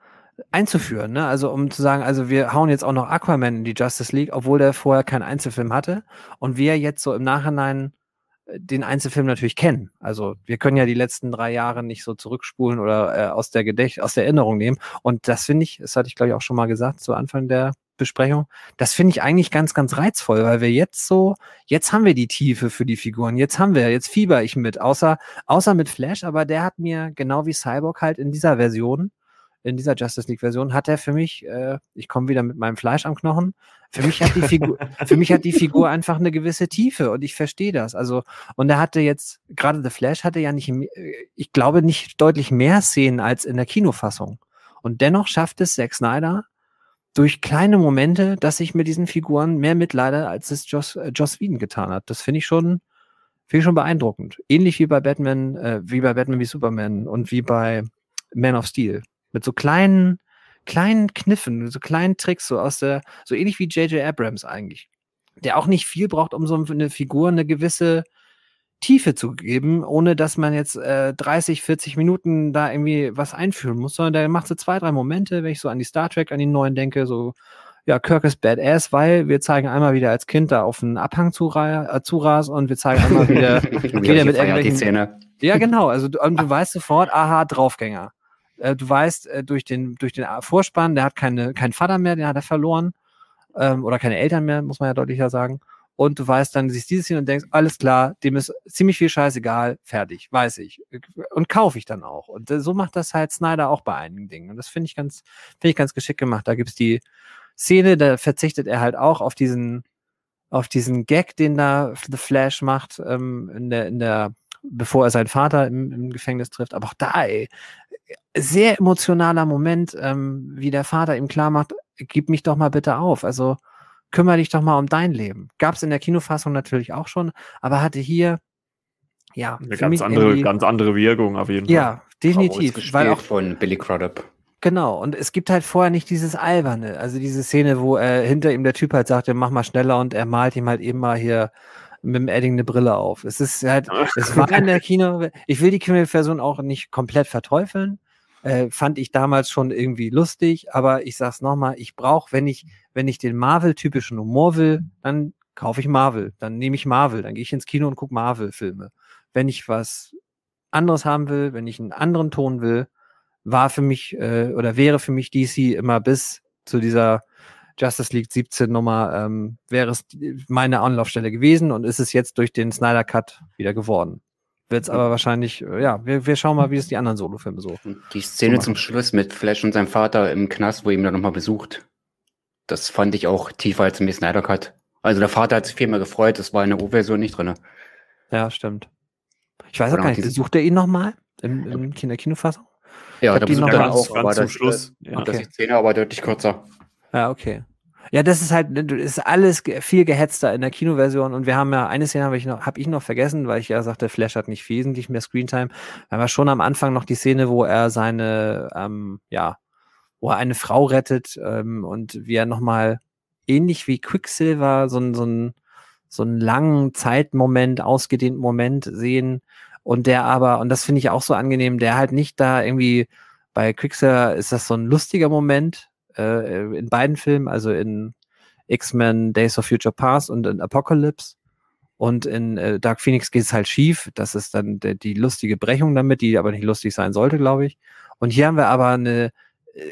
einzuführen. Ne? Also um zu sagen, also wir hauen jetzt auch noch Aquaman in die Justice League, obwohl der vorher keinen Einzelfilm hatte und wir jetzt so im Nachhinein äh, den Einzelfilm natürlich kennen. Also wir können ja die letzten drei Jahre nicht so zurückspulen oder äh, aus der Gedächt aus der Erinnerung nehmen. Und das finde ich, das hatte ich glaube ich auch schon mal gesagt zu Anfang der Besprechung. Das finde ich eigentlich ganz, ganz reizvoll, weil wir jetzt so, jetzt haben wir die Tiefe für die Figuren. Jetzt haben wir, jetzt fieber ich mit, außer, außer mit Flash, aber der hat mir genau wie Cyborg halt in dieser Version in dieser Justice League-Version hat er für mich, äh, ich komme wieder mit meinem Fleisch am Knochen, für mich hat die Figur, *laughs* für mich hat die Figur einfach eine gewisse Tiefe und ich verstehe das. Also, und er hatte jetzt, gerade The Flash hatte ja nicht, ich glaube, nicht deutlich mehr Szenen als in der Kinofassung. Und dennoch schafft es Zack Snyder durch kleine Momente, dass ich mit diesen Figuren mehr mitleide, als es Joss, äh, Joss Whedon getan hat. Das finde ich schon, finde ich schon beeindruckend. Ähnlich wie bei Batman, äh, wie bei Batman wie Superman und wie bei Man of Steel. Mit so kleinen, kleinen Kniffen, so kleinen Tricks, so aus der, so ähnlich wie J.J. Abrams eigentlich. Der auch nicht viel braucht, um so eine Figur eine gewisse Tiefe zu geben, ohne dass man jetzt äh, 30, 40 Minuten da irgendwie was einführen muss, sondern der macht so zwei, drei Momente, wenn ich so an die Star Trek, an die neuen denke, so, ja, Kirk ist badass, weil wir zeigen einmal wieder als Kind da auf einen Abhang zura äh, zuras und wir zeigen einmal wieder, *laughs* wieder mit irgendwelchen. Ja, genau, also du, du weißt sofort, aha, Draufgänger. Äh, du weißt, äh, durch, den, durch den Vorspann, der hat keine, keinen Vater mehr, den hat er verloren. Ähm, oder keine Eltern mehr, muss man ja deutlicher sagen. und du weißt dann, siehst dieses Szene und denkst, alles klar, dem ist ziemlich viel scheißegal, fertig, weiß ich. Und kaufe ich dann auch. Und so macht das halt Snyder auch bei einigen Dingen. Und das finde ich ganz, finde ich ganz geschickt gemacht. Da gibt's die Szene, da verzichtet er halt auch auf diesen, auf diesen Gag, den da The Flash macht, ähm, in der, in der, bevor er seinen Vater im, im Gefängnis trifft. Aber auch da, ey, sehr emotionaler Moment, ähm, wie der Vater ihm klar macht, gib mich doch mal bitte auf. Also kümmere dich doch mal um dein Leben. Gab es in der Kinofassung natürlich auch schon, aber hatte hier ja eine ganz andere, ganz andere Wirkung auf jeden Fall. Ja, definitiv. Weil auch von Billy Crudup. Genau, und es gibt halt vorher nicht dieses Alberne, also diese Szene, wo äh, hinter ihm der Typ halt sagt, mach mal schneller und er malt ihm halt eben mal hier mit dem Edding eine Brille auf. Es ist halt, es war in der Kino, ich will die Kinoversion auch nicht komplett verteufeln, äh, fand ich damals schon irgendwie lustig, aber ich sag's nochmal, ich brauche, wenn ich, wenn ich den Marvel-typischen Humor will, dann kaufe ich Marvel, dann nehme ich Marvel, dann gehe ich ins Kino und gucke Marvel-Filme. Wenn ich was anderes haben will, wenn ich einen anderen Ton will, war für mich äh, oder wäre für mich DC immer bis zu dieser Justice League 17 Nummer, ähm, wäre es meine Anlaufstelle gewesen und ist es jetzt durch den Snyder Cut wieder geworden wird es aber wahrscheinlich, äh, ja, wir, wir schauen mal, wie es die anderen Solo-Filme so. Die Szene so zum Schluss mit Flash und seinem Vater im Knast, wo ihm dann nochmal besucht, das fand ich auch tiefer als im Snyder Cut. Also der Vater hat sich viel mehr gefreut, das war in der U-Version nicht drin. Ja, stimmt. Ich weiß auch gar nicht, besucht er ihn nochmal in, in der Kinofassung? Ja, da besucht er auch, aber zum das, Schluss. Ja. Okay. Das ist die Szene aber deutlich kürzer. Ja, okay. Ja, das ist halt, das ist alles viel gehetzter in der Kinoversion und wir haben ja, eine Szene habe ich noch, habe ich noch vergessen, weil ich ja sagte, Flash hat nicht wesentlich mehr Screentime. Wir haben ja schon am Anfang noch die Szene, wo er seine, ähm, ja, wo er eine Frau rettet ähm, und wie er nochmal ähnlich wie Quicksilver so, ein, so, ein, so einen langen Zeitmoment, ausgedehnten Moment sehen und der aber, und das finde ich auch so angenehm, der halt nicht da irgendwie, bei Quicksilver ist das so ein lustiger Moment, äh, in beiden Filmen, also in X-Men Days of Future Past und in Apocalypse. Und in äh, Dark Phoenix geht es halt schief. Das ist dann de, die lustige Brechung damit, die aber nicht lustig sein sollte, glaube ich. Und hier haben wir aber eine,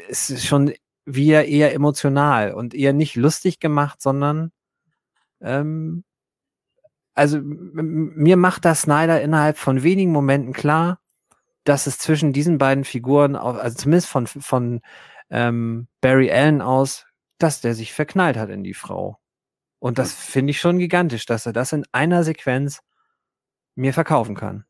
es ist schon wieder eher emotional und eher nicht lustig gemacht, sondern ähm, also mir macht das Snyder innerhalb von wenigen Momenten klar, dass es zwischen diesen beiden Figuren, also zumindest von, von ähm, Barry Allen aus, dass der sich verknallt hat in die Frau. Und das finde ich schon gigantisch, dass er das in einer Sequenz mir verkaufen kann.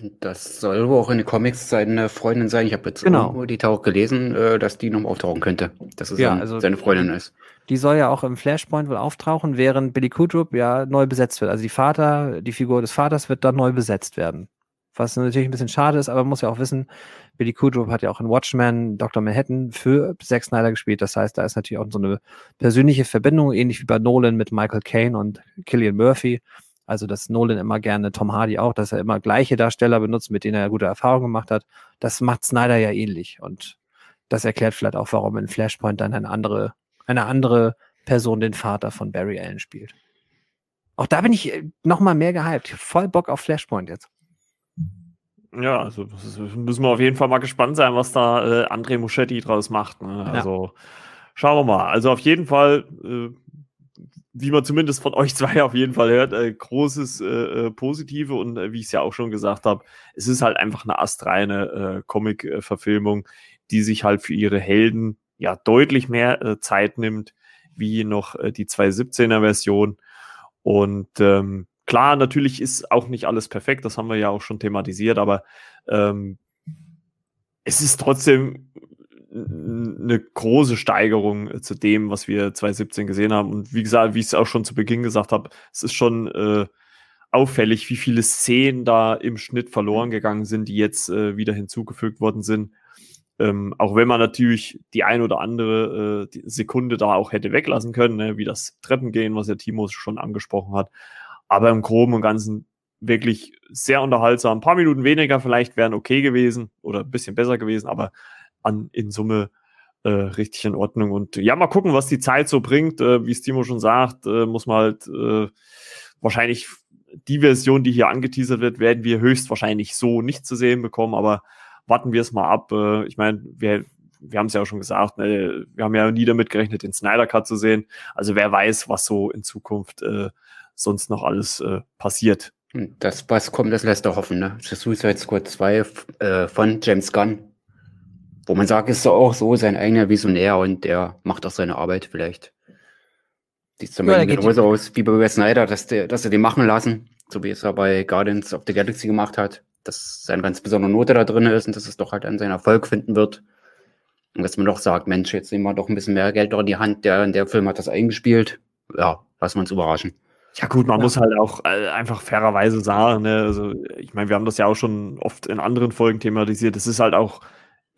Und das soll wohl auch in den Comics seine Freundin sein. Ich habe jetzt genau. die Tauch gelesen, äh, dass die noch auftauchen könnte. Dass es ja, also seine Freundin ist. Die soll ja auch im Flashpoint wohl auftauchen, während Billy Kudrup ja neu besetzt wird. Also die Vater, die Figur des Vaters wird dann neu besetzt werden. Was natürlich ein bisschen schade ist, aber man muss ja auch wissen, Billy Kudrow hat ja auch in Watchmen Dr. Manhattan für Zack Snyder gespielt. Das heißt, da ist natürlich auch so eine persönliche Verbindung, ähnlich wie bei Nolan mit Michael Caine und Killian Murphy. Also, dass Nolan immer gerne Tom Hardy auch, dass er immer gleiche Darsteller benutzt, mit denen er gute Erfahrungen gemacht hat. Das macht Snyder ja ähnlich. Und das erklärt vielleicht auch, warum in Flashpoint dann eine andere, eine andere Person den Vater von Barry Allen spielt. Auch da bin ich äh, noch mal mehr gehypt. Voll Bock auf Flashpoint jetzt. Ja, also müssen wir auf jeden Fall mal gespannt sein, was da äh, André Muschetti draus macht. Ne? Also ja. schauen wir mal. Also auf jeden Fall, äh, wie man zumindest von *laughs* euch zwei auf jeden Fall hört, äh, großes äh, äh Positive und äh, wie ich es ja auch schon gesagt habe, es ist halt einfach eine astreine äh, Comic-Verfilmung, die sich halt für ihre Helden ja deutlich mehr äh, Zeit nimmt, wie noch äh, die 217er Version. Und ähm, Klar, natürlich ist auch nicht alles perfekt, das haben wir ja auch schon thematisiert, aber ähm, es ist trotzdem eine große Steigerung zu dem, was wir 2017 gesehen haben. Und wie gesagt, wie ich es auch schon zu Beginn gesagt habe, es ist schon äh, auffällig, wie viele Szenen da im Schnitt verloren gegangen sind, die jetzt äh, wieder hinzugefügt worden sind. Ähm, auch wenn man natürlich die ein oder andere äh, Sekunde da auch hätte weglassen können, ne, wie das Treppengehen, was ja Timo schon angesprochen hat. Aber im Groben und Ganzen wirklich sehr unterhaltsam. Ein paar Minuten weniger vielleicht wären okay gewesen oder ein bisschen besser gewesen, aber an, in Summe äh, richtig in Ordnung. Und ja, mal gucken, was die Zeit so bringt. Äh, wie Stimo schon sagt, äh, muss man halt äh, wahrscheinlich die Version, die hier angeteasert wird, werden wir höchstwahrscheinlich so nicht zu sehen bekommen, aber warten wir es mal ab. Äh, ich meine, wir wir haben es ja auch schon gesagt, ne, wir haben ja nie damit gerechnet, den Snyder Cut zu sehen. Also wer weiß, was so in Zukunft äh, sonst noch alles äh, passiert. Das, was kommt, das lässt er hoffen, ne? Das Suicide Squad 2 äh, von James Gunn. Wo man sagt, ist er auch so sein eigener Visionär und der macht auch seine Arbeit vielleicht. Sieht zum Beispiel ja, genauso aus wie bei Snyder, dass, der, dass er den machen lassen, so wie es er bei Guardians of the Galaxy gemacht hat, dass seine ganz besondere Note da drin ist und dass es doch halt an seinen Erfolg finden wird. Und dass man doch sagt, Mensch, jetzt nehmen wir doch ein bisschen mehr Geld in die Hand, der, der Film hat das eingespielt. Ja, lassen wir uns überraschen. Ja gut, man ja. muss halt auch äh, einfach fairerweise sagen, ne? also ich meine, wir haben das ja auch schon oft in anderen Folgen thematisiert, es ist halt auch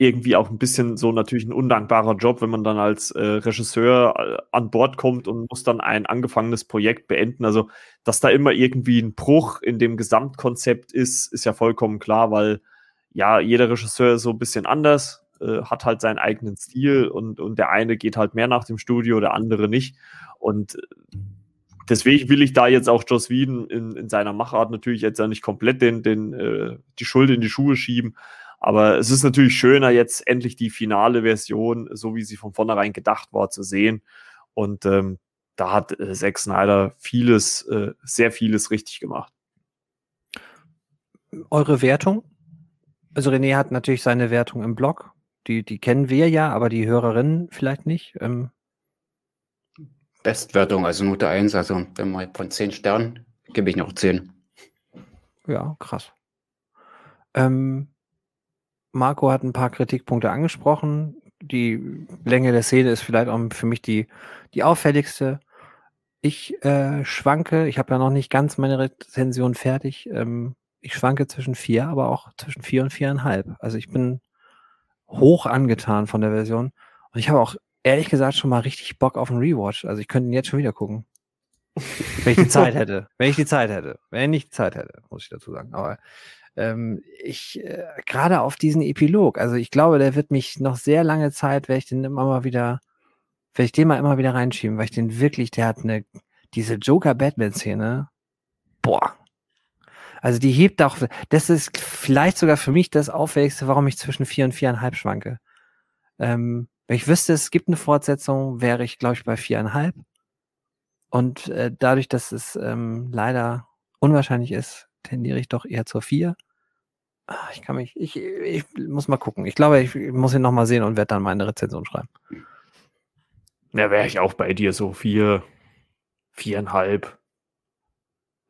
irgendwie auch ein bisschen so natürlich ein undankbarer Job, wenn man dann als äh, Regisseur äh, an Bord kommt und muss dann ein angefangenes Projekt beenden. Also, dass da immer irgendwie ein Bruch in dem Gesamtkonzept ist, ist ja vollkommen klar, weil ja, jeder Regisseur ist so ein bisschen anders, äh, hat halt seinen eigenen Stil und, und der eine geht halt mehr nach dem Studio, der andere nicht. Und äh, deswegen will ich da jetzt auch Joss Whedon in, in seiner Machart natürlich jetzt ja nicht komplett den, den, äh, die Schuld in die Schuhe schieben. Aber es ist natürlich schöner, jetzt endlich die finale Version, so wie sie von vornherein gedacht war, zu sehen. Und ähm, da hat äh, Zack Snyder vieles, äh, sehr vieles richtig gemacht. Eure Wertung? Also René hat natürlich seine Wertung im Blog. Die, die kennen wir ja, aber die Hörerinnen vielleicht nicht. Ähm, Bestwertung, also Note 1, also wenn man von 10 Sternen, gebe ich noch 10. Ja, krass. Ähm, Marco hat ein paar Kritikpunkte angesprochen. Die Länge der Szene ist vielleicht auch für mich die, die auffälligste. Ich äh, schwanke, ich habe ja noch nicht ganz meine Rezension fertig. Ähm, ich schwanke zwischen vier, aber auch zwischen vier und viereinhalb. Also ich bin hoch angetan von der Version. Und ich habe auch ehrlich gesagt schon mal richtig Bock auf einen Rewatch. Also ich könnte ihn jetzt schon wieder gucken. Wenn ich die Zeit *laughs* hätte. Wenn ich die Zeit hätte. Wenn ich die Zeit hätte, muss ich dazu sagen. Aber ähm, ich, äh, gerade auf diesen Epilog, also ich glaube, der wird mich noch sehr lange Zeit, werde ich den immer mal wieder, werde ich den mal immer wieder reinschieben, weil ich den wirklich, der hat eine, diese Joker-Batman-Szene, boah. Also die hebt auch, das ist vielleicht sogar für mich das Auffälligste, warum ich zwischen vier und viereinhalb schwanke. Ähm, wenn ich wüsste, es gibt eine Fortsetzung, wäre ich, glaube ich, bei viereinhalb. Und äh, dadurch, dass es ähm, leider unwahrscheinlich ist, tendiere ich doch eher zur vier. Ah, ich kann mich, ich, ich muss mal gucken. Ich glaube, ich muss ihn nochmal sehen und werde dann meine Rezension schreiben. Ja, wäre ich auch bei dir so vier, viereinhalb.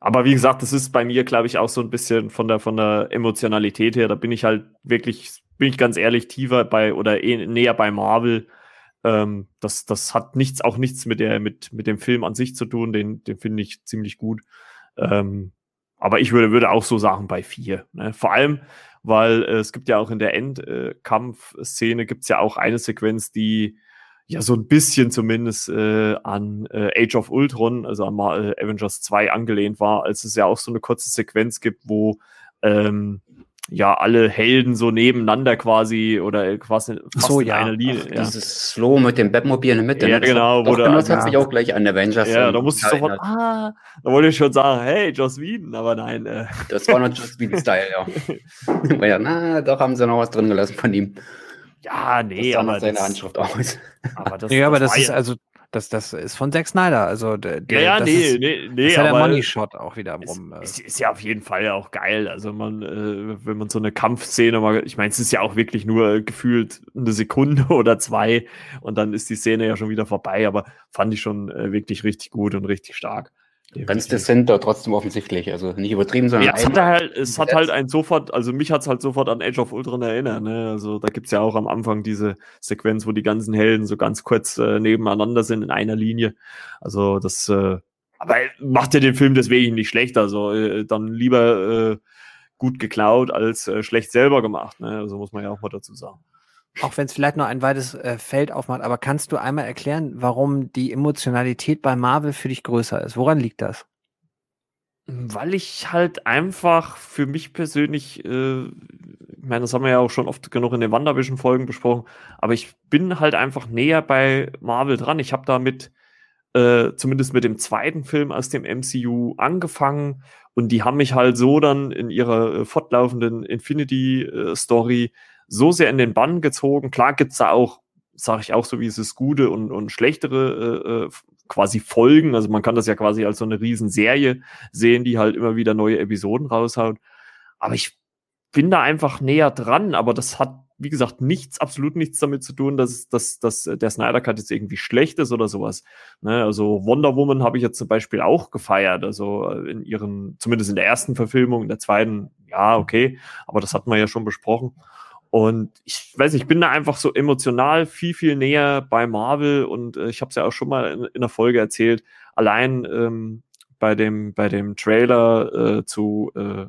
Aber wie gesagt, das ist bei mir, glaube ich, auch so ein bisschen von der, von der Emotionalität her. Da bin ich halt wirklich bin ich ganz ehrlich, tiefer bei oder eh, näher bei Marvel. Ähm, das, das hat nichts, auch nichts mit der, mit, mit dem Film an sich zu tun. Den, den finde ich ziemlich gut. Ähm, aber ich würde, würde auch so sagen bei vier. Ne? Vor allem, weil äh, es gibt ja auch in der Endkampfszene äh, gibt es ja auch eine Sequenz, die ja so ein bisschen zumindest äh, an äh, Age of Ultron, also an äh, Avengers 2 angelehnt war, als es ja auch so eine kurze Sequenz gibt, wo ähm, ja alle Helden so nebeneinander quasi oder quasi fast so, in ja. einer Linie. Ach, ja. Dieses Slow mit dem Batmobil in der Mitte. Ja, ne? genau. Doch, das hat sich auch gleich an Avengers. Ja, da musste ich sofort, ah, da wollte ich schon sagen, hey, Joss Whedon, aber nein. Äh. Das war noch Joss Whedon-Style, ja. *laughs* ja. Na, doch haben sie noch was drin gelassen von ihm. Ja, nee, das aber. seine Handschrift aus. *laughs* Aber das, ja, aber das, das ist also das, das ist von Zack Snyder. Also der, ja, ja nee, ist, nee, nee. Das ist ja der Money Shot auch wieder rum. Ist, ist, ja auf jeden Fall auch geil. Also man, äh, wenn man so eine Kampfszene mal, ich meine, es ist ja auch wirklich nur gefühlt eine Sekunde *laughs* oder zwei und dann ist die Szene ja schon wieder vorbei. Aber fand ich schon äh, wirklich richtig gut und richtig stark. Ganz dezent, aber trotzdem offensichtlich. Also nicht übertrieben, sondern. Ja, es hat halt, es hat halt ein sofort, also mich hat es halt sofort an Age of Ultron erinnert. Ne? Also da gibt es ja auch am Anfang diese Sequenz, wo die ganzen Helden so ganz kurz äh, nebeneinander sind in einer Linie. Also das, äh, aber macht ja den Film deswegen nicht schlecht. Also äh, dann lieber äh, gut geklaut als äh, schlecht selber gemacht. Ne? Also muss man ja auch mal dazu sagen. Auch wenn es vielleicht noch ein weites äh, Feld aufmacht, aber kannst du einmal erklären, warum die Emotionalität bei Marvel für dich größer ist? Woran liegt das? Weil ich halt einfach für mich persönlich, äh, ich meine, das haben wir ja auch schon oft genug in den WandaVision-Folgen besprochen, aber ich bin halt einfach näher bei Marvel dran. Ich habe damit äh, zumindest mit dem zweiten Film aus dem MCU angefangen und die haben mich halt so dann in ihrer äh, fortlaufenden Infinity-Story so sehr in den Bann gezogen. Klar gibt's da auch, sage ich auch so, wie es ist, gute und, und schlechtere äh, äh, quasi Folgen. Also man kann das ja quasi als so eine Riesenserie sehen, die halt immer wieder neue Episoden raushaut. Aber ich bin da einfach näher dran, aber das hat, wie gesagt, nichts, absolut nichts damit zu tun, dass, dass, dass der Snyder Cut jetzt irgendwie schlecht ist oder sowas. Ne? Also Wonder Woman habe ich jetzt zum Beispiel auch gefeiert, also in ihren, zumindest in der ersten Verfilmung, in der zweiten, ja, okay, aber das hatten wir ja schon besprochen. Und ich weiß nicht, ich bin da einfach so emotional viel, viel näher bei Marvel und äh, ich habe es ja auch schon mal in, in der Folge erzählt, allein ähm, bei, dem, bei dem Trailer äh, zu äh,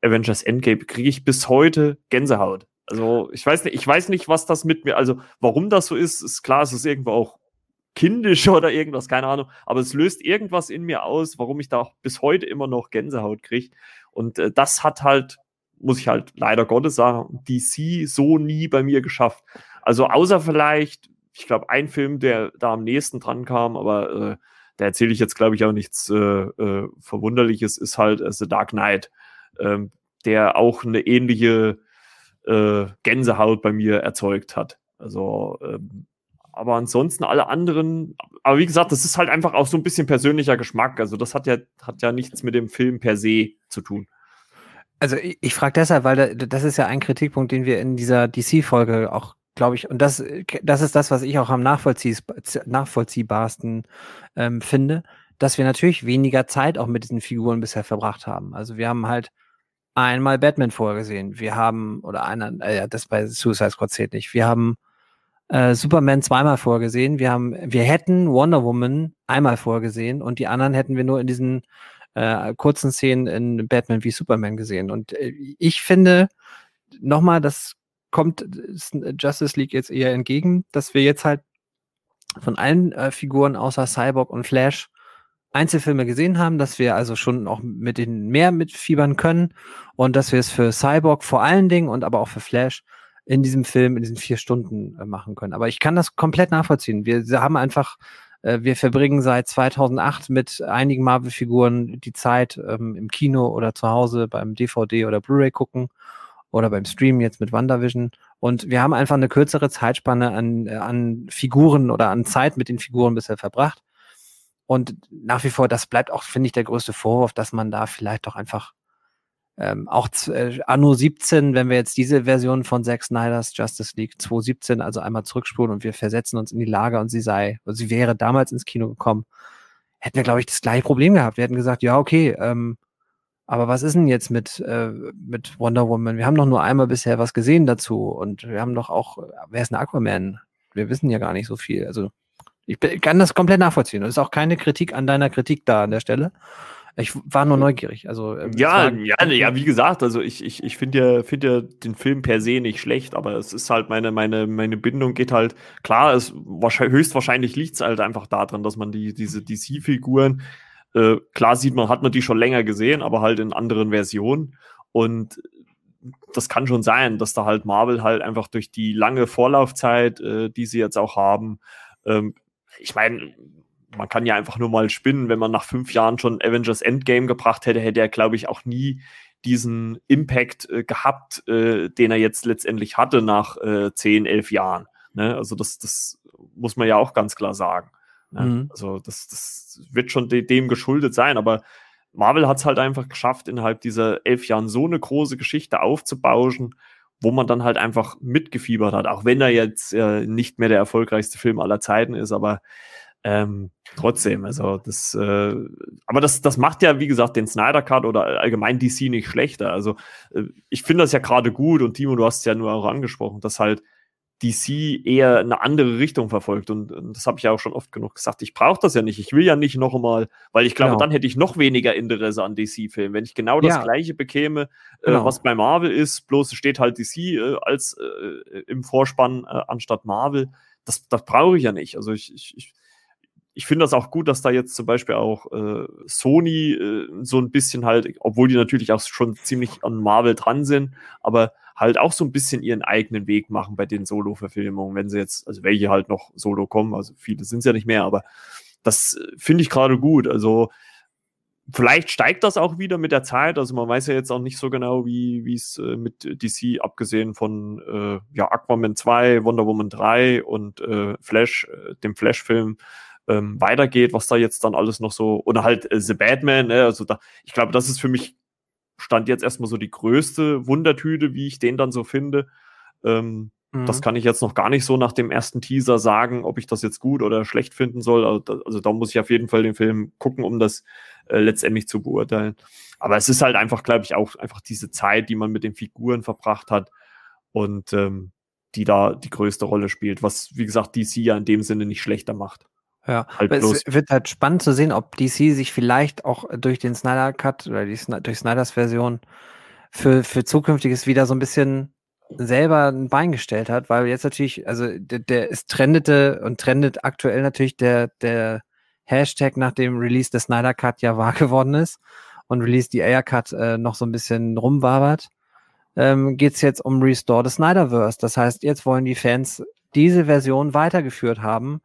Avengers Endgame kriege ich bis heute Gänsehaut. Also ich weiß nicht, ich weiß nicht, was das mit mir, also warum das so ist, ist klar, es ist irgendwo auch kindisch *laughs* oder irgendwas, keine Ahnung, aber es löst irgendwas in mir aus, warum ich da auch bis heute immer noch Gänsehaut kriege. Und äh, das hat halt, muss ich halt leider Gottes sagen, DC so nie bei mir geschafft. Also außer vielleicht, ich glaube, ein Film, der da am nächsten dran kam, aber äh, da erzähle ich jetzt, glaube ich, auch nichts äh, äh, Verwunderliches, ist halt äh, The Dark Knight ähm, der auch eine ähnliche äh, Gänsehaut bei mir erzeugt hat. Also, ähm, aber ansonsten alle anderen, aber wie gesagt, das ist halt einfach auch so ein bisschen persönlicher Geschmack. Also, das hat ja, hat ja nichts mit dem Film per se zu tun. Also, ich, ich frage deshalb, weil da, das ist ja ein Kritikpunkt, den wir in dieser DC-Folge auch glaube ich, und das, das ist das, was ich auch am nachvollziehbarsten ähm, finde, dass wir natürlich weniger Zeit auch mit diesen Figuren bisher verbracht haben. Also wir haben halt einmal Batman vorgesehen. Wir haben, oder einer, äh, das bei Suicide Squad zählt nicht. Wir haben äh, Superman zweimal vorgesehen. Wir haben, wir hätten Wonder Woman einmal vorgesehen und die anderen hätten wir nur in diesen äh, kurzen Szenen in Batman wie Superman gesehen. Und äh, ich finde, nochmal, das kommt Justice League jetzt eher entgegen, dass wir jetzt halt von allen äh, Figuren außer Cyborg und Flash Einzelfilme gesehen haben, dass wir also schon auch mit den mehr mitfiebern können und dass wir es für Cyborg vor allen Dingen und aber auch für Flash in diesem Film in diesen vier Stunden äh, machen können. Aber ich kann das komplett nachvollziehen. Wir haben einfach, wir verbringen seit 2008 mit einigen Marvel-Figuren die Zeit ähm, im Kino oder zu Hause beim DVD oder Blu-ray gucken oder beim Stream jetzt mit WandaVision. Und wir haben einfach eine kürzere Zeitspanne an, äh, an Figuren oder an Zeit mit den Figuren bisher verbracht. Und nach wie vor, das bleibt auch, finde ich, der größte Vorwurf, dass man da vielleicht doch einfach ähm, auch äh, Anno 17, wenn wir jetzt diese Version von Zack Snyder's Justice League 2017, also einmal zurückspulen und wir versetzen uns in die Lage und sie sei, und sie wäre damals ins Kino gekommen, hätten wir, glaube ich, das gleiche Problem gehabt. Wir hätten gesagt, ja, okay, ähm, aber was ist denn jetzt mit, äh, mit Wonder Woman? Wir haben doch nur einmal bisher was gesehen dazu und wir haben doch auch, wer ist ein Aquaman? Wir wissen ja gar nicht so viel. Also ich kann das komplett nachvollziehen. Das ist auch keine Kritik an deiner Kritik da an der Stelle. Ich war nur neugierig. Also, ähm, ja, ja, ja, wie gesagt, also ich, ich, ich finde ja, find ja den Film per se nicht schlecht, aber es ist halt meine, meine, meine Bindung geht halt, klar, es höchstwahrscheinlich liegt es halt einfach daran, dass man die, diese DC-Figuren, äh, klar sieht man, hat man die schon länger gesehen, aber halt in anderen Versionen. Und das kann schon sein, dass da halt Marvel halt einfach durch die lange Vorlaufzeit, äh, die sie jetzt auch haben, ähm, ich meine, man kann ja einfach nur mal spinnen, wenn man nach fünf Jahren schon Avengers Endgame gebracht hätte, hätte er, glaube ich, auch nie diesen Impact äh, gehabt, äh, den er jetzt letztendlich hatte nach äh, zehn, elf Jahren. Ne? Also das, das muss man ja auch ganz klar sagen. Ne? Mhm. Also das, das wird schon de dem geschuldet sein, aber Marvel hat es halt einfach geschafft, innerhalb dieser elf Jahren so eine große Geschichte aufzubauschen, wo man dann halt einfach mitgefiebert hat, auch wenn er jetzt äh, nicht mehr der erfolgreichste Film aller Zeiten ist, aber ähm, trotzdem, also das, äh, aber das, das macht ja, wie gesagt, den Snyder Cut oder allgemein DC nicht schlechter. Also äh, ich finde das ja gerade gut und Timo, du hast es ja nur auch angesprochen, dass halt DC eher eine andere Richtung verfolgt. Und, und das habe ich ja auch schon oft genug gesagt. Ich brauche das ja nicht. Ich will ja nicht noch einmal, weil ich glaube, genau. dann hätte ich noch weniger Interesse an DC-Filmen. Wenn ich genau das ja. Gleiche bekäme, äh, genau. äh, was bei Marvel ist, bloß steht halt DC äh, als äh, im Vorspann äh, anstatt Marvel. Das, das brauche ich ja nicht. Also ich, ich, ich ich finde das auch gut, dass da jetzt zum Beispiel auch äh, Sony äh, so ein bisschen halt, obwohl die natürlich auch schon ziemlich an Marvel dran sind, aber halt auch so ein bisschen ihren eigenen Weg machen bei den Solo-Verfilmungen, wenn sie jetzt, also welche halt noch solo kommen, also viele sind es ja nicht mehr, aber das äh, finde ich gerade gut. Also vielleicht steigt das auch wieder mit der Zeit. Also man weiß ja jetzt auch nicht so genau, wie es äh, mit DC, abgesehen von äh, ja, Aquaman 2, Wonder Woman 3 und äh, Flash, äh, dem Flash-Film, ähm, weitergeht, was da jetzt dann alles noch so, oder halt äh, The Batman, ne? also da, ich glaube, das ist für mich stand jetzt erstmal so die größte Wundertüte, wie ich den dann so finde. Ähm, mhm. Das kann ich jetzt noch gar nicht so nach dem ersten Teaser sagen, ob ich das jetzt gut oder schlecht finden soll. Also da, also da muss ich auf jeden Fall den Film gucken, um das äh, letztendlich zu beurteilen. Aber es ist halt einfach, glaube ich, auch einfach diese Zeit, die man mit den Figuren verbracht hat und ähm, die da die größte Rolle spielt, was, wie gesagt, DC ja in dem Sinne nicht schlechter macht. Ja, halt es wird halt spannend zu sehen, ob DC sich vielleicht auch durch den Snyder Cut oder die, durch Snyders Version für, für zukünftiges wieder so ein bisschen selber ein Bein gestellt hat, weil jetzt natürlich, also der, der ist trendete und trendet aktuell natürlich der, der Hashtag nach dem Release des Snyder Cut ja wahr *laughs* geworden ist und Release die Air Cut äh, noch so ein bisschen rumwabert, ähm, geht es jetzt um Restore the Snyderverse. Das heißt, jetzt wollen die Fans diese Version weitergeführt haben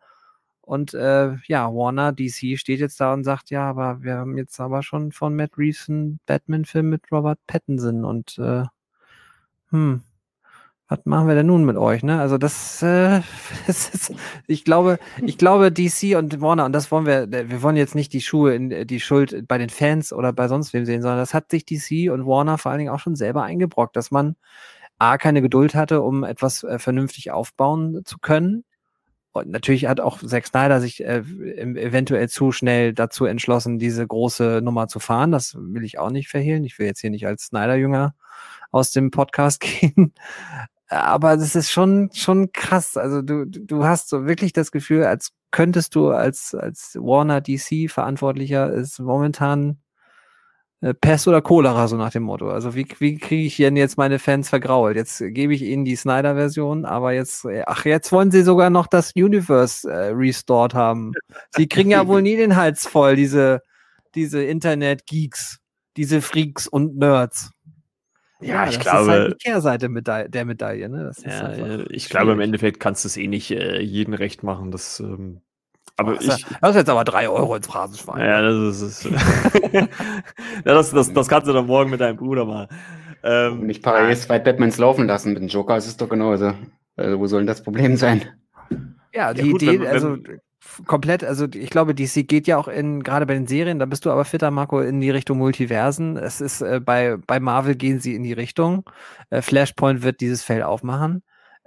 und äh, ja, Warner DC steht jetzt da und sagt, ja, aber wir haben jetzt aber schon von Matt Reeves einen Batman-Film mit Robert Pattinson und äh, hm, was machen wir denn nun mit euch? Ne? Also das, äh, *laughs* das ist, ich glaube, ich glaube DC und Warner und das wollen wir, wir wollen jetzt nicht die Schuhe in die Schuld bei den Fans oder bei sonst wem sehen, sondern das hat sich DC und Warner vor allen Dingen auch schon selber eingebrockt, dass man a keine Geduld hatte, um etwas äh, vernünftig aufbauen zu können und natürlich hat auch Zack Snyder sich äh, eventuell zu schnell dazu entschlossen, diese große Nummer zu fahren. Das will ich auch nicht verhehlen. Ich will jetzt hier nicht als Snyder-Jünger aus dem Podcast *laughs* gehen. Aber das ist schon, schon krass. Also du, du hast so wirklich das Gefühl, als könntest du als, als Warner DC Verantwortlicher es momentan Pest oder Cholera, so nach dem Motto. Also wie, wie kriege ich denn jetzt meine Fans vergrault? Jetzt gebe ich ihnen die Snyder-Version, aber jetzt, äh, ach, jetzt wollen sie sogar noch das Universe äh, restored haben. Sie kriegen ja wohl nie den Hals voll, diese, diese Internet-Geeks, diese Freaks und Nerds. Ja, ja ich glaube. Ist halt die Kehrseite Meda der Medaille. Ne? ja, ich glaube, im Endeffekt kannst du es eh nicht äh, jeden recht machen. Das ähm, aber oh, ich, das ist jetzt aber drei Euro ins Phrasenschwein. Ja, das ist. *laughs* ja, das, das, das kannst du dann morgen mit deinem Bruder mal. Ähm, nicht parallel zwei Batmans laufen lassen. Mit dem Joker ist es doch genauso. Also, wo soll denn das Problem sein? Ja, die ja, gut, Idee, wenn, also komplett, also ich glaube, DC geht ja auch in, gerade bei den Serien, da bist du aber fitter, Marco, in die Richtung Multiversen. Es ist äh, bei, bei Marvel gehen sie in die Richtung. Äh, Flashpoint wird dieses Feld aufmachen.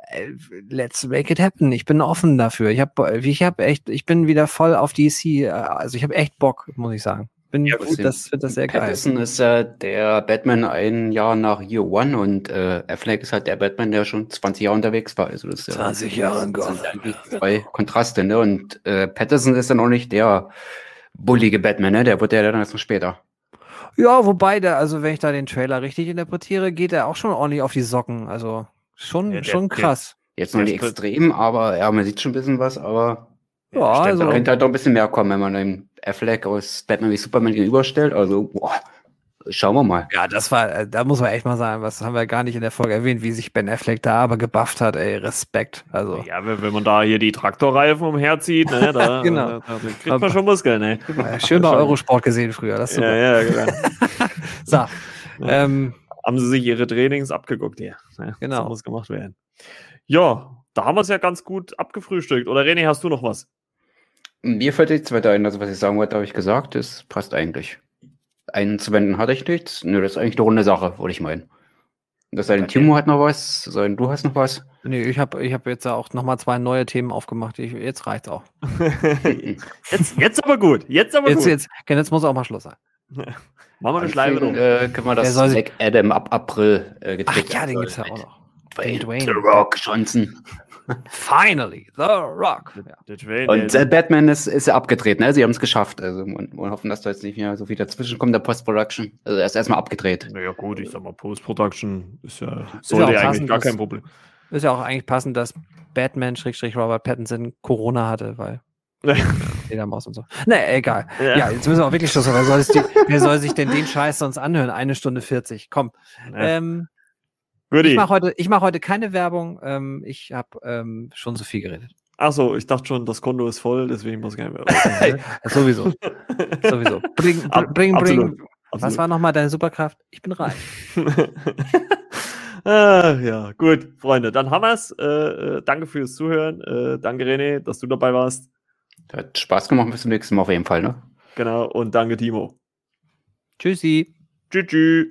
Äh, let's make it happen. Ich bin offen dafür. Ich habe ich hab echt, ich bin wieder voll auf DC. Äh, also ich habe echt Bock, muss ich sagen. Bin ja, gut, das finde das sehr Patterson geil. ist äh, der Batman ein Jahr nach Year One und äh, Affleck ist halt der Batman, der schon 20 Jahre unterwegs war. Also das 20 Jahre in Gott. Zwei Kontraste, ne? Und äh, Patterson ist dann auch nicht der bullige Batman, ne? Der wird ja dann erst noch später. Ja, wobei der, also wenn ich da den Trailer richtig interpretiere, geht er auch schon ordentlich auf die Socken. Also Schon, ja, der, schon krass. Der, jetzt noch nicht extrem, aber ja, man sieht schon ein bisschen was, aber ja, also, da könnte halt noch ein bisschen mehr kommen, wenn man dem Affleck aus Batman wie Superman gegenüberstellt. Also, boah, schauen wir mal. Ja, das war, äh, da muss man echt mal sagen, was haben wir gar nicht in der Folge erwähnt, wie sich Ben Affleck da aber gebufft hat, ey, Respekt. Also. Ja, wenn, wenn man da hier die Traktorreifen umherzieht, ne, da, *laughs* genau. da, da kriegt man schon Muskeln, ne? Ja, schön bei Eurosport gesehen früher, das ist super. Ja, ja, genau. *laughs* so, ähm, haben sie sich ihre Trainings abgeguckt hier. Ja, genau. Das muss gemacht werden. Ja, da haben wir es ja ganz gut abgefrühstückt. Oder René, hast du noch was? Mir fällt jetzt weiter ein, also was ich sagen wollte, habe ich gesagt, das passt eigentlich. Einzuwenden hatte ich nichts. Nö, das ist eigentlich eine runde Sache, würde ich meinen. Das sei denn, Timo hat noch was, sei denn, du hast noch was. Nee, ich habe ich hab jetzt auch nochmal zwei neue Themen aufgemacht. Ich, jetzt reicht's auch. *laughs* jetzt, jetzt aber gut. Jetzt aber jetzt, gut. Jetzt, jetzt muss auch mal Schluss sein. *laughs* Machen wir eine Schleife drum. Äh, können wir das Black Adam ab April äh, getrickt Ach ja, den gibt's ja auch noch. Dwayne. The Rock Johnson. Finally, The Rock. Ja. Und äh, Batman ist, ist abgedreht, ne? Sie haben es geschafft. Also wir hoffen, dass da jetzt nicht mehr so viel dazwischen kommt, der Post-Production. Also er ist erstmal abgedreht. Naja gut, ich sag mal, Post-Production ist ja, sollte ja, ja eigentlich gar kein Problem. Ist ja auch eigentlich passend, dass Batman-Robert Pattinson Corona hatte, weil *laughs* Fledermaus und so. Ne, egal. Ja. ja. jetzt müssen wir auch wirklich Schluss machen. Wer soll, die, wer soll sich denn den Scheiß sonst anhören? Eine Stunde 40. Komm. Ja. Ähm, ich mache heute, mach heute keine Werbung. Ähm, ich habe ähm, schon so viel geredet. Achso, ich dachte schon, das Konto ist voll, deswegen muss ich gar nicht mehr. *laughs* Ja, sowieso. sowieso. Bring, Ab- bring, bring. absolut, Was absolut. war nochmal deine Superkraft? Ich bin reich. *laughs* Ach, ja, gut, Freunde, dann haben wir es. Äh, äh, danke fürs Zuhören. Äh, danke, René, dass du dabei warst. Hat Spaß gemacht, bis zum nächsten Mal auf jeden Fall, ne? Genau, und danke, Timo. Tschüssi. Tschüss, tschüss.